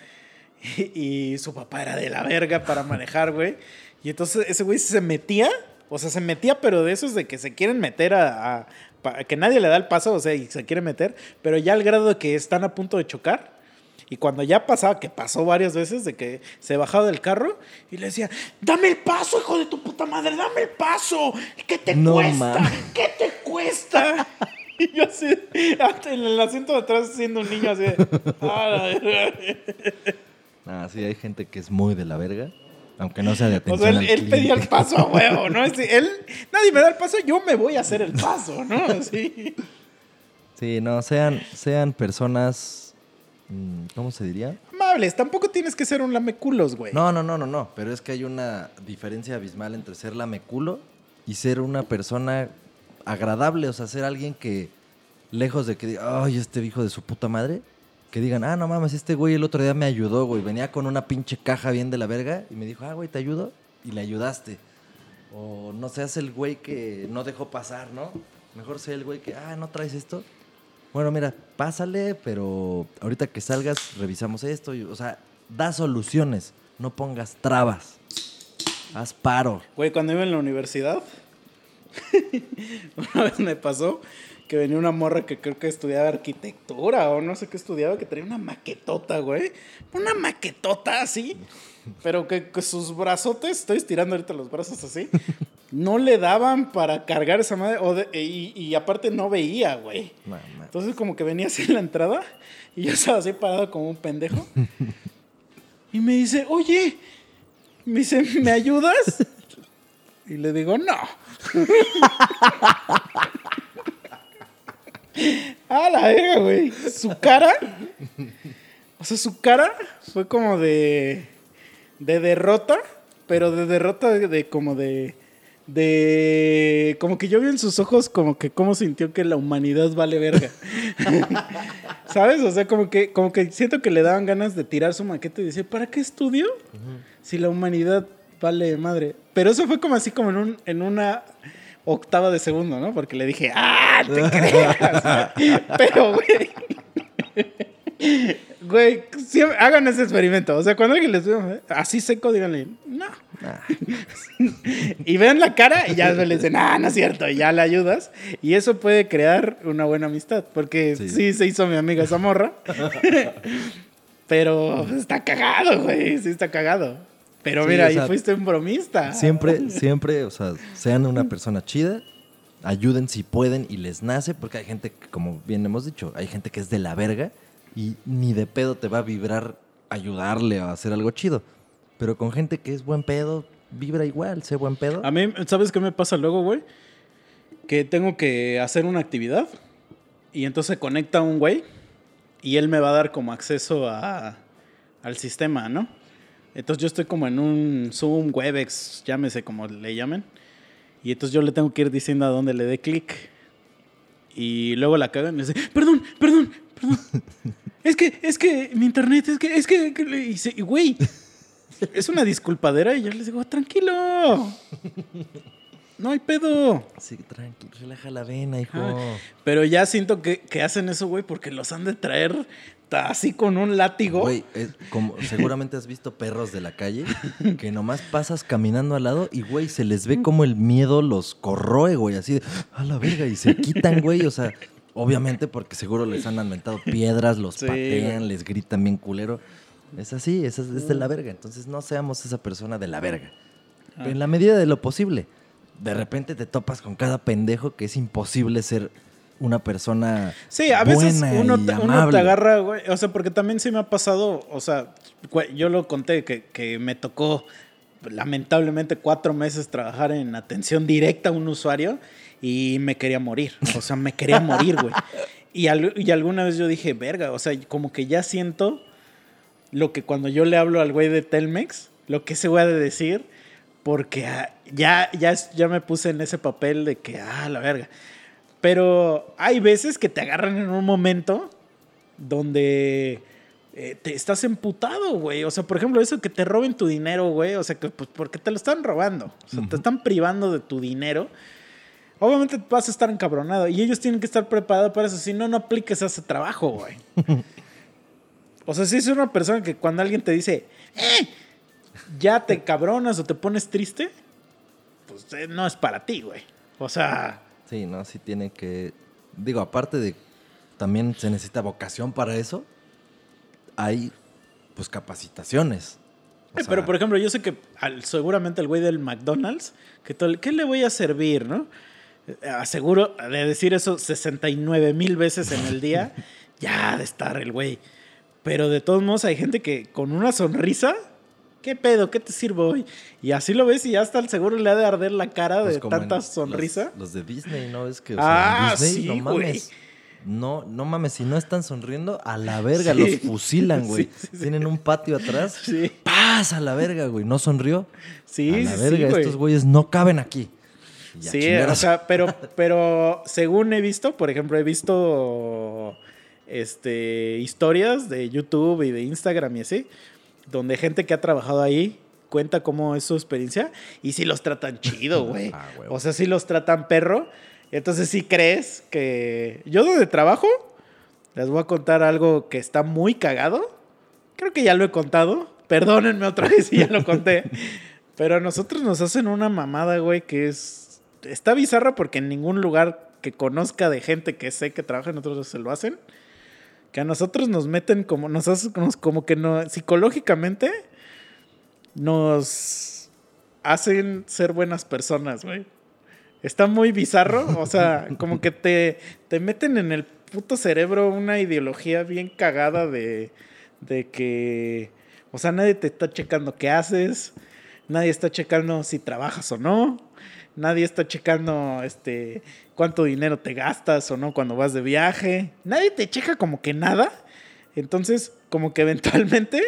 [laughs] Y, su papá era de la verga para manejar, güey. Y entonces ese güey se metía, o sea, se metía, pero de esos de que se quieren meter a, que nadie le da el paso, o sea, y se quiere meter, pero ya al grado de que están a punto de chocar. Y cuando ya pasaba, que pasó varias veces, de que se bajaba del carro y le decía, dame el paso, hijo de tu puta madre, dame el paso. ¿Qué te No cuesta? ¿Qué te cuesta? [laughs] Y yo así, hasta en el asiento de atrás siendo un niño así de, "Ah, la verga". Ah, sí, hay gente que es muy de la verga. Aunque no sea de O atención sea, él, pedía el paso a [laughs] huevo, ¿no? Él, nadie me da el paso, yo me voy a hacer el paso, ¿no? Así. Sí, no, sean, sean personas. mm, ¿Cómo se diría? Amables, tampoco tienes que ser un lameculos, güey. No, no, no, no, no. Pero es que hay una diferencia abismal entre ser lameculo y ser una persona agradable. O sea, ser alguien que, lejos de que diga, ay, este hijo de su puta madre, que digan, ah, no mames, este güey el otro día me ayudó, güey. Venía con una pinche caja bien de la verga y me dijo, ah, güey, te ayudo. Y le ayudaste. O no seas el güey que no dejó pasar, ¿no? Mejor sea el güey que, ah, no traes esto. Bueno, mira, pásale, pero ahorita que salgas revisamos esto. y- o sea, da soluciones, no pongas trabas. Haz paro. Güey, cuando iba en la universidad, [laughs] una vez me pasó que venía una morra que creo que estudiaba arquitectura o no sé qué estudiaba, que traía una maquetota, güey. Una maquetota así, pero que, que sus brazotes, estoy estirando ahorita los brazos así, no le daban para cargar esa madre, o de- y, y aparte no veía, güey. Entonces como que venía así en la entrada y yo estaba así parado como un pendejo. Y me dice, oye, me dice, ¿me ayudas? Y le digo, no. [laughs] A la verga, güey. Su cara, o sea, su cara fue como de, de derrota, pero de derrota de, de como de, de, como que yo vi en sus ojos como que cómo sintió que la humanidad vale verga. [laughs] ¿Sabes? O sea, como que, como que siento que le daban ganas de tirar su maqueta y decir, ¿para qué estudio? Si la humanidad vale madre. Pero eso fue como así, como en, un, en una octava de segundo, ¿no? Porque le dije, ¡ah! ¡Te creas! [laughs] Pero, güey. Güey, siempre- hagan ese experimento. O sea, cuando alguien les vea así seco, díganle, no. Ah, [laughs] y ven la cara y ya le dicen, ah, no es cierto, y ya le ayudas. Y eso puede crear una buena amistad, porque sí, Sí. se hizo mi amiga esa morra. [laughs] Pero está cagado, güey, sí está cagado. Pero Sí, mira, ahí sea, fuiste un bromista. Siempre, siempre, o sea, sean una persona chida, ayuden si pueden y les nace, porque hay gente que, como bien hemos dicho, hay gente que es de la verga y ni de pedo te va a vibrar ayudarle a hacer algo chido. Pero con gente que es buen pedo, vibra igual, sé buen pedo. A mí, ¿sabes qué me pasa luego, güey? Que tengo que hacer una actividad y entonces conecta un güey y él me va a dar como acceso a, al sistema, ¿no? Entonces yo estoy como en un Zoom, Webex, llámese como le llamen. Y entonces yo le tengo que ir diciendo a dónde le dé clic. Y luego la cagan y le dice, perdón, perdón, perdón. Es que, es que mi internet, es que, es que, y güey, es una disculpadera y yo les digo, tranquilo. No hay pedo. Sí, tranquilo, relaja la vena, hijo. Ah, Pero ya siento que, que hacen eso, güey, porque los han de traer así con un látigo. Güey, es como seguramente has visto perros de la calle que nomás pasas caminando al lado y, güey, se les ve como el miedo los corroe, güey, así de, a la verga, y se quitan, güey, o sea, obviamente porque seguro les han aventado piedras, los Sí, patean, les gritan bien culero. Es así, es, es de la verga, entonces no seamos esa persona de la verga. Ah. En la medida de lo posible. De repente te topas con cada pendejo que es imposible ser una persona Sí, a veces buena uno y te, uno amable. te agarra, güey. O sea, porque también sí me ha pasado, o sea, yo lo conté que, que me tocó lamentablemente cuatro meses trabajar en atención directa a un usuario y me quería morir. O sea, me quería morir, güey. Y, al- y alguna vez yo dije, verga, o sea, como que ya siento lo que cuando yo le hablo al güey de Telmex, lo que ese güey ha de decir, porque ah, ya, ya, ya me puse en ese papel de que, ah, la verga. Pero hay veces que te agarran en un momento donde eh, te estás emputado, güey. O sea, por ejemplo, eso que te roben tu dinero, güey. O sea, que pues porque te lo están robando. O sea, te están privando de tu dinero. Obviamente vas a estar encabronado. Y ellos tienen que estar preparados para eso. Si no, no apliques ese trabajo, güey. [laughs] o sea, si es una persona que cuando alguien te dice, eh, ya te cabronas o te pones triste, pues eh, no es para ti, güey. O sea, Sí, no, sí tiene que. Digo, aparte de. También se necesita vocación para eso. Hay, pues, capacitaciones. O sea, Pero, por ejemplo, yo sé que al- seguramente el güey del McDonald's, que todo ¿qué le voy a servir, no? Eh, Aseguro de decir eso 69 mil veces en el día, [laughs] ya ha de estar el güey. Pero de todos modos hay gente que con una sonrisa, ¿qué pedo? ¿Qué te sirvo hoy? Y así lo ves y ya hasta el seguro le ha de arder la cara pues, de en tanta los- sonrisa. Los, de Disney, ¿no? Es que. o Ah, sea, en Disney, sí, no güey. mames. No, no mames, si no están sonriendo, a la verga, Sí. los fusilan, güey. [laughs] Sí, sí, sí. Tienen un patio atrás. Sí. ¡Paz! A la verga, güey. No sonrió. Sí, a la sí, verga, sí, güey. estos güeyes no caben aquí. Sí, chingar a o sea, pero, [laughs] pero según he visto, por ejemplo, he visto este, historias de YouTube y de Instagram y así, donde gente que ha trabajado ahí cuenta cómo es su experiencia y sí los tratan chido, [laughs] güey. Ah, huevo. o sea, sí los tratan perro. Entonces sí crees que... Yo donde trabajo, les voy a contar algo que está muy cagado. Creo que ya lo he contado. Perdónenme otra vez si ya lo conté. [laughs] Pero a nosotros nos hacen una mamada, güey, que es... Está bizarra porque en ningún lugar que conozca de gente que sé que trabaja en nosotros se lo hacen. Que a nosotros nos meten como... Nos como que no... Psicológicamente nos hacen ser buenas personas, güey. Está muy bizarro. O sea, como que te, te meten en el puto cerebro una ideología bien cagada de, de que... O sea, nadie te está checando qué haces. Nadie está checando si trabajas o no. Nadie está checando este cuánto dinero te gastas o no cuando vas de viaje. Nadie te checa como que nada. Entonces, como que eventualmente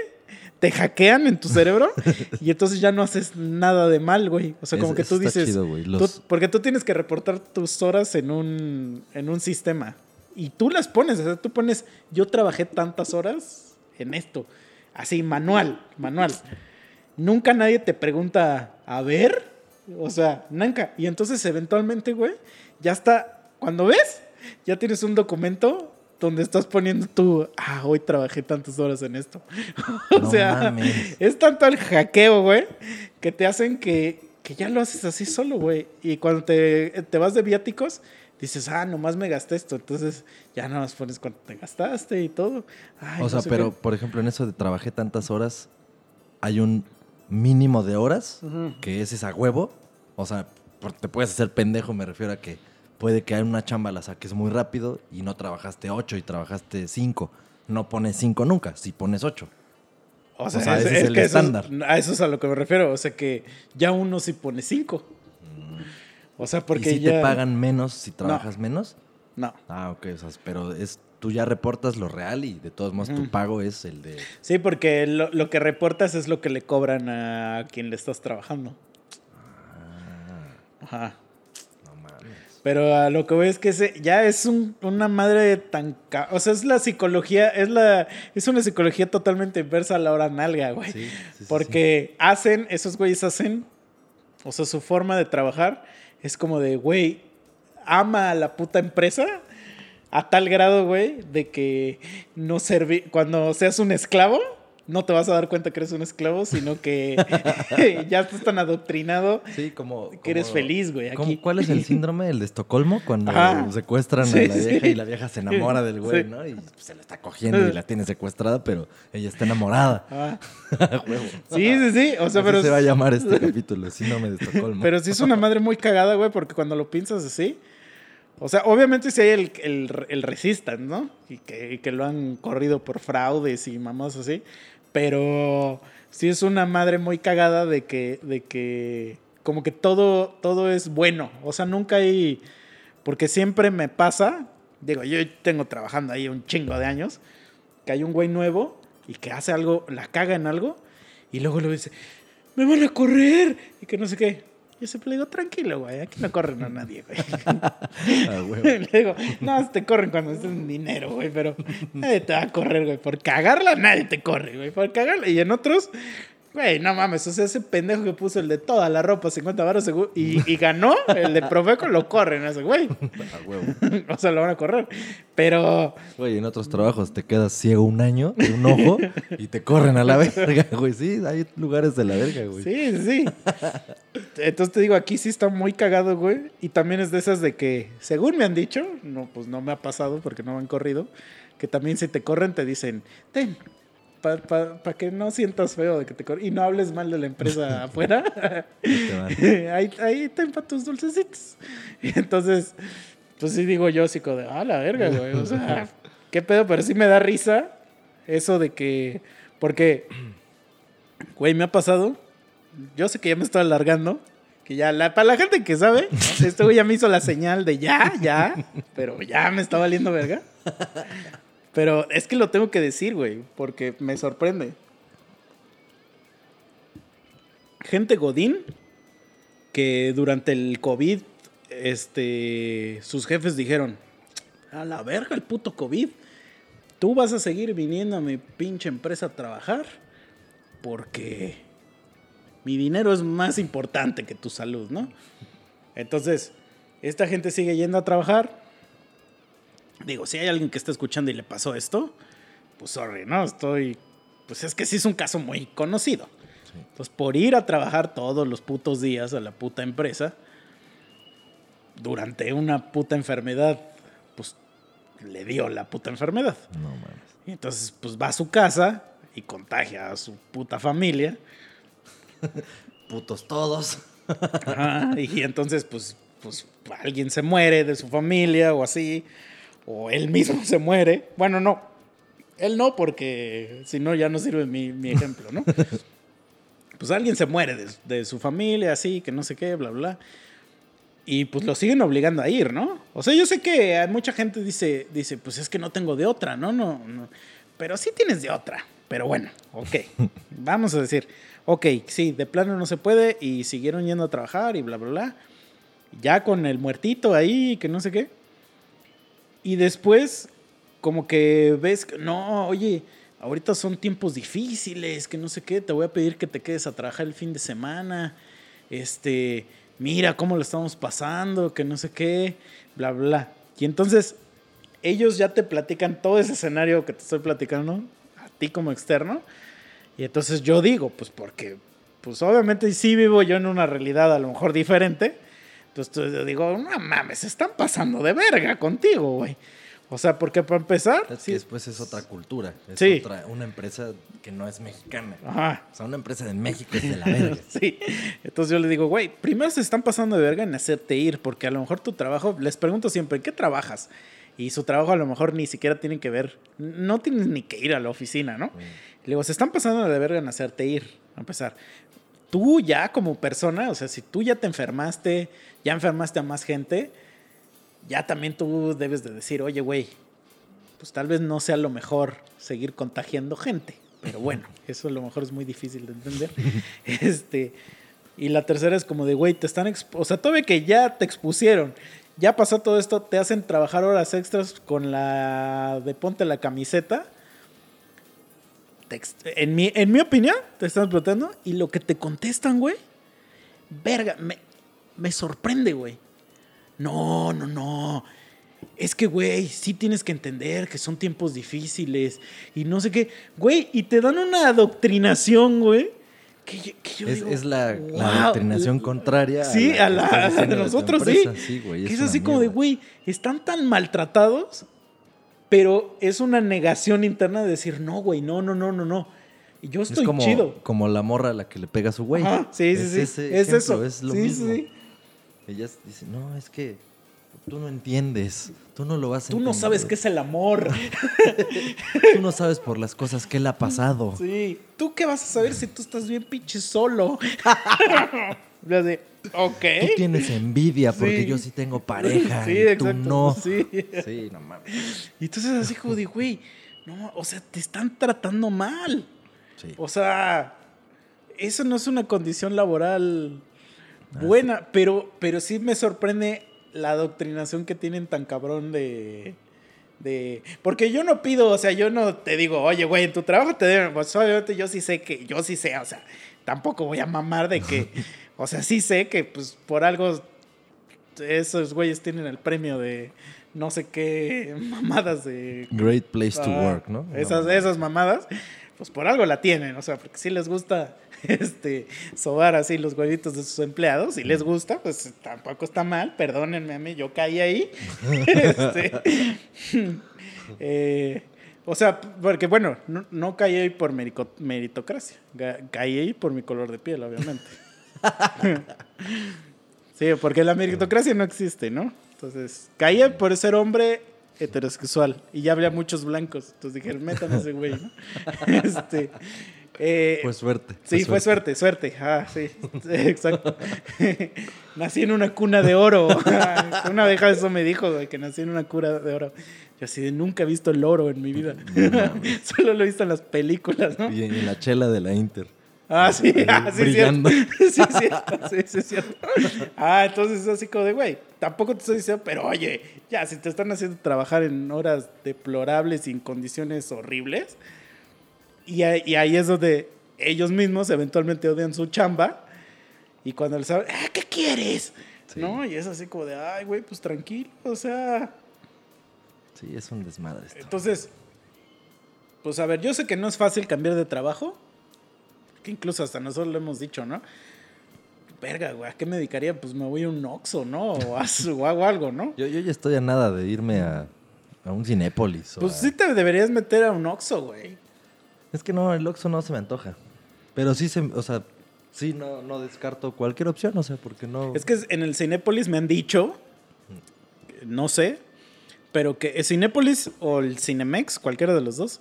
te hackean en tu cerebro [laughs] y entonces ya no haces nada de mal, güey. O sea, como Es- que tú dices, chido, tú- porque tú tienes que reportar tus horas en un, en un sistema y tú las pones, o sea, tú pones, yo trabajé tantas horas en esto, así, manual, manual. Nunca nadie te pregunta, a ver, o sea, nunca. Y entonces eventualmente, güey, ya está, cuando ves, ya tienes un documento donde estás poniendo tú, ah, hoy trabajé tantas horas en esto. [laughs] o No sea, mames. es tanto el hackeo, güey, que te hacen que, que ya lo haces así solo, güey. Y cuando te, te vas de viáticos, dices, ah, nomás me gasté esto. Entonces ya nada más pones cuánto te gastaste y todo. Ay, o no sea, sé pero, qué. por ejemplo, en eso de trabajé tantas horas, hay un mínimo de horas que ese es a huevo. O sea, te puedes hacer pendejo, me refiero a que puede que en una chamba la saques muy rápido y no trabajaste ocho y trabajaste cinco. No pones cinco nunca, si pones ocho. O sea, o sea, es, ese es es el que eso es- estándar. a eso es a lo que me refiero. O sea, que ya uno sí pone cinco. O sea, porque ¿Y si ya... te pagan menos si trabajas menos? No. Ah, ok, o sea, pero es, tú ya reportas lo real y de todos modos tu Ujú. pago es el de... Sí, porque lo, lo que reportas es lo que le cobran a quien le estás trabajando. Ajá. Pero a lo que voy es que ese ya es un- una madre tan... ca- O sea, es la psicología, es la es una psicología totalmente inversa a la hora nalga, güey. Sí, sí, sí, Porque hacen, esos güeyes hacen, o sea, su forma de trabajar es como de, güey, ama a la puta empresa a tal grado, güey, de que no serví, cuando seas un esclavo, no te vas a dar cuenta que eres un esclavo, sino que [laughs] ya estás tan adoctrinado Sí, como... que eres feliz, güey. ¿Cómo- Aquí. ¿Cuál es el síndrome? ¿El de Estocolmo? Cuando Ajá. secuestran Sí, a la sí. vieja y la vieja se enamora del güey. ¿no? Y se la está cogiendo y la tiene secuestrada, pero ella está enamorada. Ah. [laughs] Sí, sí, sí. O sea, Así pero, se va a llamar este [laughs] capítulo, síndrome de Estocolmo. pero sí es una madre muy cagada, güey, porque cuando lo piensas así. O sea, obviamente sí hay el, el, el resistant, ¿no? Y que, y que lo han corrido por fraudes y mamás así. Pero sí es una madre muy cagada de que, de que como que todo, todo es bueno. O sea, nunca hay. Porque siempre me pasa. Digo, yo tengo trabajando ahí un chingo de años. Que hay un güey nuevo y que hace algo, la caga en algo. Y luego le dice, me van a correr. Y que no sé qué. Yo siempre le digo, tranquilo, güey, aquí no corren a nadie, güey. [laughs] Ah, huevo. [laughs] le digo, no, te corren cuando estés en dinero, güey, pero nadie te va a correr, güey. Por cagarla, nadie te corre, güey. Por cagarla. Y en otros, güey, no mames, o sea, ese pendejo que puso el de toda la ropa, 50 baros y, y ganó, el de Profeco, lo corren ese güey. [laughs] A huevo. [laughs] o sea, lo van a correr. Pero, Güey, en otros trabajos te quedas ciego un año de un ojo y te corren a la verga, [laughs] güey. Sí, hay lugares de la verga, güey. sí, sí, sí. Entonces te digo, aquí sí está muy cagado, güey. Y también es de esas de que, según me han dicho, no, pues no me ha pasado porque no me han corrido, que también si te corren te dicen, ten, para que no sientas feo de que te corren y no hables mal de la empresa [laughs] afuera. Ahí, ahí ten para tus dulcecitos. Y entonces, pues sí digo yo, así como de, ah, la verga, güey. O sea, [laughs] qué pedo, pero sí me da risa eso de que, porque, güey, me ha pasado, yo sé que ya me estoy alargando, que ya, la, para la gente que sabe, este güey ya me hizo la señal de ya, ya, pero ya me está valiendo verga. [laughs] Pero es que lo tengo que decir, güey, porque me sorprende. Gente Godín que durante el COVID, este, sus jefes dijeron, a la verga el puto COVID, tú vas a seguir viniendo a mi pinche empresa a trabajar porque mi dinero es más importante que tu salud, ¿no? Entonces, esta gente sigue yendo a trabajar. Digo, si hay alguien que está escuchando y le pasó esto, pues sorry, ¿no? Estoy... Pues es que sí es un caso muy conocido. Pues por ir a trabajar todos los putos días a la puta empresa, durante una puta enfermedad, pues le dio la puta enfermedad. No mames. Y entonces, pues va a su casa y contagia a su puta familia. [laughs] Putos todos. Ajá, y entonces, pues, pues alguien se muere de su familia o así, o él mismo se muere. Bueno, no, él no, porque si no ya no sirve mi, mi ejemplo, ¿no? [laughs] Pues alguien se muere de, de su familia, así, que no sé qué, bla, bla. Y pues lo siguen obligando a ir, ¿no? O sea, yo sé que hay mucha gente dice, dice, pues es que no tengo de otra, ¿no? no, no. Pero sí tienes de otra. Pero bueno, ok. [laughs] Vamos a decir, ok, sí, de plano no se puede y siguieron yendo a trabajar y bla, bla, bla. Ya con el muertito ahí, que no sé qué. Y después, como que ves, que, no, oye, ahorita son tiempos difíciles, que no sé qué, te voy a pedir que te quedes a trabajar el fin de semana. Este, mira cómo lo estamos pasando, que no sé qué, bla, bla. Y entonces, ellos ya te platican todo ese escenario que te estoy platicando, a ti como externo. Y entonces yo digo, pues porque, pues obviamente sí vivo yo en una realidad a lo mejor diferente. Entonces yo digo, no mames, están pasando de verga contigo, güey. O sea, porque para empezar, Es sí, que después es otra cultura. Es Sí. otra, una empresa que no es mexicana. Ajá. O sea, una empresa de México es de la verga. [laughs] Sí. Entonces yo le digo, güey, primero se están pasando de verga en hacerte ir, porque a lo mejor tu trabajo, les pregunto siempre, ¿en qué trabajas? Y su trabajo a lo mejor ni siquiera tiene que ver, no tienes ni que ir a la oficina, ¿no? Le digo, se están pasando de verga en hacerte ir, a empezar. Tú ya como persona, o sea, si tú ya te enfermaste, ya enfermaste a más gente, ya también tú debes de decir, oye, güey, pues tal vez no sea lo mejor seguir contagiando gente. Pero bueno, [laughs] eso a lo mejor es muy difícil de entender. [laughs] este, y la tercera es como de, güey, te están... O sea, todavía que ya te expusieron, ya pasó todo esto, te hacen trabajar horas extras con la de ponte la camiseta. Te en, mi, en mi opinión, te están explotando. Y lo que te contestan, güey, verga, me, me sorprende, güey. No, no, no. Es que, güey, sí tienes que entender que son tiempos difíciles y no sé qué. Güey, y te dan una adoctrinación, güey. Que, yo- que yo Es, digo, es la, la "Wow". adoctrinación contraria Sí, a la, a de nosotros, sí. empresa. Sí, güey. Que es así como de, güey, están tan maltratados, pero es una negación interna de decir, no, güey, no, no, no, no, no. Y yo Es estoy como, chido. como la morra a la que le pega a su güey. Ajá, sí, sí, es sí. es ejemplo, eso. Es lo sí, mismo. sí, sí. Ellas dicen, no, es que tú no entiendes. Tú no lo vas a Tú no entender. sabes qué es el amor. [laughs] Tú no sabes por las cosas que él ha pasado. Sí. ¿Tú qué vas a saber si tú estás bien pinche solo? [laughs] De, ok. Tú tienes envidia porque Sí. yo sí tengo pareja Sí, y tú exacto. no. Sí. Sí, no mames. Y entonces así como de, güey, no, o sea, te están tratando mal. Sí. O sea, eso no es una condición laboral buena, pero, pero sí me sorprende la adoctrinación que tienen tan cabrón de... De, porque yo no pido, o sea, yo no te digo, oye, güey, en tu trabajo te deben, pues obviamente yo sí sé que, yo sí sé, o sea, tampoco voy a mamar de que, [laughs] o sea, sí sé que pues por algo esos güeyes tienen el premio de no sé qué mamadas de... Great place to Ah, work, ¿no? Esas, esas mamadas, pues por algo la tienen, o sea, porque si les gusta [laughs] este sobar así los huevitos de sus empleados, si les gusta, pues tampoco está mal, perdónenme a mí, yo caí ahí. [laughs] Este, [laughs] eh, o sea, porque bueno, no, no caí ahí por meritocracia, caí ahí por mi color de piel, obviamente. sí, porque la meritocracia no existe, ¿no? Entonces, caí por ser hombre heterosexual y ya había muchos blancos, entonces dije, métame ese güey, ¿no? este, eh, Fue suerte. Sí, fue suerte, suerte. Ah, sí, sí, exacto. [laughs] nací en una cuna de oro. [laughs] una vieja eso me dijo, güey, que nací en una cuna de oro. Yo así nunca he visto el oro en mi vida. [laughs] Solo lo he visto en las películas, ¿no? Y en la chela de la Inter. Ah, sí, ah, sí, Brillando. cierto. Sí, cierto. Sí, sí, cierto. Ah, entonces es así como de, güey, tampoco te estoy diciendo, pero oye, ya, si te están haciendo trabajar en horas deplorables y en condiciones horribles, y ahí, y ahí es donde ellos mismos eventualmente odian su chamba, y cuando les hablan, ah, ¿qué quieres? Sí. ¿No? Y es así como de, ay, güey, pues tranquilo, o sea... Sí, es un desmadre esto. Entonces, pues a ver, yo sé que no es fácil cambiar de trabajo, que incluso hasta nosotros lo hemos dicho, ¿no? Verga, güey, ¿a qué me dedicaría? Pues me voy a un Oxxo, ¿no? O, haz- [laughs] o hago algo, ¿no? Yo, yo ya estoy a nada de irme a, a un Cinépolis. Pues a- sí te deberías meter a un Oxxo, güey. Es que no, el Oxxo no se me antoja. Pero sí se, o sea, sí no, no descarto cualquier opción, o sea, porque no. Es que en el Cinépolis me han dicho, no sé, pero que el Cinépolis o el Cinemex, cualquiera de los dos,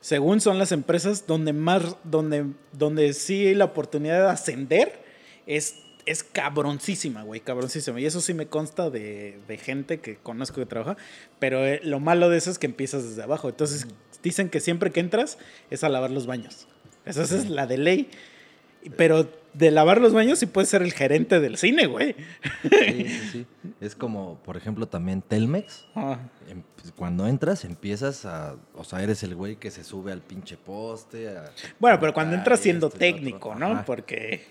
según son las empresas donde más, donde, donde sí hay la oportunidad de ascender, es, es cabroncísima, güey, cabroncísima. Y eso sí me consta de, de gente que conozco que trabaja, pero eh, lo malo de eso es que empiezas desde abajo. Entonces dicen que siempre que entras es a lavar los baños. Esa es la de ley. Pero de lavar los baños sí puedes ser el gerente del cine, güey. Sí, sí, sí. Es como, por ejemplo, también Telmex. Ah, Em- Cuando entras, empiezas a. O sea, eres el güey que se sube al pinche poste. a- Bueno, pero cuando entras siendo esto técnico, ¿no? Ajá. Porque,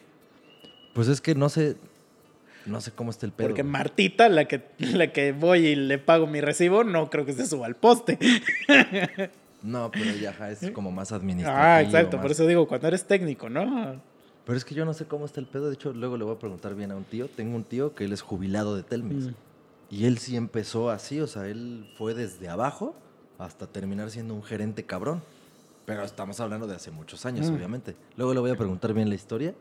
Pues es que no sé. No sé cómo está el pedo. porque güey. Martita, la que, la que voy y le pago mi recibo, no creo que se suba al poste. [laughs] No, pero ya ajá, es como más administrativo. Ah, exacto, más- por eso digo, cuando eres técnico, ¿no? Pero es que yo no sé cómo está el pedo. De hecho, luego le voy a preguntar bien a un tío. Tengo un tío que él es jubilado de Telmex. Mm. Y él sí empezó así. O sea, él fue desde abajo hasta terminar siendo un gerente cabrón. Pero estamos hablando de hace muchos años, Mm. obviamente. Luego le voy a preguntar bien la historia.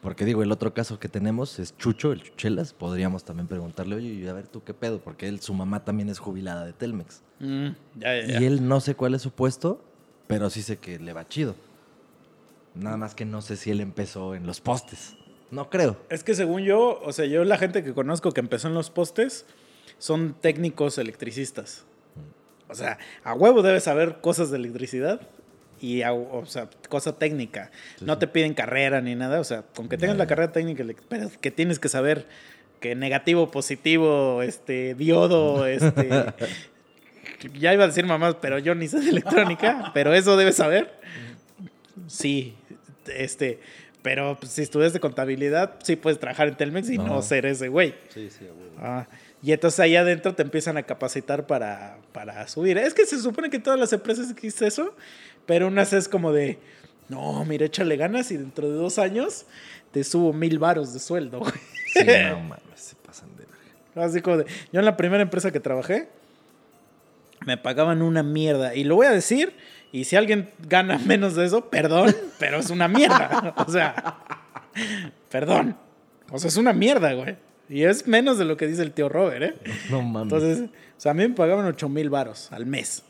Porque digo, el otro caso que tenemos es Chucho, el Chuchelas. Podríamos también preguntarle, oye, y a ver tú qué pedo. Porque él, su mamá también es jubilada de Telmex. Mm, ya, ya, ya. Y él no sé cuál es su puesto, pero sí sé que le va chido. Nada más que no sé si él empezó en los postes. No creo. Es que según yo, o sea, yo la gente que conozco que empezó en los postes son técnicos electricistas. O sea, a huevo debes saber cosas de electricidad y, o sea, cosa técnica. Sí, no sí. te piden carrera ni nada, o sea, con que tengas Ya, la carrera técnica, pero que tienes que saber que negativo, positivo, este, diodo, este... [laughs] ya iba a decir mamás, pero yo ni sé de electrónica, [laughs] pero eso debes saber. Sí, este, pero pues, si estudias de contabilidad, sí puedes trabajar en Telmex y no, No. ser ese güey. Sí, sí, güey. Ah, y entonces ahí adentro te empiezan a capacitar para, para subir. Es que se supone que todas las empresas existe eso, pero unas es como de, no, mira, échale ganas y dentro de dos años te subo mil varos de sueldo. güey". Sí, no [laughs] mames, se pasan de verga. Así como de, yo en la primera empresa que trabajé, me pagaban una mierda. Y lo voy a decir, y si alguien gana menos de eso, perdón, [laughs] pero es una mierda. O sea, perdón. O sea, es una mierda, güey. Y es menos de lo que dice el tío Robert, ¿eh? No mames. Entonces, o sea, a mí me pagaban 8 mil varos al mes.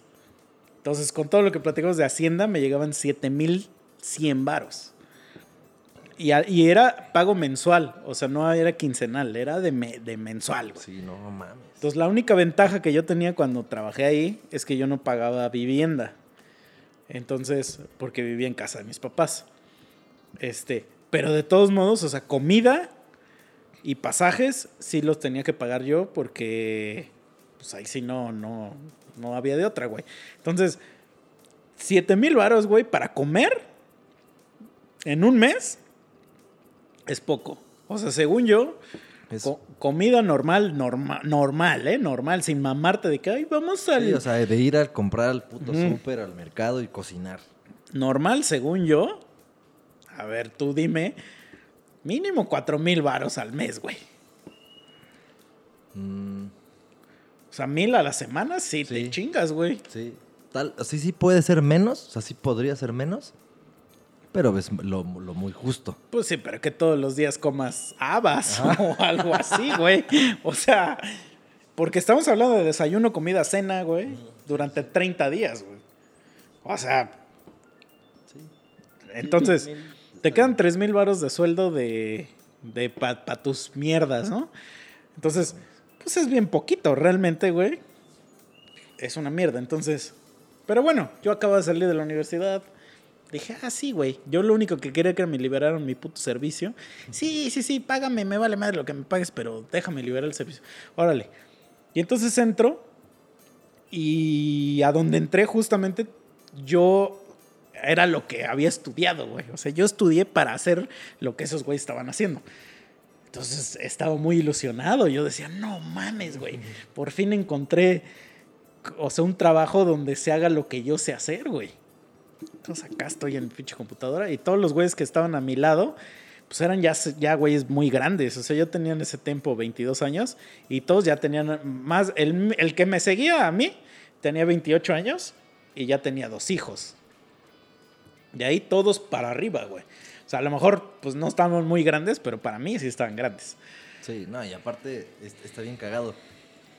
Entonces, con todo lo que platicamos de Hacienda, me llegaban 7 mil 100 varos. Y, era pago mensual, o sea, no era quincenal, era de, me- de mensual. güey. sí, no mames. Entonces, la única ventaja que yo tenía cuando trabajé ahí es que yo no pagaba vivienda. Entonces, porque vivía en casa de mis papás. Este, pero de todos modos, o sea, comida, Y pasajes sí los tenía que pagar yo porque pues ahí sí no, no, no había de otra, güey. Entonces, 7 mil varos, güey, para comer en un mes es poco. O sea, según yo, co- comida normal, norma- normal, ¿eh? Normal, sin mamarte de que, ay, vamos al... Sí, o sea, de ir a comprar al puto súper, al mercado y cocinar. normal, según yo. A ver, tú dime. Mínimo 4 mil varos al mes, güey. Mm, sea, mil a la semana, sí, te chingas, güey. sí. Tal, sí, sí puede ser menos, o sea, sí podría ser menos, pero es lo, lo muy justo. Pues sí, pero que todos los días comas habas [laughs] o algo así, güey. O sea, porque estamos hablando de desayuno, comida, cena, güey, durante 30 días, güey. O sea, Sí. entonces, Sí, te quedan 3 mil varos de sueldo de, de para tus mierdas, ¿no? Entonces, pues es bien poquito, realmente, güey. Es una mierda, entonces. Pero bueno, yo acabo de salir de la universidad. Dije, ah, sí, güey. Yo lo único que quería era que me liberaran mi puto servicio. Sí, sí, sí, págame, me vale madre lo que me pagues, pero déjame liberar el servicio. Órale. Y entonces entro y a donde entré justamente yo era lo que había estudiado, güey. O sea, yo estudié para hacer lo que esos güeyes estaban haciendo. Entonces estaba muy ilusionado. Yo decía, no mames, güey. Por fin encontré, o sea, un trabajo donde se haga lo que yo sé hacer, güey. Entonces acá estoy en pinche computadora y todos los güeyes que estaban a mi lado, pues eran ya, ya güeyes muy grandes. O sea, yo tenía en ese tiempo 22 años y todos ya tenían más. El, el que me seguía a mí tenía 28 años y ya tenía dos hijos. De ahí todos para arriba, güey. O sea, a lo mejor pues no estaban muy grandes, pero para mí sí estaban grandes. Sí, no, y aparte es- está bien cagado.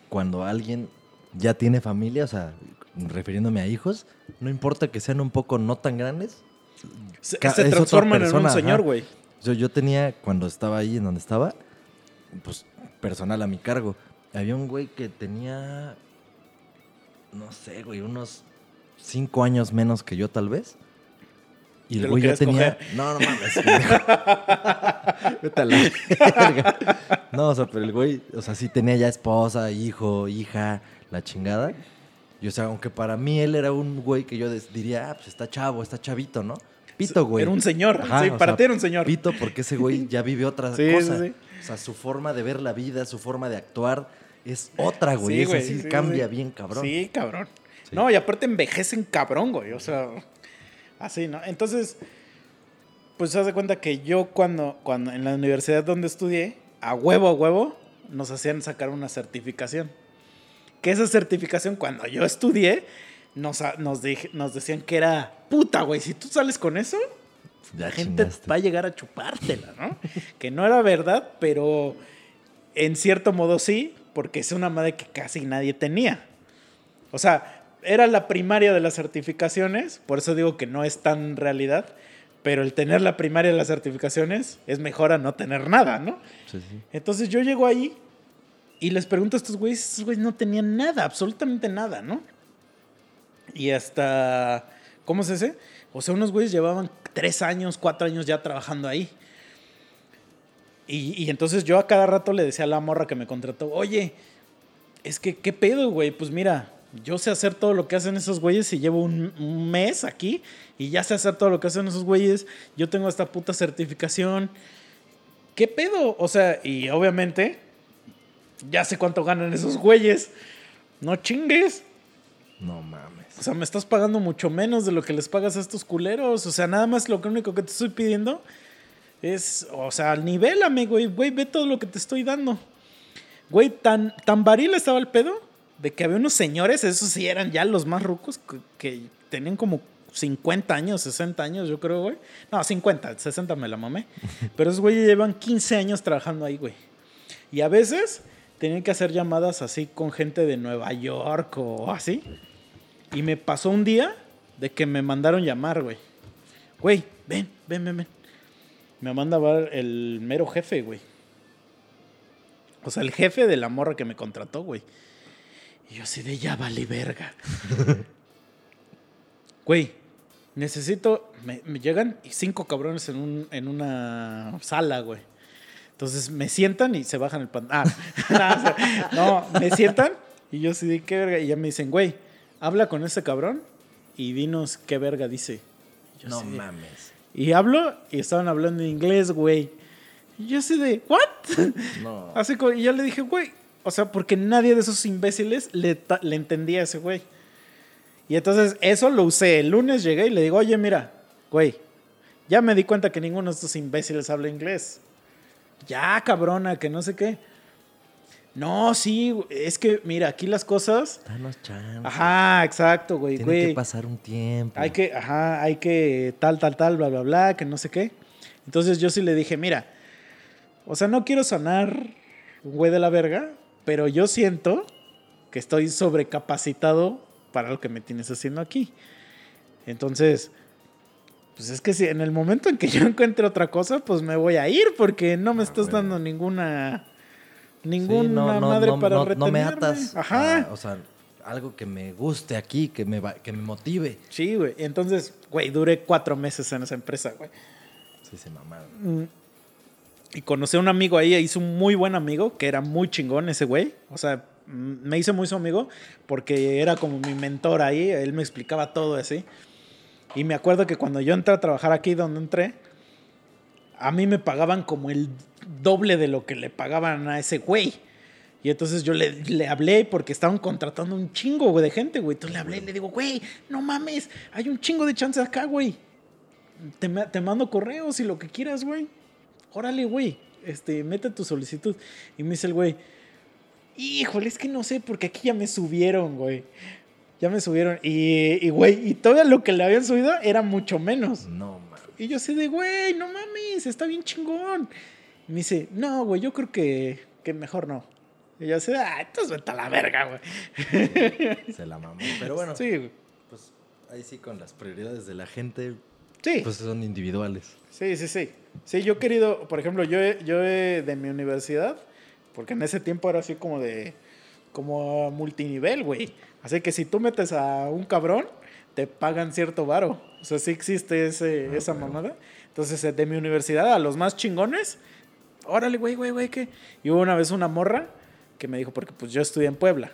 Cuando alguien ya tiene familia, o sea, refiriéndome a hijos, no importa que sean un poco no tan grandes. Se, se transforman en un señor, güey. Yo, yo tenía, cuando estaba ahí en donde estaba, pues personal a mi cargo. Había un güey que tenía, no sé, güey, unos cinco años menos que yo tal vez. Y ¿Te el güey ya tenía... coger? No, no mames. [laughs] [laughs] Vete a la. No, o sea, pero el güey, o sea, sí tenía ya esposa, hijo, hija, la chingada. Y o sea, aunque para mí él era un güey que yo diría, ah, pues está chavo, está chavito, ¿no? Pito, güey. Era un señor. Ajá, sí, para ti era un señor. Pito porque ese güey ya vive otra [laughs] Sí, cosa. sí, sí. O sea, su forma de ver la vida, su forma de actuar es otra, güey. Sí, es güey, así, sí, cambia bien, cabrón. Sí, cabrón. No, y aparte envejecen cabrón, güey. O sea, así, ¿no? Entonces, pues se hace cuenta que yo cuando, cuando en la universidad donde estudié, a huevo, a huevo, nos hacían sacar una certificación. Que esa certificación, cuando yo estudié, nos, nos, nos decían que era puta, güey. Si tú sales con eso, Ya la gente chingaste. va a llegar a chupártela, ¿no? que no era verdad, pero en cierto modo sí, porque es una madre que casi nadie tenía. O sea, era la primaria de las certificaciones, por eso digo que no es tan realidad, pero el tener la primaria de las certificaciones es mejor a no tener nada, ¿no? Sí, sí. Entonces yo llego ahí y les pregunto a estos güeyes, estos güeyes no tenían nada, absolutamente nada, ¿no? Y hasta, ¿cómo se dice? O sea, unos güeyes llevaban tres años, cuatro años ya trabajando ahí. Y, y entonces yo a cada rato le decía a la morra que me contrató, oye, es que, ¿qué pedo, güey? Pues mira, yo sé hacer todo lo que hacen esos güeyes y llevo un, un mes aquí y ya sé hacer todo lo que hacen esos güeyes. Yo tengo esta puta certificación. ¿Qué pedo? O sea, y obviamente ya sé cuánto ganan esos güeyes. No chingues. No mames. O sea, me estás pagando mucho menos de lo que les pagas a estos culeros. O sea, nada más lo único que te estoy pidiendo es, o sea, nivélame, güey. Güey, ve todo lo que te estoy dando. Güey, tan, tan varil estaba el pedo de que había unos señores, esos sí eran ya los más rucos, que, que tenían como 50 años, 60 años, yo creo, güey. No, 50, 60 me la mamé. [laughs] Pero esos güeyes llevan 15 años trabajando ahí, güey. Y a veces tenían que hacer llamadas así con gente de Nueva York o así. Y me pasó un día de que me mandaron llamar, güey. Güey, ven, ven, ven, ven. Me manda a ver el mero jefe, güey. O sea, el jefe de la morra que me contrató, güey. Y yo así de ya vale verga. [laughs] Güey, necesito. Me, me llegan cinco cabrones en, un, en una sala, güey. Entonces me sientan y se bajan el pantalón. Ah, [laughs] no, me sientan y yo sí, ¿qué verga? Y ya me dicen, güey, habla con ese cabrón y dinos qué verga dice. Yo no así de- mames. Y hablo y estaban hablando en inglés, güey. Y yo así de, ¿what? No. [laughs] Así como, y yo le dije, güey, o sea, porque nadie de esos imbéciles le, le entendía a ese güey. Y entonces eso lo usé. El lunes llegué y le digo, oye, mira, güey, ya me di cuenta que ninguno de estos imbéciles habla inglés. Ya, cabrona, que no sé qué. No, sí, es que, mira, aquí las cosas. Danos chance. Ajá, exacto, güey, Tiene güey. que pasar un tiempo. Hay que, ajá, hay que tal, tal, tal, bla, bla, bla, que no sé qué. Entonces yo sí le dije, mira, o sea, no quiero sonar güey de la verga, pero yo siento que estoy sobrecapacitado para lo que me tienes haciendo aquí. Entonces, pues es que si en el momento en que yo [laughs] encuentre otra cosa, pues me voy a ir porque no me Ah, estás dando ninguna Sí, ninguna no, no, madre no, para retenerme. no me atas. Ajá. a- o sea, algo que me guste aquí, que me, va- que me motive. Sí, güey. Entonces, güey, duré cuatro meses en esa empresa, güey. Sí, se mamaron. Y conocí a un amigo ahí, hice un muy buen amigo, que era muy chingón ese güey. O sea, me hice muy su amigo porque era como mi mentor ahí, él me explicaba todo así. Y me acuerdo que cuando yo entré a trabajar aquí donde entré, a mí me pagaban como el doble de lo que le pagaban a ese güey. Y entonces yo le, le hablé porque estaban contratando un chingo güey, de gente, güey. Entonces le hablé y le digo, güey, no mames, hay un chingo de chances acá, güey. Te, te mando correos y lo que quieras, güey. Órale, güey. Este, mete tu solicitud. Y me dice el güey, híjole, es que no sé, porque aquí ya me subieron, güey. Ya me subieron. Y, y, güey, y todavía lo que le habían subido era mucho menos. No, mames. Y yo así de, güey, no mames, está bien chingón. Y me dice, no, güey, yo creo que, que mejor no. Y yo así, ah, entonces vete a la verga, güey. Se la mamó. Pero bueno, Sí, güey. pues ahí sí con las prioridades de la gente, Sí. pues son individuales. Sí, sí, sí. Sí, yo he querido, por ejemplo, yo, yo he- de mi universidad, porque en ese tiempo era así como de, como multinivel, güey. Así que si tú metes a un cabrón, te pagan cierto varo. O sea, sí existe ese, esa mamada. Entonces, eh, de mi universidad a los más chingones, órale, güey, güey, güey, ¿qué? Y hubo una vez una morra que me dijo, porque pues yo estudié en Puebla,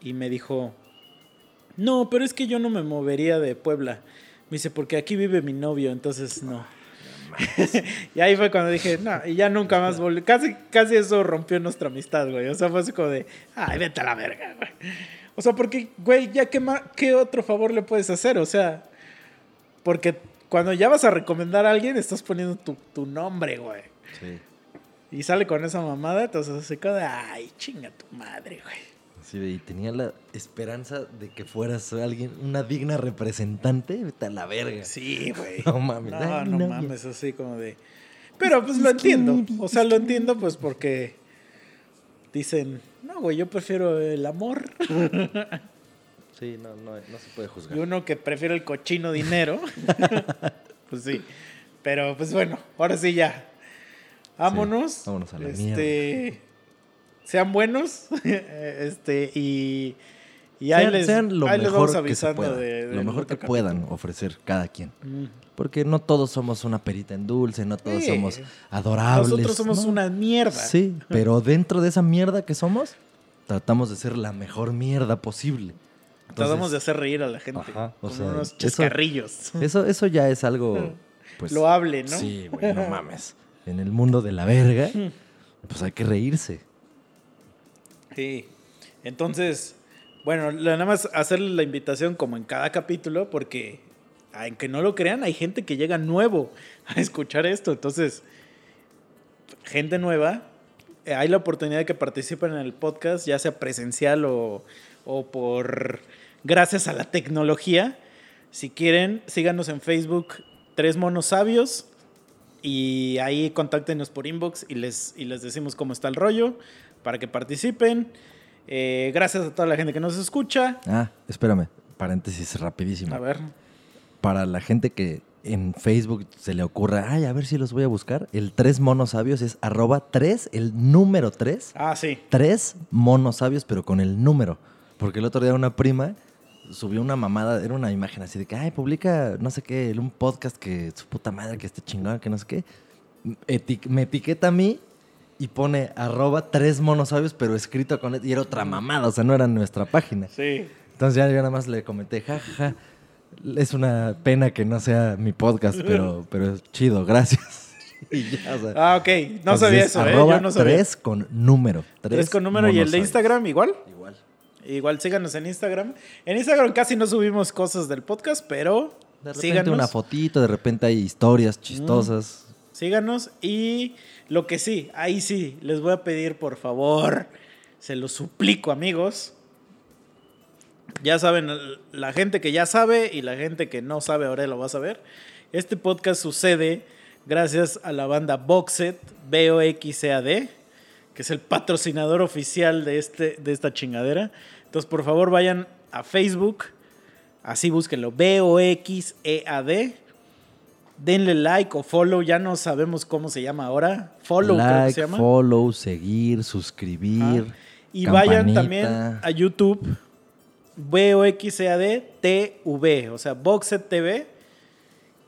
y me dijo, no, pero es que yo no me movería de Puebla. Me dice, porque aquí vive mi novio, entonces no. [laughs] y ahí fue cuando dije, no, y ya nunca más volví. Casi, casi eso rompió nuestra amistad, güey. O sea, fue así como de, ay, vete a la verga, güey. O sea, porque, güey, ya qué, ma- qué otro favor le puedes hacer, o sea, porque cuando ya vas a recomendar a alguien, estás poniendo tu, tu nombre, güey. Sí. Y sale con esa mamada, entonces así como de, ay, chinga tu madre, güey. Sí, y tenía la esperanza de que fueras alguien, una digna representante. Vete a la verga. Sí, güey. No mames. No, Ay, no no, mames, así como de. Pero pues lo entiendo. O sea, lo entiendo pues porque dicen, no, güey, yo prefiero el amor. [laughs] Sí, no, no, no se puede juzgar. Y uno que prefiere el cochino dinero. [laughs] pues sí. Pero pues bueno, ahora sí ya. Vámonos. vámonos a la este, Sean buenos. [laughs] este, y. Y ahí sean, les, sean lo ahí les mejor que se de, lo mejor que puedan ofrecer cada quien. Mm. Porque no todos somos una perita en dulce, no todos Sí. somos adorables. Nosotros somos ¿no? una mierda. Sí, pero dentro de esa mierda que somos, tratamos de ser la mejor mierda posible. Tratamos de hacer reír a la gente. Ajá, o con sea, unos chascarrillos. Eso, eso ya es algo, pues... Loable, ¿no? Sí, güey, no mames. En el mundo de la verga, pues hay que reírse. Sí. Entonces, bueno, nada más hacerle la invitación como en cada capítulo, porque aunque no lo crean, hay gente que llega nuevo a [laughs] escuchar esto. Entonces, gente nueva, eh, hay la oportunidad de que participen en el podcast, ya sea presencial o, o por gracias a la tecnología. Si quieren, síganos en Facebook, Tres Monos Sabios. Y ahí contáctenos por inbox y les, y les decimos cómo está el rollo para que participen. Eh, gracias a toda la gente que nos escucha. Ah, espérame, paréntesis rapidísimo. A ver. Para la gente que en Facebook se le ocurra, ay, a ver si los voy a buscar, el tres monos sabios es arroba tres, el número tres, Ah, sí. tres monos sabios, pero con el número. Porque el otro día una prima subió una mamada, era una imagen así de que, ay, publica no sé qué, un podcast que su puta madre que esté chingón, que no sé qué. Eti- me etiqueta a mí y pone arroba tres monosabios, pero escrito con... Y era otra mamada, o sea, no era nuestra página. Sí. Entonces ya yo nada más le comenté, jajaja, es una pena que no sea mi podcast, pero, [laughs] pero es chido, gracias. [laughs] Y ya, o sea, Ah, ok. No sabía es eso, ¿eh? arroba Yo no sabía. tres con número. Tres con número y el de. Instagram igual. Igual. Igual síganos en Instagram. En Instagram casi no subimos cosas del podcast, pero De repente síganos. una fotito, de repente hay historias chistosas. Síganos y lo que sí, ahí sí, les voy a pedir por favor, se los suplico amigos. Ya saben, la gente que ya sabe y la gente que no sabe ahora lo va a saber. Este podcast sucede gracias a la banda Boxet, B-O-X-E-A-D, que es el patrocinador oficial de, este, de esta chingadera. Entonces, por favor, vayan a Facebook, así búsquenlo, B-O-X-E-A-D. Denle like o follow, ya no sabemos cómo se llama ahora. Follow, creo que like, se llama. follow, seguir, suscribir. Ah, Y vayan también a YouTube, B-O-X-E-A-D T-V, o sea, Boxet TV.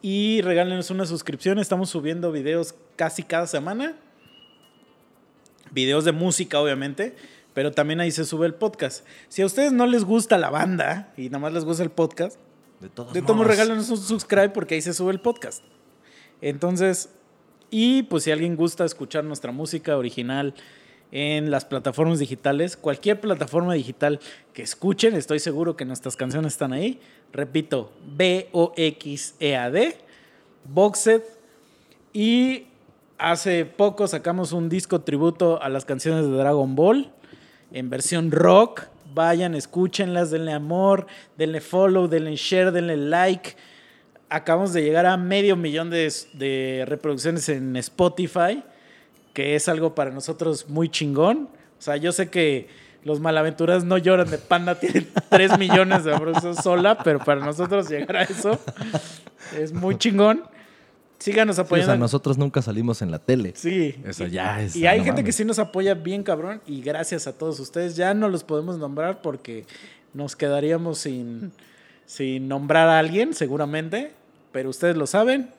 Y regálenos una suscripción. Estamos subiendo videos casi cada semana. Videos de música, obviamente. Pero también ahí se sube el podcast. Si a ustedes no les gusta la banda y nada más les gusta el podcast, De todos de todos modos, regálenos un subscribe porque ahí se sube el podcast. Entonces, y pues si alguien gusta escuchar nuestra música original en las plataformas digitales, cualquier plataforma digital que escuchen, estoy seguro que nuestras canciones están ahí. Repito, B-O-X-E-A-D, Boxed. Y hace poco sacamos un disco tributo a las canciones de Dragon Ball en versión rock. Vayan, escúchenlas, denle amor, denle follow, denle share, denle like. Acabamos de llegar a medio millón de, de reproducciones en Spotify, que es algo para nosotros muy chingón. O sea, yo sé que los malaventurados no lloran de panda, tienen [laughs] 3 millones de reproducciones sola, pero para nosotros llegar a eso es muy chingón. Síganos Sí, o apoyando. sea, nosotros nunca salimos en la tele. Sí. Eso ya es. Y hay no gente que sí nos apoya bien cabrón y gracias a todos ustedes. Ya no los podemos nombrar porque nos quedaríamos sin, sin nombrar a alguien seguramente, pero ustedes lo saben.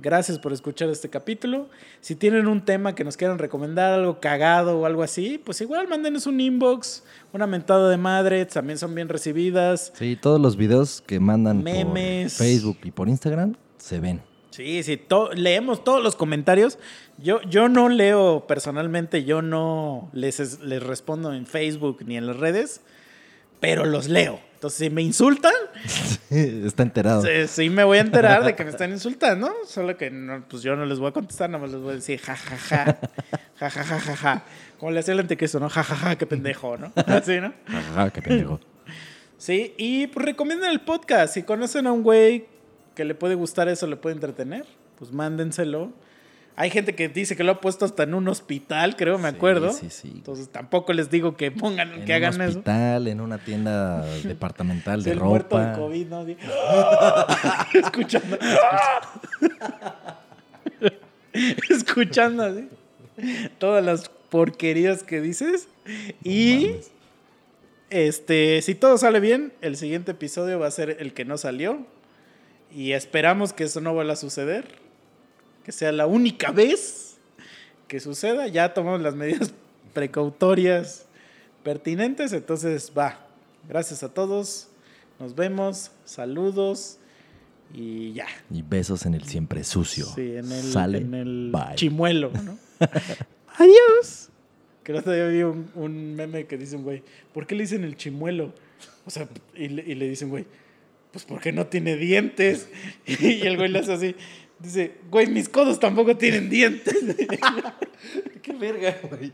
Gracias por escuchar este capítulo. Si tienen un tema que nos quieran recomendar, algo cagado o algo así, pues igual mándenos un inbox, una mentada de madre, también son bien recibidas. Sí, todos los videos que mandan Memes. por Facebook y por Instagram se ven. Sí, sí, to- leemos todos los comentarios. Yo, yo no leo personalmente, yo no les, es- les respondo en Facebook ni en las redes, pero los leo. Entonces, si me insultan, [laughs] Está enterado. sí, sí me voy a enterar de que me están insultando. Solo que no, pues yo no les voy a contestar, nada más les voy a decir ja, ja, ja, ja, ja, ja, ja, ja. Como le hacía el antequeso, ¿no? Ja, ja, ja, qué pendejo, ¿no? [laughs] Así, ¿no? Ajá, qué pendejo. Sí, y pues recomienden el podcast. Si conocen a un güey que le puede gustar eso, le puede entretener, pues mándenselo. Hay gente que dice que lo ha puesto hasta en un hospital, creo, me Sí, acuerdo. sí, sí. Entonces tampoco les digo que pongan, En que un hagan eso. hospital, en una tienda departamental de [laughs] el muerto de ropa. COVID, ¿no? [laughs] Escuchando. [laughs] Escuchando así. Todas las porquerías que dices. Y mames. este, si todo sale bien, el siguiente episodio va a ser el que no salió. Y esperamos que eso no vuelva a suceder. Que sea la única vez que suceda. Ya tomamos las medidas [laughs] precautorias pertinentes. Entonces, va. Gracias a todos. Nos vemos. Saludos. Y ya. Y besos en el siempre sucio. Sí, en el, Sale. en el chimuelo, ¿no? [laughs] Adiós. Que el otro día vi un, un meme que dice un güey, ¿por qué le dicen el chimuelo? O sea, y le, y le dicen, güey, pues porque no tiene dientes. [laughs] Y el güey le hace así. Dice, güey, mis codos tampoco tienen dientes. [laughs] qué verga, güey.